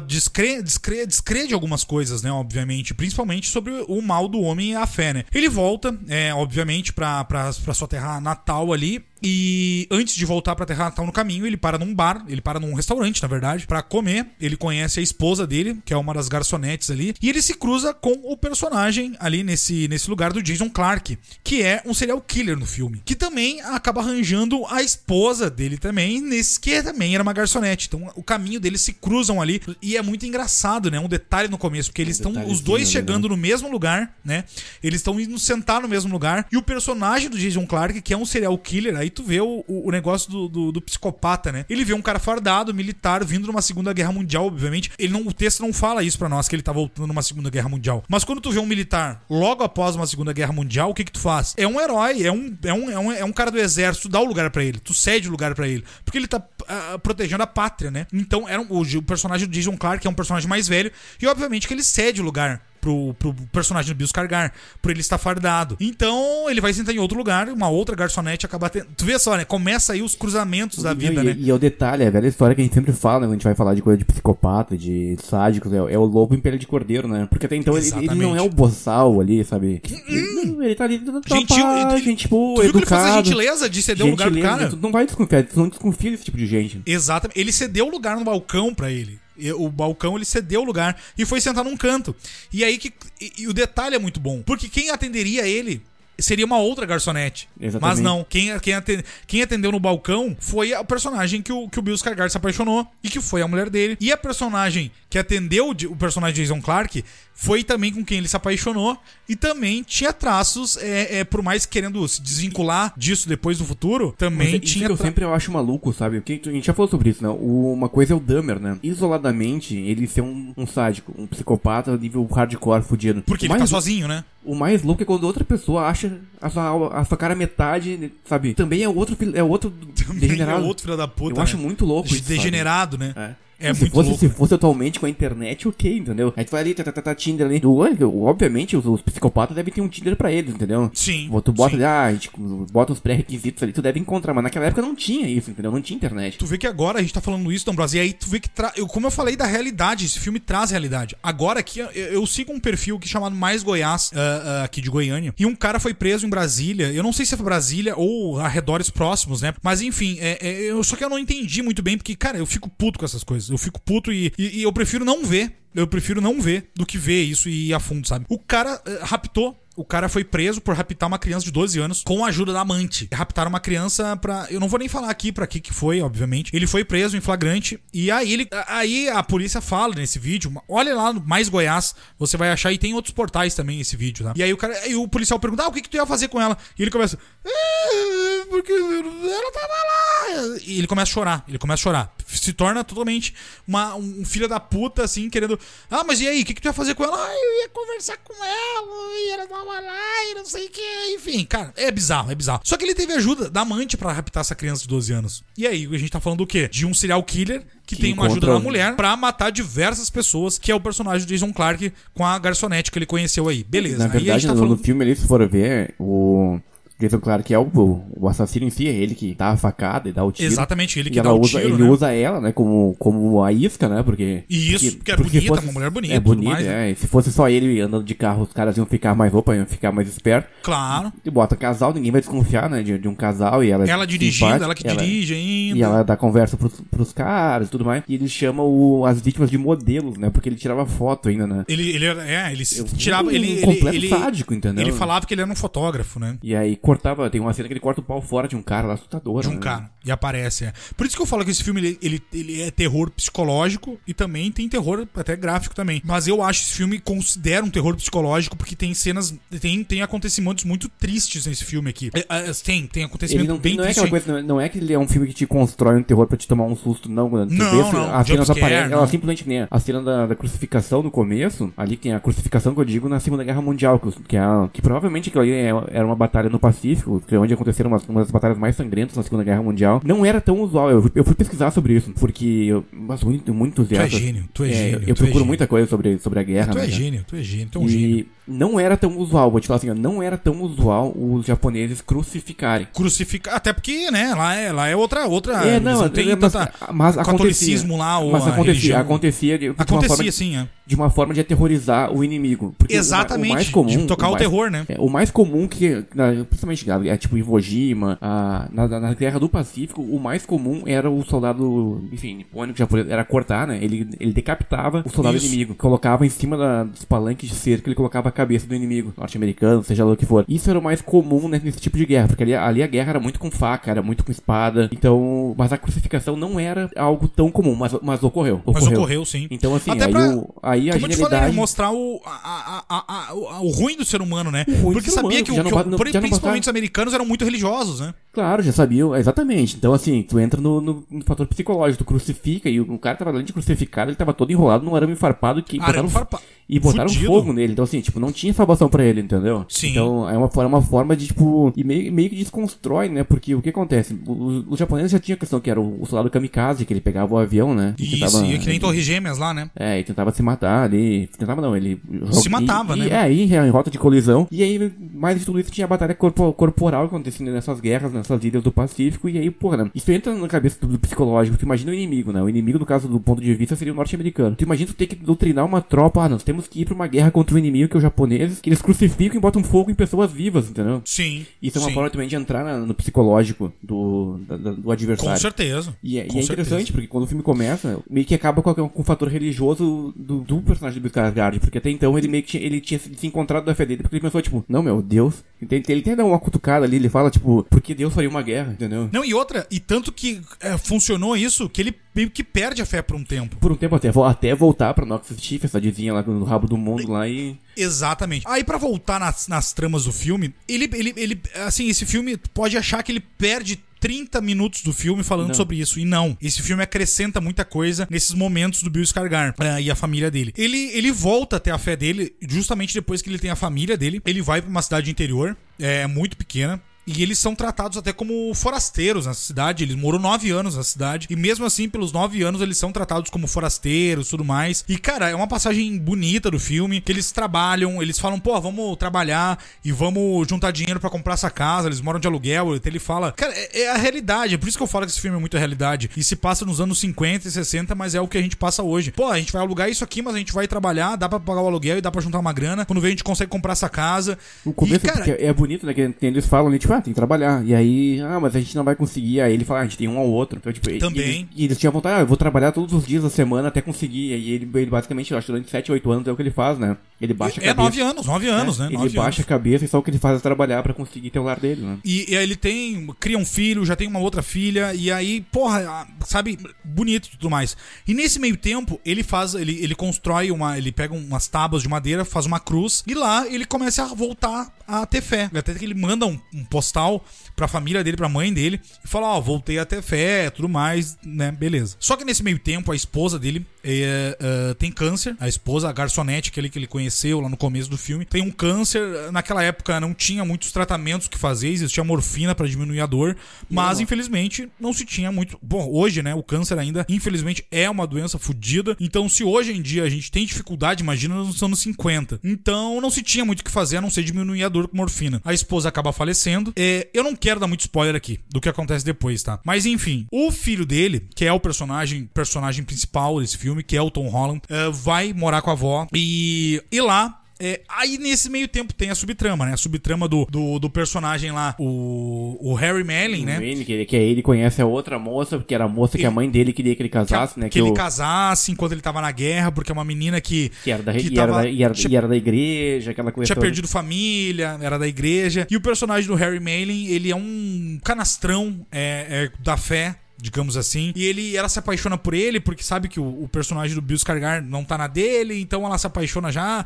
descre, descre, descrede algumas coisas, né? Obviamente. Principalmente sobre o mal do homem e a fé, né? Ele volta, é, obviamente, pra, pra, pra sua terra natal ali. E antes de voltar pra Terra Natal no caminho, ele para num bar, ele para num restaurante, na verdade, para comer. Ele conhece a esposa dele, que é uma das garçonetes ali, e ele se cruza com o personagem ali nesse, nesse lugar do Jason Clark, que é um serial killer no filme, que também acaba arranjando a esposa dele também, nesse que também era uma garçonete. Então o caminho deles se cruzam ali e é muito engraçado, né? Um detalhe no começo, porque eles estão os dois chegando né? no mesmo lugar, né? Eles estão indo sentar no mesmo lugar e o personagem do Jason Clark, que é um serial killer, aí Aí tu vê o, o, negócio do, do, do, psicopata, né? Ele vê um cara fardado, militar, vindo numa Segunda Guerra Mundial, obviamente. Ele não, o texto não fala isso para nós, que ele tá voltando numa Segunda Guerra Mundial. Mas quando tu vê um militar logo após uma Segunda Guerra Mundial, o que que tu faz? É um herói, é um, é um, é um, é um cara do exército, dá o lugar para ele. Tu cede o lugar para ele. Porque ele tá uh, protegendo a pátria, né? Então, era um, o, o personagem do Jason Clark é um personagem mais velho. E obviamente que ele cede o lugar pro, pro personagem do Bill Cargar, por ele estar fardado. Então, ele vai sentar em outro lugar, uma outra garçonete acaba tendo. Tu vê só, né? Começa aí os cruzamentos da vida,
e,
né?
E, é o detalhe, é a velha história que a gente sempre fala, né? Quando a gente vai falar de coisa de psicopata, de sádicos, é, é o lobo em pele de cordeiro, né? Porque até então ele, ele, não é o boçal ali, sabe? Hum, ele tá ali
gentil, paz, gente boa, educado. Que ele faz a gentileza de ceder o lugar pro cara?
Tu não vai desconfiar, tu não desconfia desse tipo de gente.
Exatamente. Ele cedeu o lugar no balcão para ele o balcão ele cedeu o lugar e foi sentar num canto. E aí que e, e o detalhe é muito bom, porque quem atenderia ele seria uma outra garçonete. Exatamente. Mas não, quem, quem, atendeu, quem atendeu no balcão foi o personagem que o, que o Bill Skarsgård se apaixonou e que foi a mulher dele. E a personagem que atendeu o personagem Jason Clark foi também com quem ele se apaixonou e também tinha traços, é, é por mais querendo se desvincular disso depois do futuro, também
Mas,
tinha.
Que eu sempre eu acho maluco, sabe? Que a gente já falou sobre isso, né? O, uma coisa é o Dahmer, né? Isoladamente, ele ser um, um sádico, um psicopata nível hardcore fudido.
Porque ele tá sozinho, né?
O mais louco é quando outra pessoa acha a sua, a sua cara metade, sabe? Também é outro, é outro
Também degenerado. É outro filho da puta.
Eu
né?
acho muito louco
isso. Degenerado, sabe? né? É. É
se fosse, louco. Se fosse atualmente com a internet, ok, entendeu? Aí tu vai ali, tá, tá, tá, tá Tinder ali. Obviamente, os, os, psicopatas devem ter um Tinder pra eles, entendeu?
Sim.
Tu bota
sim.
ali, ah, a gente bota os pré-requisitos ali, tu deve encontrar. Mas naquela época não tinha isso, entendeu? Não tinha internet.
Tu vê que agora a gente tá falando isso, Dom Brasil, e aí tu vê que, tra... eu, como eu falei da realidade, esse filme traz realidade. Agora aqui, eu, eu sigo um perfil aqui chamado Mais Goiás, uh, uh, aqui de Goiânia, e um cara foi preso em Brasília. Eu não sei se é Brasília ou arredores próximos, né? Mas enfim, é, é, eu, só que eu não entendi muito bem, porque, cara, eu fico puto com essas coisas. Eu fico puto e e, e, eu prefiro não ver. Eu prefiro não ver do que ver isso e ir a fundo, sabe? O cara uh, raptou o cara foi preso por raptar uma criança de 12 anos com a ajuda da amante. Raptaram uma criança pra. Eu não vou nem falar aqui pra que que foi, obviamente. Ele foi preso em flagrante. E aí ele. Aí a polícia fala nesse vídeo. Olha lá no Mais Goiás. Você vai achar. E tem outros portais também esse vídeo, tá? E aí o cara. E o policial pergunta: Ah, o que, que tu ia fazer com ela? E ele começa. É, porque ela tava lá. E ele começa a chorar. Ele começa a chorar. Se torna totalmente uma, um filho da puta, assim, querendo. Ah, mas e aí? O que, que tu ia fazer com ela? Ah, eu ia conversar com ela. E ela tava lá e não sei o que. Enfim, cara, é bizarro, é bizarro. Só que ele teve ajuda da amante para raptar essa criança de 12 anos. E aí, a gente tá falando do quê? De um serial killer que, que tem uma ajuda da mulher para matar diversas pessoas, que é o personagem do Jason Clark com a garçonete que ele conheceu aí. Beleza.
Na verdade, tá no, falando... no filme ali, se for ver, o Jason Clark que é o, o assassino em si, é ele que dá a facada e dá o tiro.
Exatamente, ele que dá o
usa,
tiro,
Ele
né?
usa ela, né, como, como a isca, né, porque...
Isso, porque, porque é bonita, fosse, uma mulher bonita.
É bonita, mais, né? é. Se fosse só ele andando de carro, os caras iam ficar mais opa, iam ficar mais espertos.
Claro.
E bota casal, ninguém vai desconfiar, né, de, de um casal e ela...
Ela dirigindo, ela que ela, dirige ainda.
E ela dá conversa pros, pros caras e tudo mais. E ele chama o, as vítimas de modelos, né, porque ele tirava foto ainda, né.
Ele, ele era, é, ele Eu, tirava... Um, ele,
completo
ele,
sádico, entendeu?
Ele falava que ele era um fotógrafo, né.
E aí cortava, tem uma cena que ele corta o pau fora de um cara lá, assustador.
De um né? cara. E aparece, é. Por isso que eu falo que esse filme ele, ele, ele, é terror psicológico e também tem terror até gráfico também. Mas eu acho que esse filme considera um terror psicológico porque tem cenas, tem, tem acontecimentos muito tristes nesse filme aqui. É, é, tem, tem acontecimento
não,
bem
não é
triste.
Coisa, não é que ele é um filme que te constrói um terror pra te tomar um susto, não.
não, não.
A cena aparece, ela simplesmente nem a cena da, da, crucificação no começo, ali tem a crucificação que eu digo na Segunda Guerra Mundial, que, é, que provavelmente aquilo ali é, era uma batalha no Pacífico, que é onde aconteceram umas, umas batalhas mais sangrentas na Segunda Guerra Mundial, não era tão usual. Eu, eu fui pesquisar sobre isso, porque eu, mas muito, muito entusiasta.
Tu é gênio, tu é, é gênio.
Eu procuro
é
muita coisa sobre, sobre a guerra.
Tu
é
né, é gênio, tu é gênio, tu é um e gênio.
Não era tão usual, vou te falar assim, não era tão usual os japoneses crucificarem.
Crucificar, até porque, né, lá é, lá é outra, outra.
É, não, não tem mas, tanta,
mas catolicismo lá, ou
mas acontecia, acontecia de, de
acontecia,
forma,
sim, é.
De uma forma de aterrorizar o inimigo.
Exatamente.
O, o mais comum,
de tocar o,
mais,
terror, né?
É, o mais comum que, principalmente, é tipo Iwo Jima, a, na, na Guerra do Pacífico, o mais comum era o soldado, enfim, nipônico japonês, era cortar, né? Ele, ele decapitava o soldado Isso. inimigo, colocava em cima da, dos palanques de cerca, ele colocava cabeça do inimigo, norte-americano, seja lá o que for. Isso era o mais comum né, nesse tipo de guerra, porque ali, ali a guerra era muito com faca, era muito com espada, então, mas a crucificação não era algo tão comum, mas, mas ocorreu, ocorreu.
Mas ocorreu, sim.
Então, assim, Até aí, pra, o, aí a
como genialidade... Falei, mostrar o, a, a, a, o, ruim do ser humano, né? Porque sabia humano, que, o, que, não, principalmente os americanos eram muito religiosos, né?
Claro, já sabiam, exatamente. Então, assim, tu entra no, no, no, fator psicológico, tu crucifica, e o cara tava além de crucificar, ele tava todo enrolado num arame farpado que
arame botaram, farpa...
e botaram Fudido. fogo nele. Então, assim, tipo, não tinha salvação pra ele, entendeu?
Sim.
Então, é uma, é uma forma de, tipo, e meio, meio que desconstrói, né? Porque o que acontece? Os, os japoneses já tinham a questão que era o, o, soldado kamikaze, que ele pegava o avião, né?
E Isso, tentava, e que nem Torre Gêmeas lá, né?
É, e tentava se matar ali. Tentava não, ele.
Se matava,
e,
né?
E, é, aí em rota de colisão. E aí, mais de tudo isso, tinha a batalha corpo, corporal acontecendo nessas guerras, nessas ilhas do Pacífico. E aí, porra, né? isso entra na cabeça do, do psicológico. Tu imagina o inimigo, né? O inimigo, no caso do ponto de vista, seria o norte-americano. Tu imagina tu ter que doutrinar uma tropa. Ah, nós temos que ir pra uma guerra contra o inimigo, que é o japonês, que eles crucificam e botam fogo em pessoas vivas, entendeu?
Sim.
Isso é uma
sim.
forma também de entrar na, no psicológico do, da, do adversário.
Com certeza.
E é,
com
e é interessante, certeza. porque quando o filme começa, meio que acaba com, com o fator religioso do, do personagem do Skarsgård, porque até então ele meio que tinha, ele tinha se encontrado da fé dele, porque ele pensou, tipo, não, meu, Deus. Ele, ele tem uma cutucada ali, ele fala, tipo, por que Deus faria uma guerra, entendeu?
Não, e outra, e tanto que é, funcionou isso, que ele meio que perde a fé por um tempo.
Por um tempo até, até voltar pra Noxus Chief, essa dizinha lá no rabo do mundo lá e...
Exatamente. Aí para voltar nas, nas tramas do filme, ele, ele, ele, assim, esse filme pode achar que ele perde 30 minutos do filme falando não. sobre isso. E não. Esse filme acrescenta muita coisa nesses momentos do Bill Scargar uh, e a família dele. Ele, ele volta até a fé dele justamente depois que ele tem a família dele. Ele vai para uma cidade interior, é muito pequena. E eles são tratados até como forasteiros na cidade. Eles moram nove anos na cidade. E mesmo assim, pelos nove anos, eles são tratados como forasteiros tudo mais. E, cara, é uma passagem bonita do filme. Que eles trabalham, eles falam, pô, vamos trabalhar e vamos juntar dinheiro para comprar essa casa. Eles moram de aluguel. Então ele fala. Cara, é, é, a realidade. É por isso que eu falo que esse filme é muito a realidade. E se passa nos anos 50 e 60, mas é o que a gente passa hoje. Pô, a gente vai alugar isso aqui, mas a gente vai trabalhar, dá pra pagar o aluguel e dá pra juntar uma grana. Quando vem, a gente consegue comprar essa casa.
O começo e, cara, é bonito, né? Que eles falam ali, tipo, ah, tem que trabalhar. E aí, ah, mas a gente não vai conseguir. Aí ele fala, ah, a gente tem um ao outro. Então, tipo,
Também.
E, e eles tinham vontade, ah, eu vou trabalhar todos os dias da semana até conseguir. E aí ele, ele basicamente, eu acho que durante 7, 8 anos é o que ele faz, né? Ele baixa a
é,
cabeça.
É 9 anos, 9 anos, né?
né? Ele baixa
anos.
a cabeça e só o que ele faz é trabalhar para conseguir ter o lar dele, né?
E, e, aí ele tem, cria um filho, já tem uma outra filha, e aí, porra, sabe, bonito e tudo mais. E nesse meio tempo, ele faz, ele, ele constrói uma, ele pega umas tábuas de madeira, faz uma cruz, e lá ele começa a voltar a ter fé. Até que ele manda um, um postal pra família dele, pra mãe dele, e fala, ó, oh, voltei a ter fé, tudo mais, né, beleza. Só que nesse meio tempo, a esposa dele é, uh, tem câncer. A esposa, a garçonete, aquele que ele conheceu lá no começo do filme, tem um câncer. Naquela época não tinha muitos tratamentos que fazer, existia morfina para diminuir a dor, mas infelizmente não se tinha muito. Bom, hoje, né, o câncer ainda, infelizmente, é uma doença fodida. Então, se hoje em dia a gente tem dificuldade, imagina nos anos 50. Então, não se tinha muito o que fazer a não ser diminuir a dor com morfina. A esposa acaba falecendo. É, eu não quero dar muito spoiler aqui do que acontece depois, tá? Mas enfim, o filho dele, que é o personagem, personagem principal desse filme, que é o Tom Holland, é, vai morar com a avó e, e lá é, aí nesse meio tempo tem a subtrama, né? A subtrama do, do, do personagem lá, o, o Harry Melling, né?
Ele, que, ele, que ele conhece a outra moça, porque era a moça que a mãe dele queria que ele casasse,
que,
né?
Que, que ele o... casasse enquanto ele tava na guerra, porque é uma menina que.
Que era da, que e tava, era da, e era, tinha, e era da igreja, aquela coisa.
Tinha toda. perdido família, era da igreja. E o personagem do Harry Melling, ele é um canastrão é, é, da fé digamos assim. E ele, ela se apaixona por ele porque sabe que o, o personagem do Bill Skarsgård não tá na dele, então ela se apaixona já.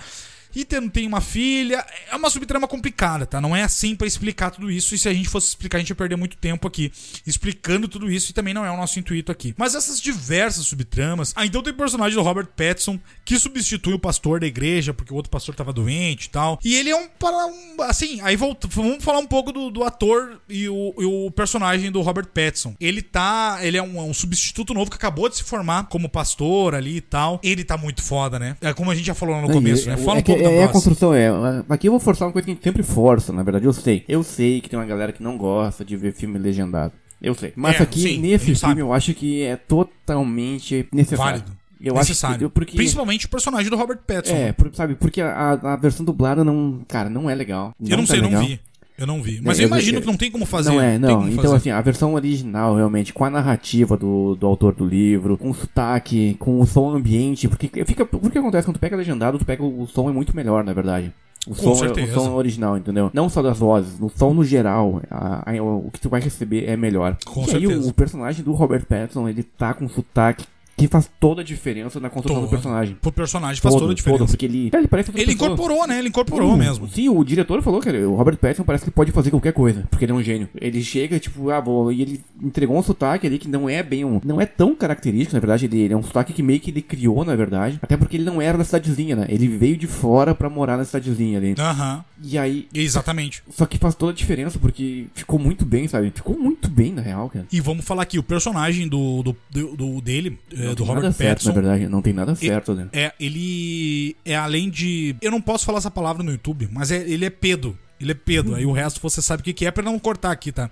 Ethan tem uma filha. É uma subtrama complicada, tá? Não é assim para explicar tudo isso. E se a gente fosse explicar, a gente ia perder muito tempo aqui explicando tudo isso. E também não é o nosso intuito aqui. Mas essas diversas subtramas. Ah, então tem o personagem do Robert Pattinson que substitui o pastor da igreja porque o outro pastor tava doente e tal. E ele é um. um assim, aí volta, vamos falar um pouco do, do ator e o, e o, personagem do Robert Pattinson. Ele tá. Ele é um, um substituto novo que acabou de se formar como pastor ali e tal. Ele tá muito foda, né? É como a gente já falou no começo, né? Fala
é um pouco é, é a construção, é. Aqui eu vou forçar uma coisa que a gente sempre força, na verdade, eu sei. Eu sei que tem uma galera que não gosta de ver filme legendado. Eu sei. Mas é, aqui, sim, nesse filme, sabe. eu acho que é totalmente necessário. Válido.
Eu necessário. acho que, porque... Principalmente o personagem do Robert Pattinson.
É, por, sabe, porque a, a versão dublada não. Cara, não é legal.
Não eu não tá sei, legal. não vi. Eu não vi. Mas é, eu, eu imagino eu, que não tem como fazer.
Não é, não.
Então,
fazer. assim, a versão original, realmente, com a narrativa do, do autor do livro, com o sotaque, com o som ambiente, porque fica. O que acontece quando tu pega legendado, tu pega o, o som é muito melhor, na verdade. O som, é, o som original, entendeu? Não só das vozes, no som no geral, a, a, o que tu vai receber é melhor.
Com
e
certeza.
aí o, o, personagem do Robert Pattinson, ele tá com sotaque que faz toda a diferença na construção do personagem.
Pro personagem faz todo, toda a diferença. Todo,
porque ele, ele parece
Ele pessoa. incorporou, né? Ele incorporou mesmo.
Sim, o diretor falou que o Robert Pattinson parece que pode fazer qualquer coisa, porque ele é um gênio. Ele chega, tipo, ah, e ele entregou um sotaque ali que não é bem um. Não é tão característico, na verdade. Ele, ele é um sotaque que meio que ele criou, na verdade. Até porque ele não era da cidadezinha, né? Ele veio de fora pra morar na cidadezinha ali.
Aham.
E aí.
Exatamente.
Só que faz toda a diferença, porque ficou muito bem, sabe? Ficou muito bem, na real, cara.
E vamos falar aqui, o personagem do, do, do, do dele, é, do Robert Pattinson
na verdade, não tem nada certo, né?
É, ele é além de. Eu não posso falar essa palavra no YouTube, mas é, ele é pedo. Ele é pedo. Hum. Aí o resto você sabe o que, que é pra não cortar aqui, tá?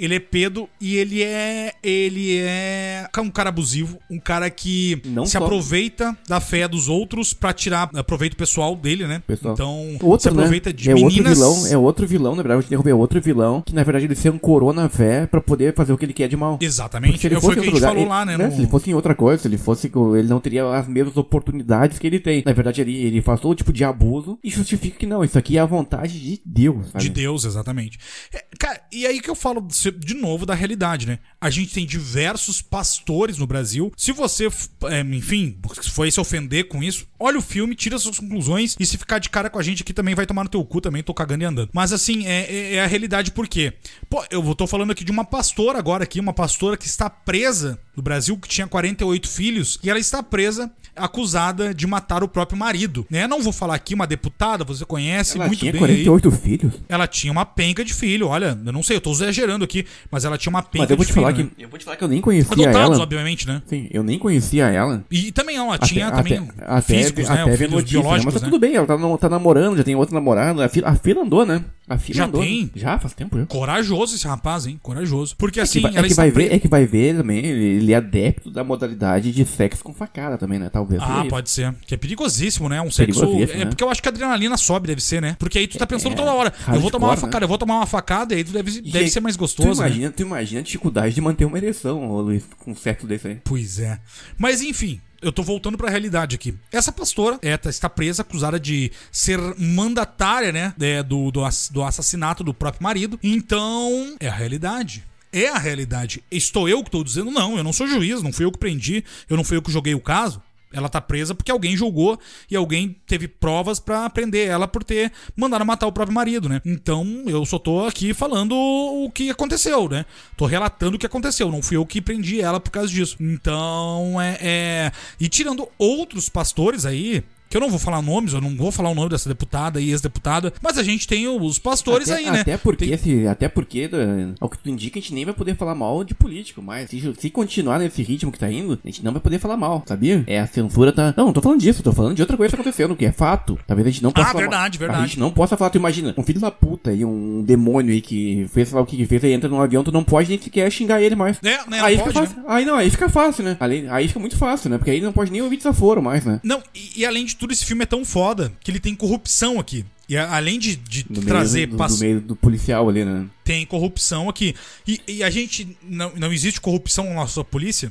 Ele é pedo e ele é. Ele é um cara abusivo, um cara que Não se só. aproveita da fé dos outros para tirar proveito pessoal dele, né?
Pessoal.
Então,
outro,
se aproveita
né?
de
é
meninas.
Outro vilão, é outro vilão, na verdade, eu derrubei é outro vilão, que na verdade ele se ancorou na fé para poder fazer o que ele quer de mal.
Exatamente. Se ele fosse foi o que a gente lugar, falou
ele,
lá, né?
né? No... Se ele fosse em outra coisa, se ele fosse. Ele não teria as mesmas oportunidades que ele tem. Na verdade, ele, ele faz todo tipo de abuso e justifica que não, isso aqui é a vontade de Deus. Sabe?
De Deus, exatamente. É, cara, e aí que eu falo de novo da realidade realidade, né? A gente tem diversos pastores no Brasil. Se você, é, enfim, foi se ofender com isso, olha o filme, tira suas conclusões e se ficar de cara com a gente aqui também vai tomar no teu cu também, tô cagando e andando. Mas assim, é, é, é a realidade por quê? Pô, eu tô falando aqui de uma pastora agora aqui, uma pastora que está presa no Brasil, que tinha 48 filhos, e ela está presa acusada de matar o próprio marido, né? Não vou falar aqui uma deputada, você conhece
ela
muito
tinha
bem
48
aí.
filhos?
Ela tinha uma penca de filho, olha, eu não sei, eu tô exagerando aqui, mas ela tinha uma penca
mas eu vou
te
falar
filho,
que né? Eu vou te falar que eu nem conhecia Adotados, ela.
obviamente, né?
Sim, eu nem conhecia ela.
E também ela tinha
até,
também
até, físicos,
até,
né? Até filhos notícia, biológicos, né? Mas tá
né?
tudo bem, ela tá, tá namorando, já tem outro namorado, a fila, a andou, né? A
já
andou.
tem?
Já, faz tempo já.
Corajoso esse rapaz, hein? Corajoso. Porque
é
assim,
que, é que vai ver, É que vai ver também, ele é adepto da modalidade de sexo com facada também, né? Talvez.
Ah, pode ser. Que é perigosíssimo, né? Um sexo. É né? porque eu acho que a adrenalina sobe, deve ser, né? Porque aí tu tá pensando é, toda hora, eu vou tomar uma facada, né? eu vou tomar uma facada, e aí tu deve, deve ser mais gostoso.
Tu imagina,
né?
tu imagina a dificuldade de manter uma ereção, Luiz, com um sexo desse aí.
Pois é. Mas enfim, eu tô voltando para a realidade aqui. Essa pastora é, tá, está presa, acusada de ser mandatária, né? É, do, do, do assassinato do próprio marido. Então, é a realidade. É a realidade. Estou eu que estou dizendo, não, eu não sou juiz, não fui eu que prendi, eu não fui eu que joguei o caso. Ela tá presa porque alguém julgou e alguém teve provas para prender ela por ter mandado matar o próprio marido, né? Então eu só tô aqui falando o que aconteceu, né? Tô relatando o que aconteceu. Não fui eu que prendi ela por causa disso. Então é. é... E tirando outros pastores aí, que eu não vou falar nomes, eu não vou falar o nome dessa deputada e ex-deputada, mas a gente tem os pastores
até,
aí, né?
Até porque,
tem...
se, até porque, ao que tu indica, a gente nem vai poder falar mal de político, mas se, se, continuar nesse ritmo que tá indo, a gente não vai poder falar mal, sabia? É, a censura tá... Não, não tô falando disso, tô falando de outra coisa que tá acontecendo, que é fato. Talvez a gente não possa
ah,
falar
verdade,
mal.
verdade.
A gente não possa falar, tu imagina, um filho da puta aí, um demônio aí que fez lá o que, que fez, aí entra num avião, tu não pode nem sequer xingar ele mais.
É, né?
Aí
não
fica
pode,
fácil. Né? Aí não, aí fica fácil, né? Aí, aí fica muito fácil, né? Porque aí não pode nem ouvir desaforo mais, né?
Não, e, e além de tudo, esse filme é tão foda que ele tem corrupção aqui. E além de, de trazer.
Meio do, do meio do policial ali, né?
Tem corrupção aqui. E, e, a gente. Não, não existe corrupção na nossa polícia?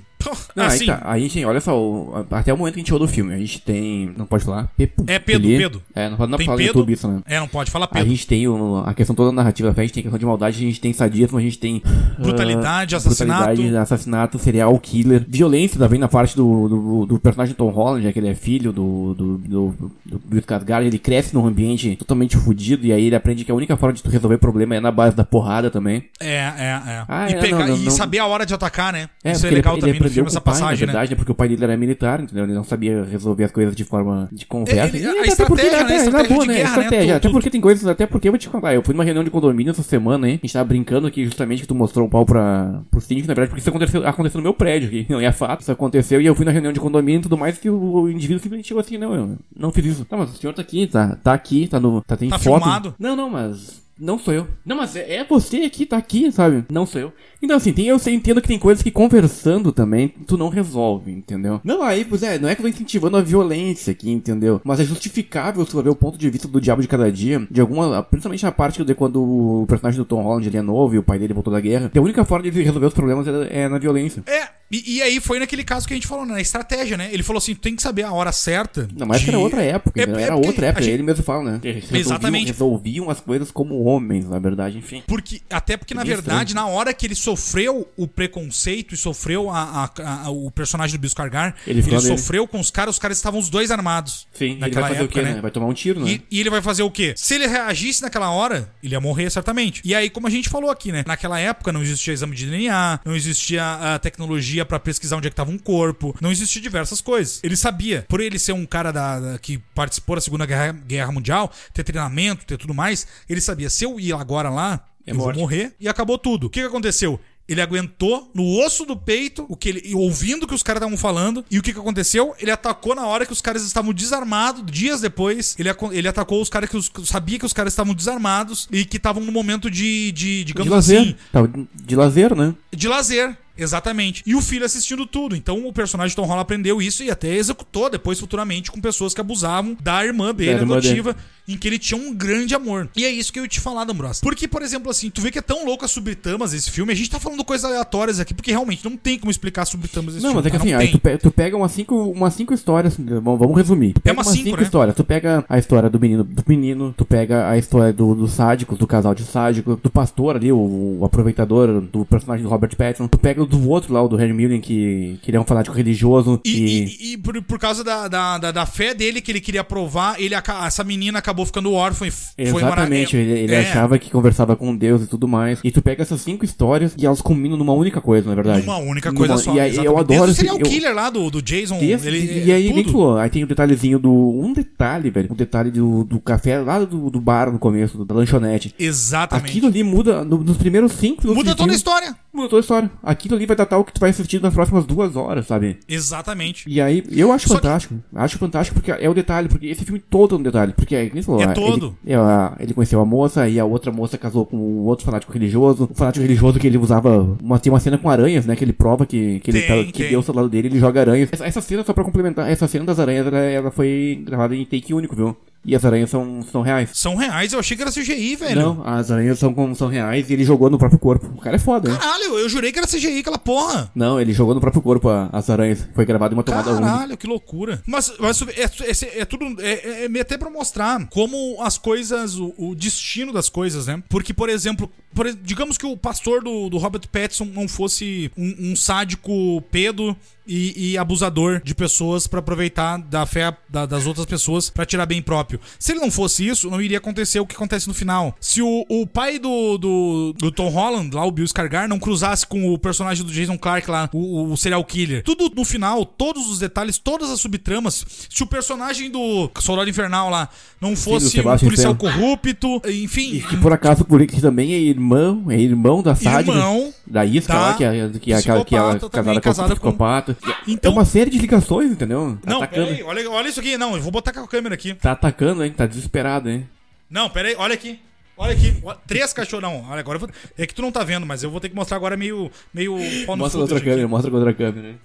Não, assim, aí tá. A gente, olha só, até o momento que a gente chegou do filme, a gente tem. Não pode falar?
Pepo, é Pedro, Pedro.
É, não pode não
tem
falar
Pedro,
YouTube isso, né?
É, não pode falar Pedro.
A gente tem o, a questão toda da narrativa a gente tem a questão de maldade, a gente tem sadismo, a gente tem.
Brutalidade, uh, assassinato. Brutalidade,
assassinato, serial killer. Violência também na parte do, do, do personagem Tom Holland, é que ele é filho do, do, do, do Skarsgård, ele cresce num ambiente totalmente fodido e aí ele aprende que a única forma de tu resolver problema é na base da porrada também.
É, é, é. Ah, e, é, pegar, não, não, e saber a hora de atacar, né?
É, Isso é legal ele, também ele no filme, essa passagem, pai, verdade, né? Porque o pai dele era militar, entendeu? Ele não sabia resolver as coisas de forma de conversa.
Ele, a estratégia, porque, né? Até, estratégia boa, né? Guerra,
estratégia.
Né?
Até porque tem coisas, até porque eu vou te contar. Eu fui numa reunião de condomínio essa semana, hein? A gente tava brincando aqui justamente que tu mostrou o pau pra, pro síndico, na verdade, porque isso aconteceu, aconteceu no meu prédio aqui. Não é fato. Isso aconteceu e eu fui na reunião de condomínio e tudo mais que o, o indivíduo simplesmente chegou assim, não, eu não fiz isso. Tá, mas o senhor tá aqui, tá, tá aqui, tá no. Tá, tem
tá
foto.
Filmado?
Não, não, mas não sou eu. Não, mas é, é você aqui, tá aqui, sabe? Não sou eu. Então, assim, tem, eu sei, entendo que tem coisas que conversando também tu não resolve, entendeu? Não, aí, pois é, não é que eu tô incentivando a violência aqui, entendeu? Mas é justificável tu ver o ponto de vista do diabo de cada dia, de alguma, principalmente na parte de quando o personagem do Tom Holland ele é novo e o pai dele voltou da guerra. a única forma de resolver os problemas é, é na violência.
É, e, e, aí foi naquele caso que a gente falou, né? Na estratégia, né? Ele falou assim: tem que saber a hora certa.
Não, mas de... era outra época, é, era é outra época. Gente... Ele mesmo fala, né? Eles
Exatamente.
Resolviam as coisas como homens, na verdade, enfim.
Porque, até porque, na verdade, estranho. na hora que ele sofreu o preconceito e sofreu a, a, a o personagem do Biscargar, ele, ele sofreu com os caras, os caras estavam os dois armados.
Sim, naquela ele vai fazer época, o quê, né? Vai tomar um tiro, né?
E, e, ele vai fazer o quê? Se ele reagisse naquela hora, ele ia morrer certamente. E aí, como a gente falou aqui, né? Naquela época não existia exame de DNA, não existia a tecnologia para pesquisar onde é que tava um corpo, não existia diversas coisas. Ele sabia, por ele ser um cara da, da que participou da Segunda Guerra, Guerra, Mundial, ter treinamento, ter tudo mais, ele sabia, se eu ir agora lá, é eu morte. vou morrer e acabou tudo. O que, que aconteceu? Ele aguentou no osso do peito o que ele ouvindo o que os caras estavam falando. E o que, que aconteceu? Ele atacou na hora que os caras estavam desarmados. Dias depois, ele, ele atacou os caras que os, sabia que os caras estavam desarmados e que estavam no momento de, de digamos
de lazer.
assim.
De lazer, né?
De lazer. Exatamente. E o filho assistindo tudo. Então o personagem Tom Holland aprendeu isso e até executou depois futuramente com pessoas que abusavam da irmã dele, da irmã adotiva, dele. Em que ele tinha um grande amor. E é isso que eu ia te falar, D'Ambros. Porque, por exemplo, assim, tu vê que é tão louco as subtramas esse filme. A gente tá falando coisas aleatórias aqui, porque realmente não tem como explicar subtramas desse
não,
filme.
Não, mas é que tá? assim, aí tu, pe tu, pega umas cinco, umas cinco histórias. Vamos, vamos resumir. Tu
pega é umas cinco,
cinco
né?
histórias. Tu pega a história do menino, do menino, tu pega a história do, do sádico, do casal de sádico, do pastor ali, o, o aproveitador do personagem do Robert Pattinson. Tu pega o do outro lá, o do Harry Millen, que, que ele é um fanático religioso.
E, e... e, e por, por, causa da, da, da, da, fé dele que ele queria provar, ele, essa menina acabou ficando órfã e
foi Exatamente, ele, ele é. achava que conversava com Deus e tudo mais. E tu pega essas cinco histórias e elas combinam numa única coisa, na verdade.
Uma única coisa numa, só.
E aí, eu adoro
esse. o killer lá do, do Jason.
Esse, ele, e aí, nem falou, aí tem o um detalhezinho do. Um detalhe, velho. Um detalhe do, do café lá do, do bar no começo, da lanchonete.
Exatamente.
Aquilo ali muda no, nos primeiros cinco
Muda toda a história.
Muda toda a história. Aquilo ali vai datar o que tu vai assistir nas próximas duas horas, sabe?
Exatamente.
E aí, eu acho Só fantástico. Que... Acho fantástico porque é o detalhe, porque esse filme todo é um detalhe. Porque é,
falou, é todo.
Ele, é, ele conheceu a moça e a outra moça casou com o outro fanático religioso. O fanático religioso que ele usava. Uma, tem uma cena com aranhas, né? Que ele prova que, que, tem, ele tá, que Deus tá do lado dele ele joga aranhas. Essa, essa, cena, só pra complementar, essa cena das aranhas, ela, ela foi gravada em take único, viu? E as aranhas são, são reais.
São reais? Eu achei que era CGI, velho.
Não, as aranhas são, são reais e ele jogou no próprio corpo. O cara é foda,
Caralho, eu jurei que era CGI aquela porra.
Não, ele jogou no próprio corpo a, as aranhas. Foi gravado em uma tomada
única. Caralho, que loucura. Mas, mas é, é, é tudo. É, é, até pra mostrar como as coisas, o, o, destino das coisas, né? Porque, por exemplo, por, digamos que o pastor do, do Robert Pattinson não fosse um, um sádico pedo e, e abusador de pessoas para aproveitar da fé da, das outras pessoas para tirar bem próprio. Se ele não fosse isso, não iria acontecer o que acontece no final. Se o, o pai do, do, do Tom Holland, lá o Bill Scargar, não cruzasse com o personagem do Jason Clark lá, o, o serial killer, tudo no final, todos os detalhes, todas as subtramas, se o personagem do Soldado Infernal lá não fosse um policial corrupto, enfim.
E que por acaso o polícia também é irmão, é irmão da Sádia. Irmão. Da Isca lá, que é, que é que é casada, casada com psicopata. Com... Então, é uma série de ligações, entendeu?
Tá não, peraí, olha, olha isso aqui. Não, eu vou botar com a câmera aqui.
Tá atacando, hein? Tá desesperado, hein?
Não, peraí, olha aqui. Olha aqui, três cachorrão. Olha, agora vou... é que tu não tá vendo, mas eu vou ter que mostrar agora meio. meio
mostra outra câmera, mostra com outra câmera.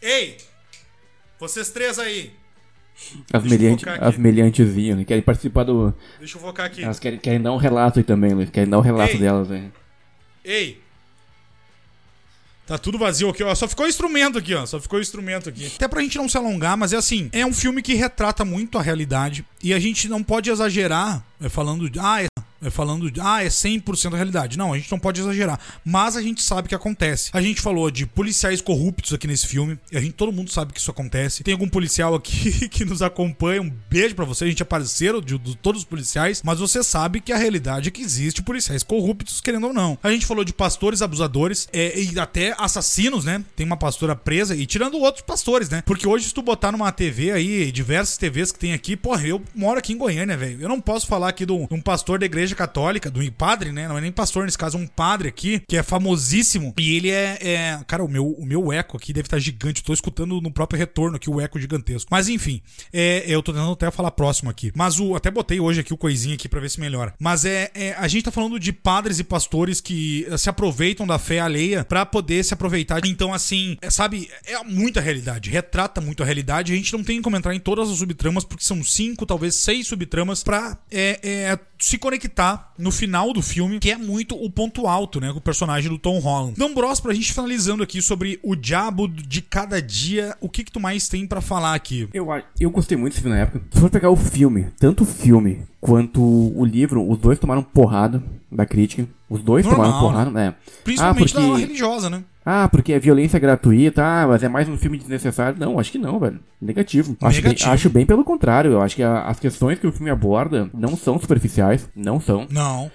Ei! Vocês três aí.
As, meliantezinhas, né? Querem participar do.
Deixa eu focar aqui.
Elas querem, querem dar um relato aí também, Luiz. Querem dar um relato Ei. delas, velho.
Ei! Tá tudo vazio aqui, ó. Só ficou instrumento aqui, ó. Só ficou instrumento aqui. Até pra gente não se alongar, mas é assim: é um filme que retrata muito a realidade. E a gente não pode exagerar é, falando de. Ah, é, falando de, ah, é 100% realidade. Não, a gente não pode exagerar. Mas a gente sabe que acontece. A gente falou de policiais corruptos aqui nesse filme. A gente, todo mundo sabe que isso acontece. Tem algum policial aqui [LAUGHS] que nos acompanha. Um beijo para você. A gente é parceiro de, de, todos os policiais. Mas você sabe que a realidade é que existe policiais corruptos, querendo ou não. A gente falou de pastores abusadores é, e até assassinos, né? Tem uma pastora presa. E tirando outros pastores, né? Porque hoje, se tu botar numa TV aí, diversas TVs que tem aqui, porra, eu moro aqui em Goiânia, velho. Eu não posso falar aqui de um pastor da igreja igreja católica, do padre, né? Não é nem pastor nesse caso, é um padre aqui, que é famosíssimo. E ele é. é... Cara, o meu, o meu eco aqui deve estar gigante. Eu tô escutando no próprio retorno aqui o eco gigantesco. Mas enfim, é, eu tô tentando até falar próximo aqui. Mas o. Até botei hoje aqui o coisinho aqui pra ver se melhora. Mas é, é. A gente tá falando de padres e pastores que se aproveitam da fé alheia para poder se aproveitar. Então, assim, é, sabe, é muita realidade. Retrata muito a realidade. A gente não tem como entrar em todas as subtramas, porque são cinco, talvez seis subtramas pra é, se conectar no final do filme, que é muito o ponto alto, né? Com o personagem do Tom Holland. Então, Bros, pra gente finalizando aqui sobre o diabo de cada dia, o que que tu mais tem para falar aqui?
Eu, eu gostei muito desse filme na época. Se for pegar o filme, tanto o filme quanto o livro, os dois tomaram porrada da crítica. Os dois Normal. tomaram porrada, né?
Principalmente ah, porque... da religiosa, né?
Ah, porque é violência gratuita, ah, mas é mais um filme desnecessário. Não, acho que não, velho. Negativo. Acho, Negativo. Bem, acho bem pelo contrário. Eu acho que a, as questões que o filme aborda não são superficiais. Não são.
Não.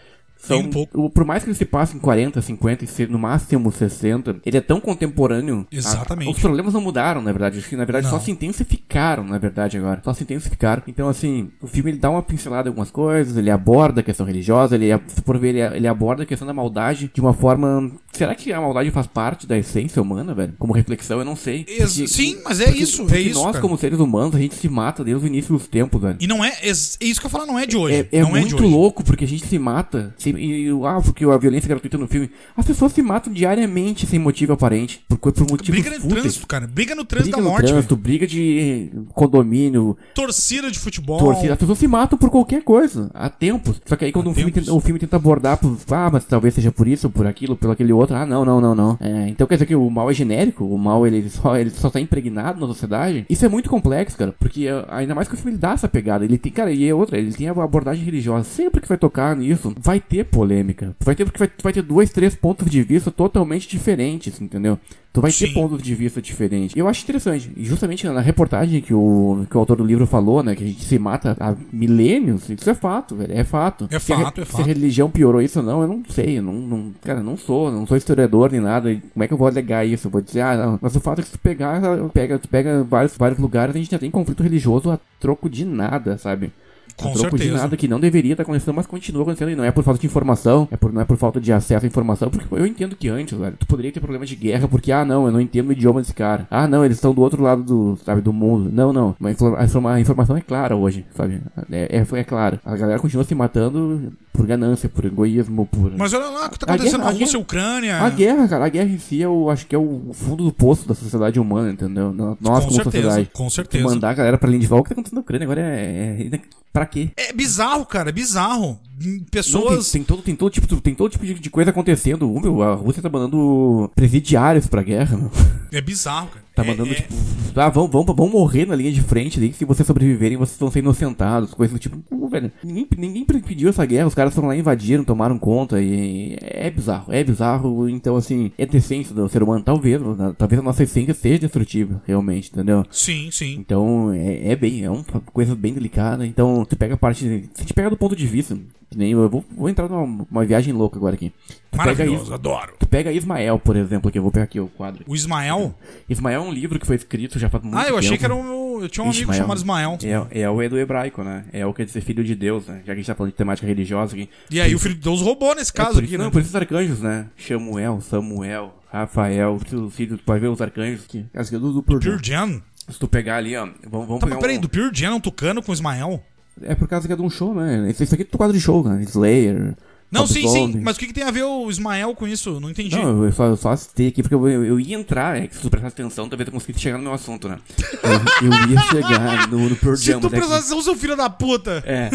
São, um pouco. Por mais que ele se passe em 40, 50 e no máximo 60, ele é tão contemporâneo.
Exatamente.
A, os problemas não mudaram, na verdade. Acho que, na verdade, não. só se intensificaram, na verdade, agora. Só se intensificaram. Então, assim, o filme ele dá uma pincelada em algumas coisas, ele aborda a questão religiosa, ele, por ver, ele, ele aborda a questão da maldade de uma forma. Será que a maldade faz parte da essência humana, velho? Como reflexão, eu não sei.
Porque, Sim, mas é porque, isso.
Porque
é isso.
Nós,
cara.
como seres humanos, a gente se mata desde o início dos tempos, velho.
E não é. É isso que eu falo, não é de hoje.
É, é muito é louco, porque a gente se mata. Se, e, ah, porque a violência gratuita no filme. As pessoas se matam diariamente sem motivo aparente. Por, por motivos
Briga no fúteis. trânsito, cara. Briga no trânsito
briga da morte. Trânsito, briga de condomínio.
Torcida de futebol.
Torcida. As pessoas se matam por qualquer coisa. Há tempos. Só que aí quando o filme, tenta, o filme tenta abordar por. Ah, mas talvez seja por isso, por aquilo, pelo aquele outro. Ah, não, não, não, não. É, então quer dizer que o mal é genérico? O mal ele só, ele só tá impregnado na sociedade? Isso é muito complexo, cara. Porque eh, ainda mais que o filme dá essa pegada. Ele tem, cara, e é outra. Ele tem a abordagem religiosa. Sempre que vai tocar nisso, vai ter polêmica. Vai ter porque vai, vai ter dois, três pontos de vista totalmente diferentes, entendeu? Tu vai Sim. ter pontos de vista diferentes. Eu acho interessante. E justamente na reportagem que o, que o autor do livro falou, né? Que a gente se mata há milênios. Isso é fato, velho. É fato.
É fato,
se
a, é
fato. Se a religião piorou isso ou não, eu não sei. Eu não, não, cara, não sou. Não sou historiador nem nada. Como é que eu vou alegar isso? Eu vou dizer, ah, não. Mas o fato é que se tu pegar, pega, tu pega vários, vários lugares, a gente já tem conflito religioso a troco de nada, sabe? Com troco certeza. de nada que não deveria estar acontecendo, mas continua acontecendo. E não é por falta de informação, é por, não é por falta de acesso à informação. Porque eu entendo que antes, velho, tu poderia ter problemas de guerra porque, ah, não, eu não entendo o idioma desse cara. Ah, não, eles estão do outro lado do, sabe, do mundo. Não, não. Mas a informação é clara hoje, sabe? É, é, é claro. A galera continua se matando por ganância, por egoísmo, por.
Mas olha lá o que tá acontecendo na Rússia e Ucrânia.
A guerra, cara, a guerra em si eu acho que é o fundo do poço da sociedade humana, entendeu? Nós, com como certeza, sociedade.
Com certeza.
Mandar a galera pra linha de volta, o que tá acontecendo na Ucrânia agora é, é, é. Pra quê?
É bizarro, cara, é bizarro. Pessoas.
Não, tem, tem, todo, tem, todo tipo, tem todo tipo de, coisa acontecendo. Meu, a Rússia tá mandando presidiários pra guerra, meu.
É bizarro, cara.
Tá
é,
mandando,
é...
tipo, ah, vão, vão, vão morrer na linha de frente ali, se vocês sobreviverem, vocês vão ser inocentados, coisas do tipo. velho, ninguém, ninguém pediu essa guerra, os caras foram lá, invadiram, tomaram conta, e é bizarro, é bizarro, então assim, é decência do ser humano, talvez, talvez a nossa essência seja destrutiva, realmente, entendeu?
Sim, sim.
Então, é, é bem, é uma coisa bem delicada, então, tu pega a parte, se a gente pega do ponto de vista, nem eu vou, vou entrar numa viagem louca agora aqui.
Tu Maravilhoso, adoro.
Tu pega Ismael, por exemplo, que eu vou pegar aqui o quadro.
O Ismael?
Ismael é um livro que foi escrito já faz muito tempo.
Ah, eu achei tempo. que era um. Eu tinha um Ismael. amigo chamado Ismael.
É, é o é do hebraico, né? É o que quer dizer filho de Deus, né? Já que a gente tá falando de temática religiosa aqui.
E aí o filho de Deus roubou nesse é, caso
é,
aqui,
não,
né?
por esses arcanjos, né? Samuel, Samuel, Rafael, o filho, tu pode ver os arcanjos aqui. As do, do
Pure Jam.
Se tu pegar ali, ó. Vamos, vamos
tá,
pegar
peraí,
um...
do Pure Jam é um tucano com Ismael?
É por causa que é de um show, né? Isso aqui é quadro de show, né? Slayer.
Não, sim, sim. Mas o que, que, tem a ver o Ismael com isso? Não entendi.
Não, eu só, eu só citei aqui porque eu, eu, eu, ia entrar, é que se tu prestar atenção, talvez eu conseguisse chegar no meu assunto, né? Eu, eu ia chegar no, no Jam. [LAUGHS]
Se tu prestar atenção, seu filho da puta!
É.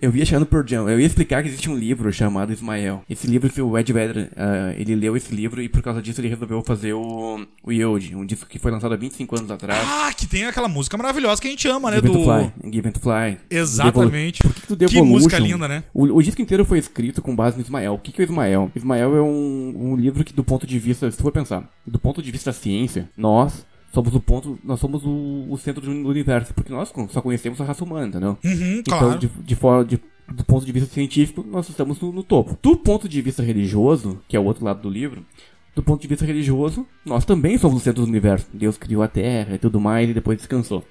Eu ia chegar no Pearl Jam. Eu ia explicar que existe um livro chamado Ismael. Esse livro, o Ed Vedder, uh, ele leu esse livro e por causa disso ele resolveu fazer o, o Yield, um disco que foi lançado há 25 anos atrás.
Ah, que tem aquela música maravilhosa que a gente ama, né?
Give
do...
Fly. Give to Fly.
Exatamente.
Por que, que,
que música linda, né?
O, o, disco inteiro foi escrito com base no Ismael. O que, que é o Ismael? Ismael é um, um livro que, do ponto de vista, se for pensar, do ponto de vista da ciência, nós somos o ponto, nós somos o, o centro do universo, porque nós só conhecemos a raça humana, entendeu?
Uhum,
então,
claro.
de, de, fora, de, do ponto de vista científico, nós estamos no, no, topo. Do ponto de vista religioso, que é o outro lado do livro, do ponto de vista religioso, nós também somos o centro do universo. Deus criou a Terra e tudo mais e depois descansou.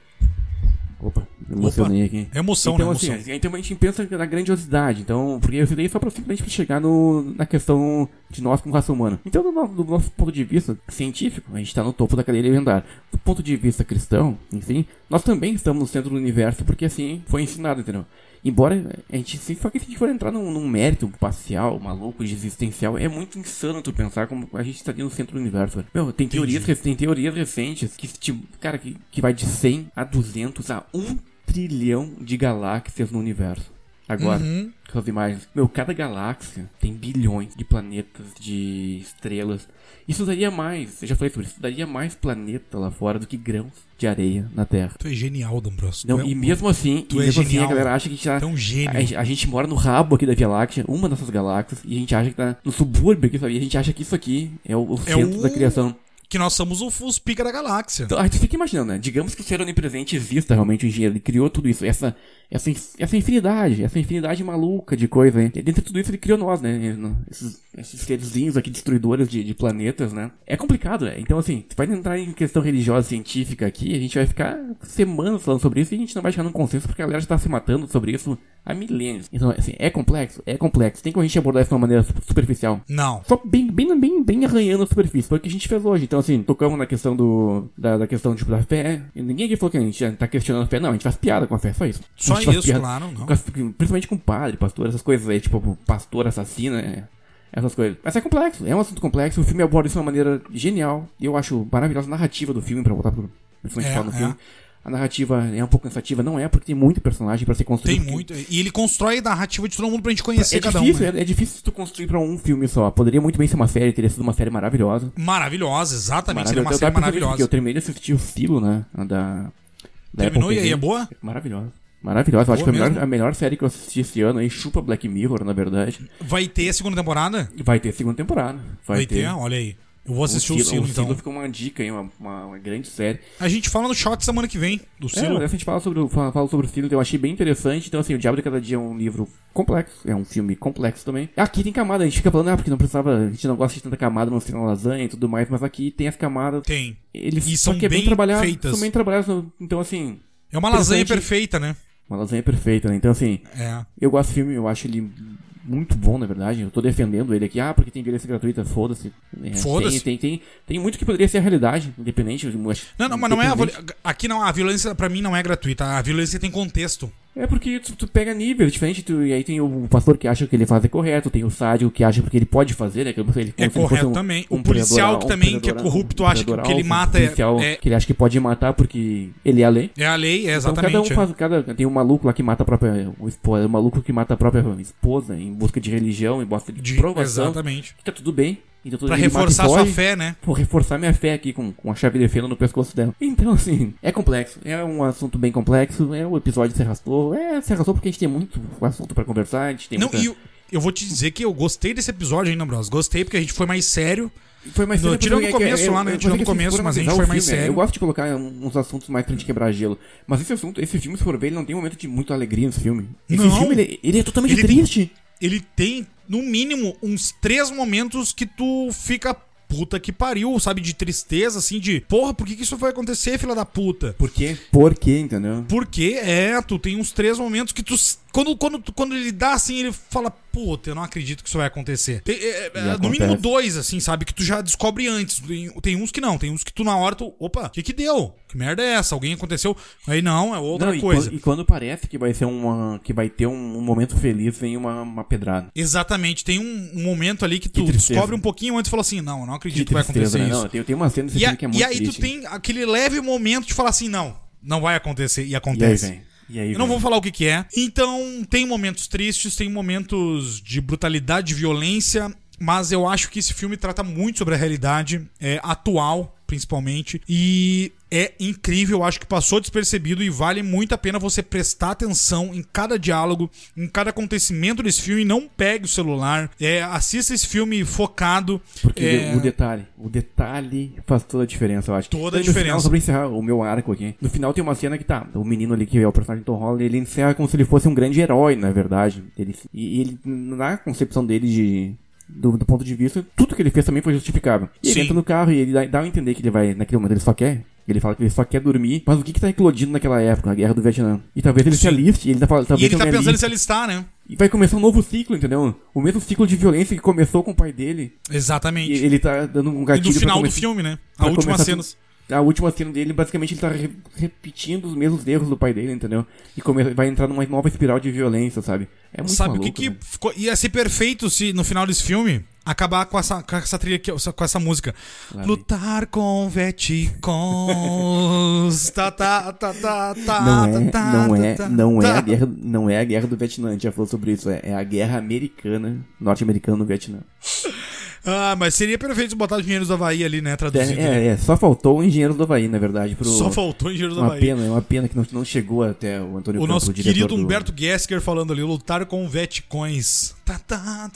Opa, emocionei Opa, aqui.
É emoção,
então,
né?
Assim,
emoção.
então a gente pensa na grandiosidade. Então, porque eu daí só pra simplesmente chegar no, na questão de nós como raça humana. Então, do, no, do nosso ponto de vista científico, a gente está no topo da cadeia alimentar. Do ponto de vista cristão, enfim, nós também estamos no centro do universo, porque assim foi ensinado, entendeu? Embora a gente, só que se a gente for entrar num, num mérito parcial, maluco, de existencial, é muito insano tu pensar como a gente estaria no centro do universo. Meu, tem teorias, tem teorias recentes que, tipo, cara, que, que vai de 100 a 200 a 1 trilhão de galáxias no universo. Agora, uhum. com as imagens. Meu, cada galáxia tem bilhões de planetas, de estrelas. Isso daria mais, eu já falei sobre isso, daria mais planeta lá fora do que grãos de areia na Terra.
Tu é genial, D'Ambrosio.
Não,
é
e mesmo assim,
tu
e
é
mesmo
genial.
assim a galera acha que a gente tá,
Tão gênio.
A, a, gente mora no rabo aqui da Via Láctea, uma dessas galáxias, e a gente acha que tá no subúrbio aqui, sabe? E a gente acha que isso aqui é o, o
é
centro
o...
da criação
que nós somos os, pica da galáxia.
Então, a gente fica imaginando, né? Digamos que o ser onipresente exista realmente o engenheiro, ele criou tudo isso, essa, essa, essa infinidade, essa infinidade maluca de coisa, hein? E dentro de tudo isso ele criou nós, né? Esses, esses serzinhos aqui, destruidores de, de planetas, né? É complicado, né? Então, assim, vai entrar em questão religiosa, científica aqui, a gente vai ficar semanas falando sobre isso e a gente não vai chegar num consenso porque a galera já tá se matando sobre isso há milênios. Então, assim, é complexo? É complexo. Tem como a gente abordar isso de uma maneira superficial?
Não.
Só bem, bem, bem, bem arranhando a superfície. Foi o que a gente fez hoje. Então, assim, tocamos na questão do. Da, da questão tipo, da fé. E ninguém aqui falou que a gente tá questionando a fé. Não, a gente faz piada com a fé, só isso.
Só isso, piada, claro. Não.
principalmente com padre, pastor, essas coisas aí, tipo, pastor assassino, é, essas coisas. Mas é complexo, é um assunto complexo. O filme aborda isso de uma maneira genial. E eu acho maravilhosa a narrativa do filme, pra voltar pro. Principalmente é, falar no é. filme. A narrativa é um pouco cansativa, não é, porque tem muito personagem para ser construído.
Tem muito. E ele constrói a narrativa de todo mundo pra gente conhecer
é
cada
difícil,
um. Né?
É, é, difícil tu construir pra um filme só. Poderia muito bem ser uma série, teria sido uma série maravilhosa.
Maravilhosa, exatamente. Seria uma eu série maravilhosa.
Eu terminei de assistir o Filo, né? Da, da
Terminou e aí, é boa?
Maravilhosa. Maravilhosa. Acho que a melhor, a melhor, série que eu assisti esse ano aí, chupa Black Mirror, na verdade.
Vai ter a segunda temporada?
Vai ter a segunda temporada. Vai,
Vai ter. ter, olha aí. Eu vou assistir o,
o
Silo, então. O Silo
ficou uma dica aí, uma, uma, uma, grande série.
A gente fala no shot semana que vem, do Silo.
É, a gente fala sobre, fala, fala sobre o Silo, eu achei bem interessante. Então, assim, O Diabo de Cada Dia é um livro complexo, é um filme complexo também. Aqui tem camada, a gente fica falando, ah, porque não precisava, a gente não gosta de tanta camada no final lasanha e tudo mais, mas aqui tem as camadas.
Tem.
Eles
e são
que é
bem,
bem trabalhados,
feitas.
São bem trabalhados, então assim...
É uma lasanha perfeita, né?
Uma lasanha perfeita, né? Então, assim,
é.
eu gosto do filme, eu acho ele muito bom, na verdade. Eu tô defendendo ele aqui. Ah, porque tem violência gratuita, foda-se.
É, foda-se.
Tem, tem, tem, tem, muito que poderia ser a realidade, independente.
Não, não, mas não é a, aqui não, a violência pra mim não é gratuita. A violência tem contexto.
É porque tu, tu pega nível diferente, tu, e aí tem o pastor que acha que ele faz é correto, tem o sádico que acha porque ele pode fazer, né? Que ele,
é correto um, também. Um o policial que também, um que é corrupto, acha que, que ele mata
é, é... Que ele acha que pode matar porque ele é a lei.
É a lei, é exatamente.
Então, cada um faz, cada, tem um maluco lá que mata a própria esposa, um maluco que mata a própria esposa em busca de religião, em busca de, de provação.
Exatamente.
Tá tudo bem. Então,
pra reforçar sua fé, né?
Vou reforçar minha fé aqui com, com a chave de fenda no pescoço dela. Então, assim, é complexo. É um assunto bem complexo. É o episódio se arrastou. É, se arrastou porque a gente tem muito assunto para conversar. A gente tem
Não,
muita...
e eu, eu vou te dizer que eu gostei desse episódio ainda, Bros. Gostei porque a gente foi mais sério.
Foi mais sério.
Tirando no começo lá, né? Tirando no começo, mas a gente foi mais
filme,
sério.
Eu gosto de colocar uns assuntos mais pra gente quebrar gelo. Mas esse assunto, esse filme, se for ver, ele não tem um momento de muita alegria nesse filme. Esse
não,
filme, ele, ele é totalmente ele triste.
Tem, ele tem, no mínimo, uns três momentos que tu fica puta que pariu, sabe? De tristeza, assim, de porra, por que, que isso vai acontecer, filha da puta?
Por quê? Por quê, entendeu?
Porque, é, tu tem uns três momentos que tu. Quando, quando, quando ele dá assim, ele fala, puta, eu não acredito que isso vai acontecer. Tem, é, é, no mínimo dois, assim, sabe? Que tu já descobre antes. Tem, tem, uns que não, tem uns que tu na hora tu. Opa, o que que deu? Que merda é essa? Alguém aconteceu? Aí não, é outra não, coisa.
E quando, e quando, parece que vai ser uma. que vai ter um, um momento feliz, vem uma, uma pedrada.
Exatamente, tem um, um momento ali que tu que descobre um pouquinho antes e fala assim, não, eu não acredito que, que vai acontecer né? isso. Não,
tem, tem uma cena e, a, que é muito
E aí
triste.
tu tem aquele leve momento de falar assim, não, não vai acontecer, e acontece.
E aí vem. E aí,
eu não vou falar o que, que é. Então, tem momentos tristes, tem momentos de brutalidade, de violência, mas eu acho que esse filme trata muito sobre a realidade é, atual principalmente. E é incrível, acho que passou despercebido e vale muito a pena você prestar atenção em cada diálogo, em cada acontecimento desse filme. Não pegue o celular, é, assista esse filme focado.
Porque
é...
o detalhe, o detalhe faz toda a diferença, eu acho.
Toda a diferença.
Final, só pra encerrar o meu arco aqui. No final tem uma cena que tá, o menino ali que é o personagem Tom Holland, ele encerra como se ele fosse um grande herói, na verdade. Ele, e ele, na concepção dele de do, do, ponto de vista, tudo que ele fez também foi justificável. E ele entra no carro e ele dá, dá a entender que ele vai, naquele momento, ele só quer. Ele fala que ele só quer dormir. Mas o que que tá eclodindo naquela época, a guerra do Vietnã? E talvez ele Sim. se aliste, ele tá, talvez
e ele tá pensando em se alistar, né?
E vai começar um novo ciclo, entendeu? O mesmo ciclo de violência que começou com o pai dele.
Exatamente.
E ele tá dando um gatilho.
E no final do filme, né? A última cena.
A última cena dele, basicamente, ele tá re repetindo os mesmos erros do pai dele, entendeu? E vai entrar numa nova espiral de violência, sabe? É muito
Sabe
maluco,
o que, que
né?
ficou, ia ser perfeito se no final desse filme acabar com essa, com essa trilha aqui, com essa música. Lutar com Veticons. [LAUGHS] tá, tá, tá, tá, tá,
não é,
tá,
não é,
tá,
não
tá.
é a guerra, não é a guerra do Vietnã, a gente já falou sobre isso, é, é a guerra americana, norte-americana no Vietnã. [LAUGHS]
Ah, mas seria perfeito botar os engenheiros do Havaí ali, né? Traduzido.
É, é, é, só faltou o engenheiro do Havaí, na verdade. Pro...
Só faltou o engenheiro do
uma
Havaí.
Pena, é uma pena que não, não chegou até o Antônio
O
Campos,
nosso
o
querido
do-
Humberto Gesker falando ali, lutar com Vetcões. Tá, tá,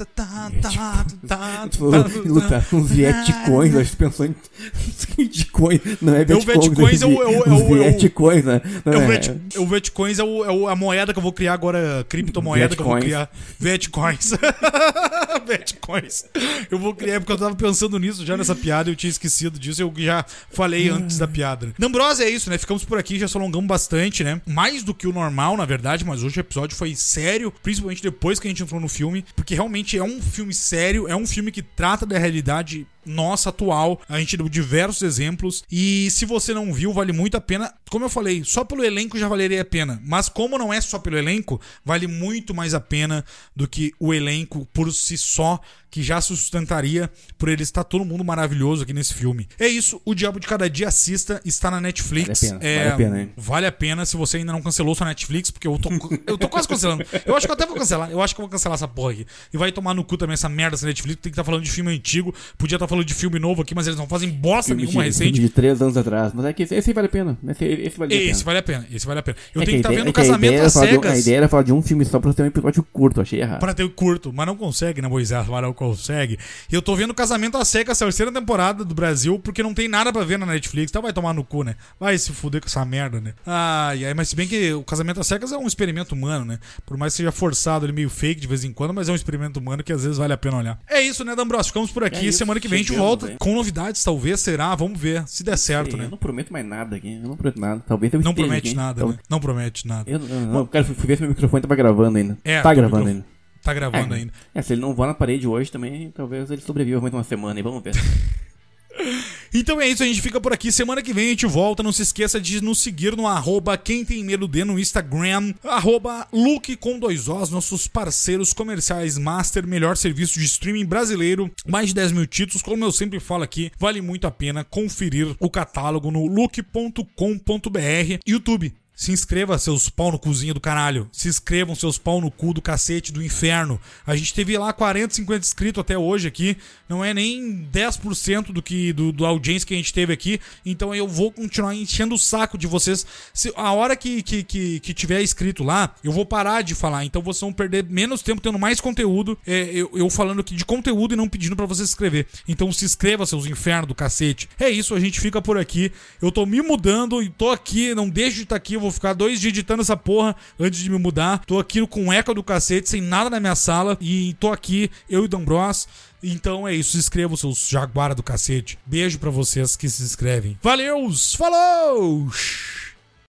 tá,
lutar com os Vietcões, acho que pensou em [LAUGHS] Vietcões, não é
É
Vietcões,
Vietcões é o- é é é
Vietcões, né?
É o,
é-
Vetcoins é, o, é a moeda que eu vou criar agora, criptomoeda que eu vou criar. Vetcoins. [LAUGHS] Vetcoins. Eu vou criar, porque eu tava pensando nisso já nessa piada, eu tinha esquecido disso, eu já falei antes da piada. né? Nambrose é isso, né? Ficamos por aqui, já se alongamos bastante, né? Mais do que o normal, na verdade, mas hoje o episódio foi sério, principalmente depois que a gente entrou no filme, porque realmente é um filme sério, é um filme que trata da realidade nossa atual. A gente deu diversos exemplos. E se você não viu, vale muito a pena. Como eu falei, só pelo elenco já valeria a pena. Mas como não é só pelo elenco, vale muito mais a pena do que o elenco por si só, que já se sustentaria por ele estar todo mundo maravilhoso aqui nesse filme. É isso, O Diabo de Cada Dia assista, está na Netflix.
Vale a pena,
É,
vale a pena, hein?
Vale a pena se você ainda não cancelou sua Netflix, porque eu tô, eu tô quase cancelando. Eu acho que eu até vou cancelar. Eu acho que eu vou cancelar essa porra aqui. E vai tomar no cu também essa merda essa Netflix. Tem que estar falando de filme antigo. Podia estar falando de filme novo aqui, mas eles não fazem bosta
filme
nenhuma
de,
recente.
filme de três anos atrás. Mas é que esse, esse vale a pena. Esse, esse vale a pena.
Esse vale a pena, esse vale a pena. Eu
É
tenho que estar
a ideia-
vendo
é a
casamento às
era falar de um- A
cegas.
ideia era falar de um filme só pra ter um episódio curto, achei errado.
Pra ter curto, mas não consegue, né, Moisés? Mas não consegue. E eu tô vendo Casamento às Cegas, terceira temporada do Brasil, porque não tem nada pra ver na Netflix. Então vai tomar no cu, né? Vai se fuder com essa merda, né? Ai, ai, mas se bem que o Casamento às Cegas é um experimento humano, né? Por mais que seja forçado, ele meio fake de vez em quando, mas é um experimento humano que às vezes vale a pena olhar. É isso, né, D'Ambrosio? Ficamos por aqui.
É
Semana que vem a gente volta
velho.
com novidades, talvez, será? Vamos ver. Se der certo,
Sei,
né?
Eu não prometo mais nada aqui. Eu não prometo nada. Talvez eu
Não
esteja
promete nada, né? Não promete nada.
Eu, não, cara, fui ver se meu microfone tava gravando ainda.
É,
tá gravando
micro-
ainda.
Tá gravando
é,
ainda.
É, se ele não voar na parede hoje também, talvez ele sobreviva mais uma semana aí. Vamos ver. [LAUGHS]
Então é isso, a gente fica por aqui. Semana que vem a gente volta. Não se esqueça de nos seguir no arroba quem tem medo de no Instagram, arroba Luke com dois Os, nossos parceiros comerciais master, melhor serviço de streaming brasileiro, mais de 10 mil títulos. Como eu sempre falo aqui, vale muito a pena conferir o catálogo no look.com.br. YouTube se inscreva, seus pau no cozinho do caralho. Se inscrevam, seus pau no cu do cacete do inferno. A gente teve lá 40, 50 inscritos até hoje aqui. Não é nem 10% do que do, do audiência que a gente teve aqui. Então eu vou continuar enchendo o saco de vocês. Se, a hora que, que, que, que tiver inscrito lá, eu vou parar de falar. Então vocês vão perder menos tempo tendo mais conteúdo. É, eu, eu falando aqui de conteúdo e não pedindo para vocês escrever. Então se inscreva, seus infernos do cacete. É isso, a gente fica por aqui. Eu tô me mudando e tô aqui. Não deixo de estar aqui. Eu vou ficar dois dias editando essa porra antes de me mudar. Tô aqui com eco do cacete, sem nada na minha sala. E tô aqui, eu e o Bros. Então é isso, se inscrevam, seus jaguara do cacete. Beijo para vocês que se inscrevem. Valeu, falou!